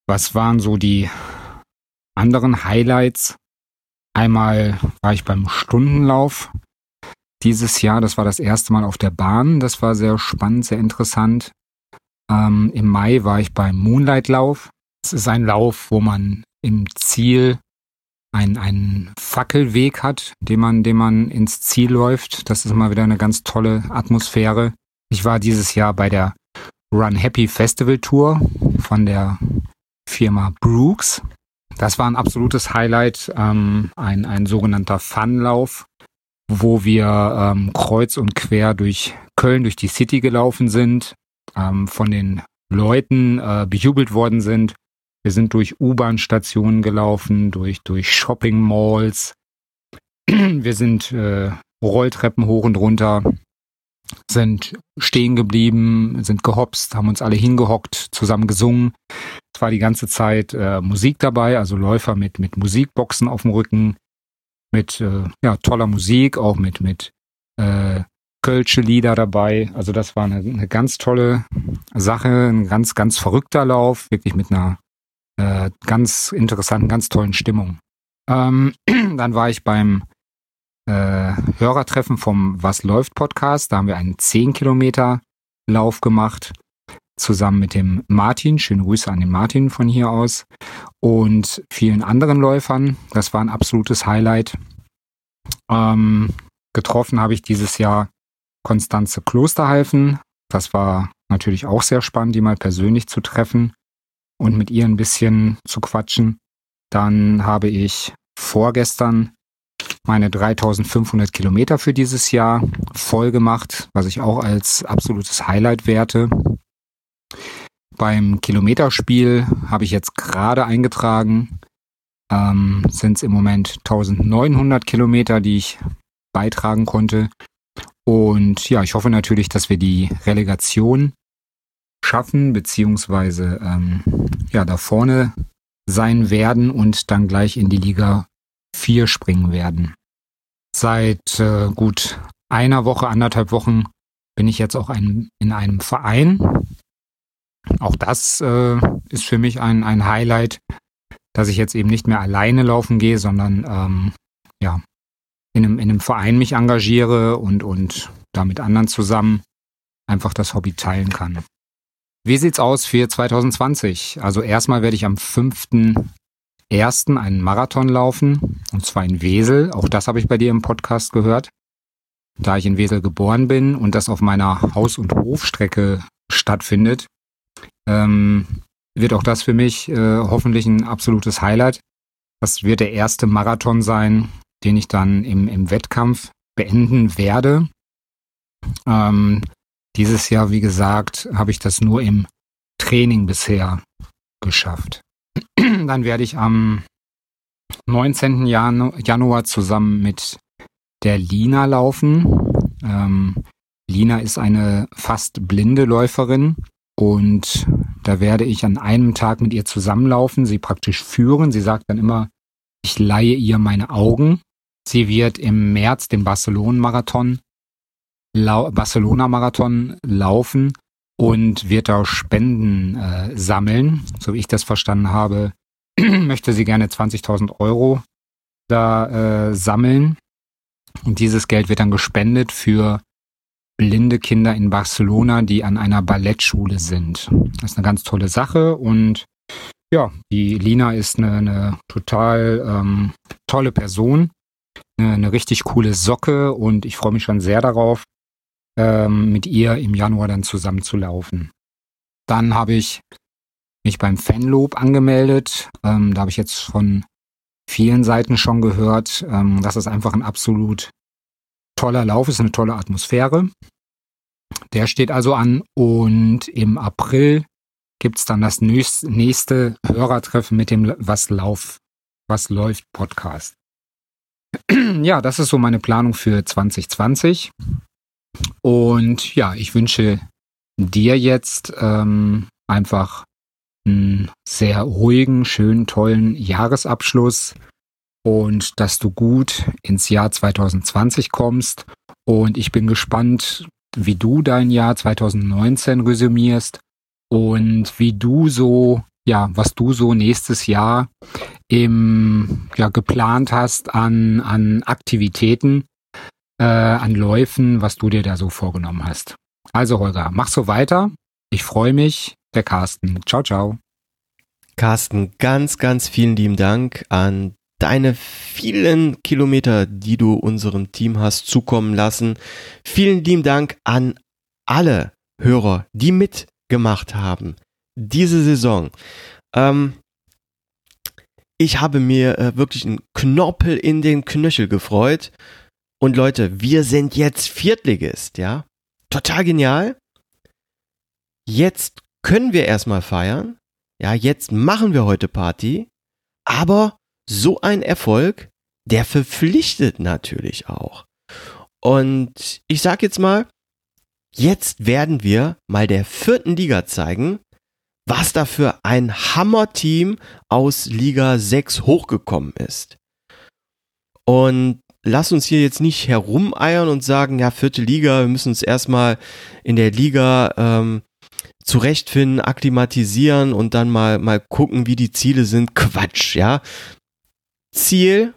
Was waren so die anderen Highlights? Einmal war ich beim Stundenlauf dieses Jahr. Das war das erste Mal auf der Bahn. Das war sehr spannend, sehr interessant. Ähm, Im Mai war ich beim Moonlight-Lauf. Es ist ein Lauf, wo man im Ziel einen, einen Fackelweg hat, den man, den man ins Ziel läuft. Das ist immer wieder eine ganz tolle Atmosphäre. Ich war dieses Jahr bei der Run Happy Festival Tour von der Firma Brooks. Das war ein absolutes Highlight, ähm, ein, ein sogenannter Funlauf, wo wir ähm, kreuz und quer durch Köln, durch die City gelaufen sind, ähm, von den Leuten äh, bejubelt worden sind. Wir sind durch U-Bahn-Stationen gelaufen, durch, durch Shopping-Malls. Wir sind äh, Rolltreppen hoch und runter, sind stehen geblieben, sind gehopst, haben uns alle hingehockt, zusammen gesungen. Es war die ganze Zeit äh, Musik dabei, also Läufer mit, mit Musikboxen auf dem Rücken, mit äh, ja, toller Musik, auch mit, mit äh, Kölsche Lieder dabei. Also das war eine, eine ganz tolle Sache, ein ganz, ganz verrückter Lauf, wirklich mit einer äh, ganz interessanten, ganz tollen Stimmung. Ähm, dann war ich beim äh, Hörertreffen vom Was läuft Podcast. Da haben wir einen 10 Kilometer Lauf gemacht, zusammen mit dem Martin. Schöne Grüße an den Martin von hier aus. Und vielen anderen Läufern. Das war ein absolutes Highlight. Ähm, getroffen habe ich dieses Jahr Konstanze Klosterhalfen. Das war natürlich auch sehr spannend, die mal persönlich zu treffen und mit ihr ein bisschen zu quatschen. Dann habe ich vorgestern meine 3500 Kilometer für dieses Jahr voll gemacht, was ich auch als absolutes Highlight werte. Beim Kilometerspiel habe ich jetzt gerade eingetragen, ähm, sind es im Moment 1900 Kilometer, die ich beitragen konnte. Und ja, ich hoffe natürlich, dass wir die Relegation schaffen, beziehungsweise ähm, ja, da vorne sein werden und dann gleich in die Liga 4 springen werden. Seit äh, gut einer Woche, anderthalb Wochen bin ich jetzt auch ein, in einem Verein. Auch das äh, ist für mich ein, ein Highlight, dass ich jetzt eben nicht mehr alleine laufen gehe, sondern ähm, ja, in einem, in einem Verein mich engagiere und, und da mit anderen zusammen einfach das Hobby teilen kann. Wie sieht's aus für 2020? Also erstmal werde ich am 5.1. einen Marathon laufen, und zwar in Wesel. Auch das habe ich bei dir im Podcast gehört. Da ich in Wesel geboren bin und das auf meiner Haus- und Hofstrecke stattfindet, ähm, wird auch das für mich äh, hoffentlich ein absolutes Highlight. Das wird der erste Marathon sein, den ich dann im, im Wettkampf beenden werde. Ähm, dieses Jahr, wie gesagt, habe ich das nur im Training bisher geschafft. Dann werde ich am 19. Janu Januar zusammen mit der Lina laufen. Ähm, Lina ist eine fast blinde Läuferin und da werde ich an einem Tag mit ihr zusammenlaufen, sie praktisch führen. Sie sagt dann immer, ich leihe ihr meine Augen. Sie wird im März den Barcelona-Marathon Barcelona-Marathon laufen und wird da Spenden äh, sammeln. So wie ich das verstanden habe, möchte sie gerne 20.000 Euro da äh, sammeln. Und dieses Geld wird dann gespendet für blinde Kinder in Barcelona, die an einer Ballettschule sind. Das ist eine ganz tolle Sache und ja, die Lina ist eine, eine total ähm, tolle Person, eine, eine, richtig coole Socke und ich freue mich schon sehr darauf, ähm, mit ihr im Januar dann zusammen zu laufen. Dann habe ich mich beim Fanlob angemeldet. Ähm, da habe ich jetzt von vielen Seiten schon gehört, ähm, dass es einfach ein absolut toller Lauf ist, eine tolle Atmosphäre. Der steht also an und im April gibt's dann das nächste Hörertreffen mit dem Was Lauf, Was läuft Podcast. ja, das ist so meine Planung für 2020. Und ja, ich wünsche dir jetzt ähm, einfach einen sehr ruhigen, schönen, tollen Jahresabschluss und dass du gut ins Jahr 2020 kommst. Und ich bin gespannt, wie du dein Jahr 2019 resümierst und wie du so, ja, was du so nächstes Jahr im, ja, geplant hast an, an Aktivitäten, äh, an Läufen, was du dir da so vorgenommen hast. Also Holger, mach so weiter. Ich freue mich. Der Carsten. Ciao, ciao. Carsten, ganz, ganz vielen lieben Dank an deine vielen Kilometer, die du unserem Team hast zukommen lassen. Vielen lieben Dank an alle Hörer, die mitgemacht haben. Diese Saison. Ähm, ich habe mir äh, wirklich einen Knorpel in den Knöchel gefreut. Und Leute, wir sind jetzt Viertligist, ja? Total genial. Jetzt können wir erstmal feiern. Ja, jetzt machen wir heute Party. Aber so ein Erfolg, der verpflichtet natürlich auch. Und ich sag jetzt mal, jetzt werden wir mal der vierten Liga zeigen, was da für ein Hammer-Team aus Liga 6 hochgekommen ist. Und lass uns hier jetzt nicht herumeiern und sagen, ja, vierte Liga, wir müssen uns erstmal in der Liga ähm, zurechtfinden, akklimatisieren und dann mal, mal gucken, wie die Ziele sind. Quatsch, ja. Ziel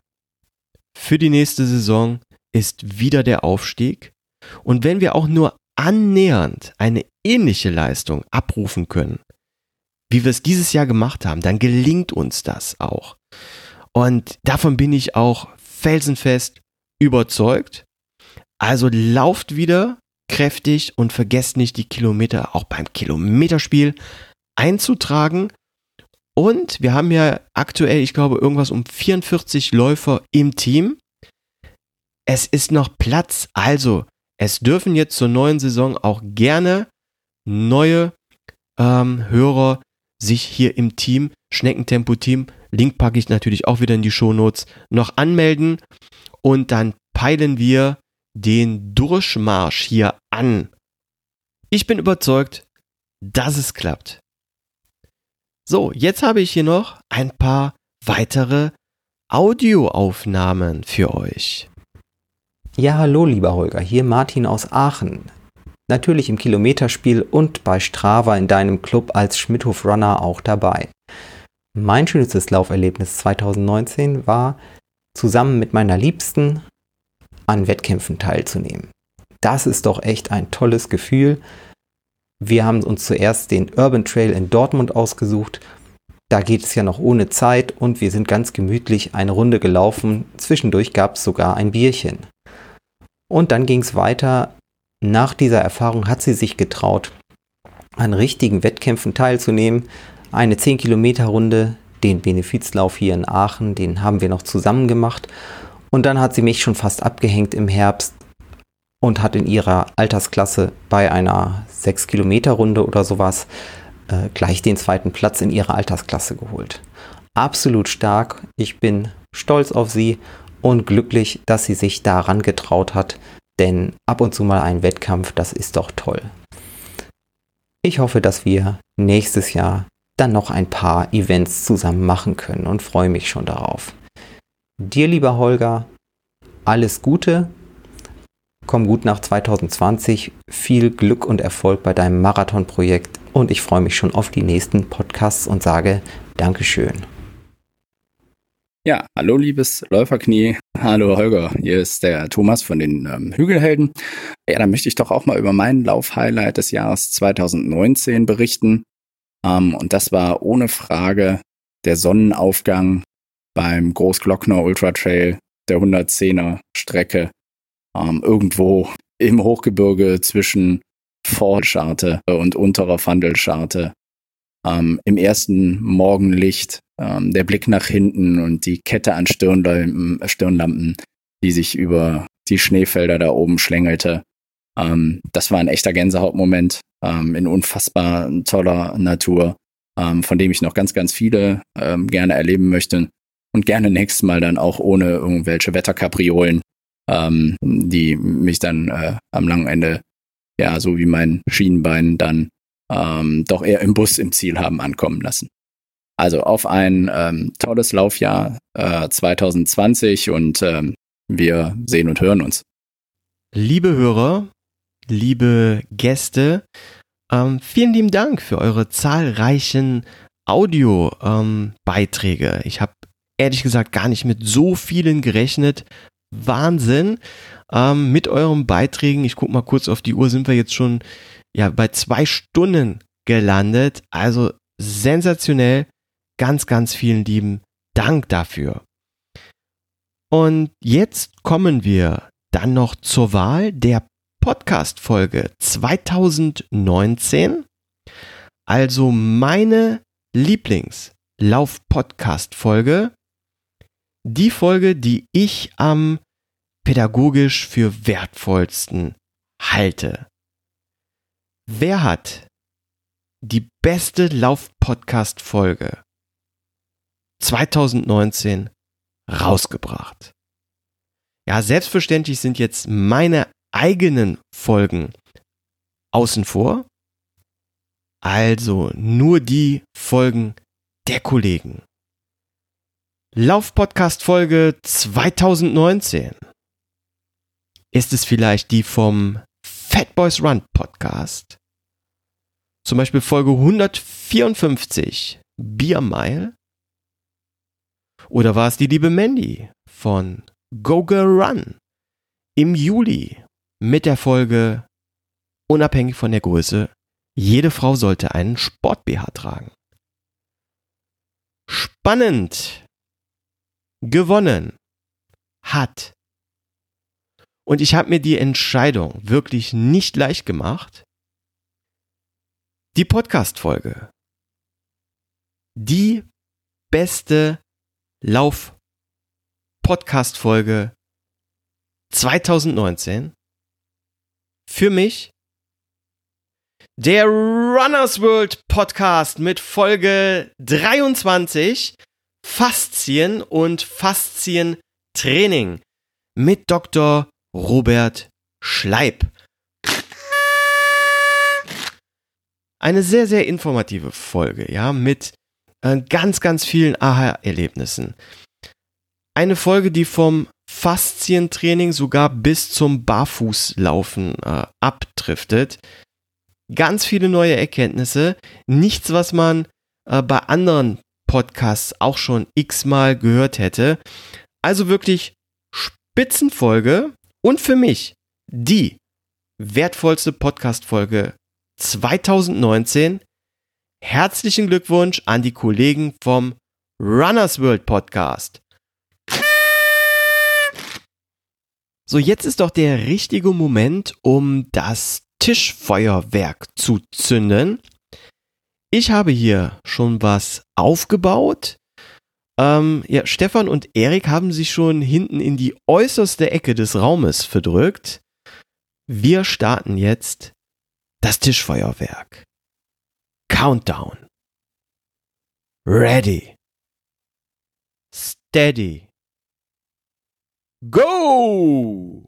für die nächste Saison ist wieder der Aufstieg. Und wenn wir auch nur annähernd eine ähnliche Leistung abrufen können, wie wir es dieses Jahr gemacht haben, dann gelingt uns das auch. Und davon bin ich auch felsenfest überzeugt. Also lauft wieder kräftig und vergesst nicht die Kilometer auch beim Kilometerspiel einzutragen. Und wir haben ja aktuell, ich glaube, irgendwas um 44 Läufer im Team. Es ist noch Platz, also es dürfen jetzt zur neuen Saison auch gerne neue ähm, Hörer sich hier im Team, Schneckentempo-Team, Link packe ich natürlich auch wieder in die Shownotes, noch anmelden und dann peilen wir den Durchmarsch hier an. Ich bin überzeugt, dass es klappt. So, jetzt habe ich hier noch ein paar weitere Audioaufnahmen für euch. Ja, hallo, lieber Holger, hier Martin aus Aachen. Natürlich im Kilometerspiel und bei Strava in deinem Club als Schmidhof Runner auch dabei. Mein schönstes Lauferlebnis 2019 war, zusammen mit meiner Liebsten an Wettkämpfen teilzunehmen. Das ist doch echt ein tolles Gefühl. Wir haben uns zuerst den Urban Trail in Dortmund ausgesucht. Da geht es ja noch ohne Zeit und wir sind ganz gemütlich eine Runde gelaufen. Zwischendurch gab es sogar ein Bierchen. Und dann ging es weiter. Nach dieser Erfahrung hat sie sich getraut, an richtigen Wettkämpfen teilzunehmen. Eine 10 Kilometer Runde, den Benefizlauf hier in Aachen, den haben wir noch zusammen gemacht. Und dann hat sie mich schon fast abgehängt im Herbst und hat in ihrer Altersklasse bei einer 6 Kilometer Runde oder sowas äh, gleich den zweiten Platz in ihrer Altersklasse geholt. Absolut stark. Ich bin stolz auf sie und glücklich, dass sie sich daran getraut hat, denn ab und zu mal ein Wettkampf, das ist doch toll. Ich hoffe, dass wir nächstes Jahr dann noch ein paar Events zusammen machen können und freue mich schon darauf. Dir, lieber Holger, alles Gute, komm gut nach 2020, viel Glück und Erfolg bei deinem Marathonprojekt und ich freue mich schon auf die nächsten Podcasts und sage Dankeschön. Ja, hallo liebes Läuferknie. Hallo Holger, hier ist der Thomas von den ähm, Hügelhelden. Ja, da möchte ich doch auch mal über mein Laufhighlight des Jahres 2019 berichten. Ähm, und das war ohne Frage der Sonnenaufgang beim Großglockner Ultra Trail der 110er Strecke ähm, irgendwo im Hochgebirge zwischen Vorscharte und unterer Fandelscharte. Ähm, Im ersten Morgenlicht ähm, der Blick nach hinten und die Kette an Stirnlampen, Stirnlampen, die sich über die Schneefelder da oben schlängelte. Ähm, das war ein echter Gänsehautmoment ähm, in unfassbar toller Natur, ähm, von dem ich noch ganz, ganz viele ähm, gerne erleben möchte und gerne nächstes Mal dann auch ohne irgendwelche Wetterkapriolen, ähm, die mich dann äh, am langen Ende, ja, so wie mein Schienenbein dann ähm, doch eher im Bus im Ziel haben ankommen lassen. Also auf ein ähm, tolles Laufjahr äh, 2020 und ähm, wir sehen und hören uns. Liebe Hörer, liebe Gäste, ähm, vielen lieben Dank für eure zahlreichen Audio-Beiträge. Ähm, ich habe ehrlich gesagt gar nicht mit so vielen gerechnet. Wahnsinn. Ähm, mit euren Beiträgen, ich gucke mal kurz auf die Uhr, sind wir jetzt schon ja, bei zwei Stunden gelandet. Also sensationell. Ganz, ganz vielen lieben Dank dafür. Und jetzt kommen wir dann noch zur Wahl der Podcast-Folge 2019. Also meine Lieblings-Lauf-Podcast-Folge die Folge, die ich am pädagogisch für wertvollsten halte. Wer hat die beste Lauf-Podcast-Folge 2019 rausgebracht? Ja, selbstverständlich sind jetzt meine eigenen Folgen außen vor. Also nur die Folgen der Kollegen. Lauf-Podcast Folge 2019. Ist es vielleicht die vom Fat Boys Run Podcast? Zum Beispiel Folge 154, Beer Mile? Oder war es die liebe Mandy von Go Go Run im Juli mit der Folge Unabhängig von der Größe, jede Frau sollte einen Sport-BH tragen. Spannend! gewonnen hat. Und ich habe mir die Entscheidung wirklich nicht leicht gemacht. Die Podcast-Folge. Die beste Lauf-Podcast-Folge 2019. Für mich der Runners World Podcast mit Folge 23 Faszien und Faszientraining mit Dr. Robert Schleib. Eine sehr, sehr informative Folge, ja, mit äh, ganz, ganz vielen Aha-Erlebnissen. Eine Folge, die vom Faszientraining sogar bis zum Barfußlaufen äh, abdriftet. Ganz viele neue Erkenntnisse. Nichts, was man äh, bei anderen Podcasts auch schon x-mal gehört hätte. Also wirklich Spitzenfolge und für mich die wertvollste Podcast-Folge 2019. Herzlichen Glückwunsch an die Kollegen vom Runners World Podcast. So, jetzt ist doch der richtige Moment, um das Tischfeuerwerk zu zünden. Ich habe hier schon was aufgebaut. Ähm, ja, Stefan und Erik haben sich schon hinten in die äußerste Ecke des Raumes verdrückt. Wir starten jetzt das Tischfeuerwerk. Countdown. Ready. Steady. Go!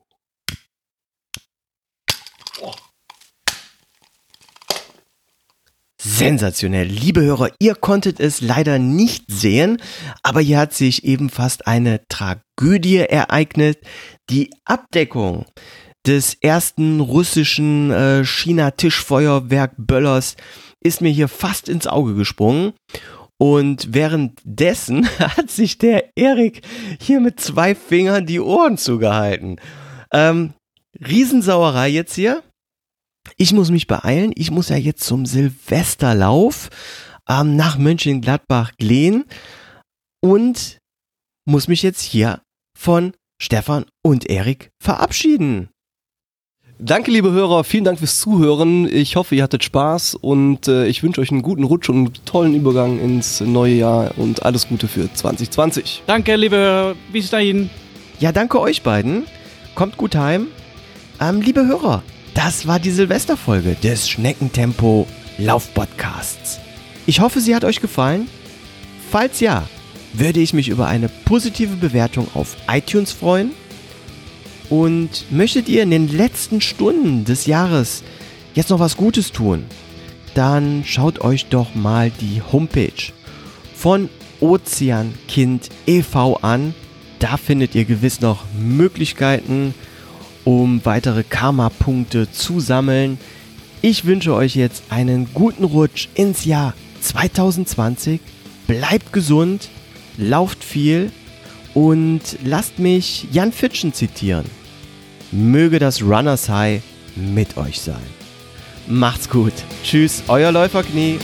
sensationell. Liebe Hörer, ihr konntet es leider nicht sehen, aber hier hat sich eben fast eine Tragödie ereignet. Die Abdeckung des ersten russischen äh, China-Tischfeuerwerk-Böllers ist mir hier fast ins Auge gesprungen. Und währenddessen hat sich der Erik hier mit zwei Fingern die Ohren zugehalten. Ähm, Riesensauerei jetzt hier. Ich muss mich beeilen. Ich muss ja jetzt zum Silvesterlauf ähm, nach Mönchengladbach-Glen und muss mich jetzt hier von Stefan und Erik verabschieden. Danke, liebe Hörer, vielen Dank fürs Zuhören. Ich hoffe, ihr hattet Spaß und äh, ich wünsche euch einen guten Rutsch und einen tollen Übergang ins neue Jahr und alles Gute für 2020. Danke, liebe Hörer, bis dahin. Ja, danke euch beiden. Kommt gut heim. Ähm, liebe Hörer, das war die Silvesterfolge des Schneckentempo Laufpodcasts. Ich hoffe, sie hat euch gefallen. Falls ja, würde ich mich über eine positive Bewertung auf iTunes freuen. Und möchtet ihr in den letzten Stunden des Jahres jetzt noch was Gutes tun, dann schaut euch doch mal die Homepage von Ozeankind e.V. an. Da findet ihr gewiss noch Möglichkeiten, um weitere Karma-Punkte zu sammeln. Ich wünsche euch jetzt einen guten Rutsch ins Jahr 2020. Bleibt gesund, lauft viel und lasst mich Jan Fitschen zitieren. Möge das Runners High mit euch sein. Macht's gut. Tschüss, euer Läuferknie.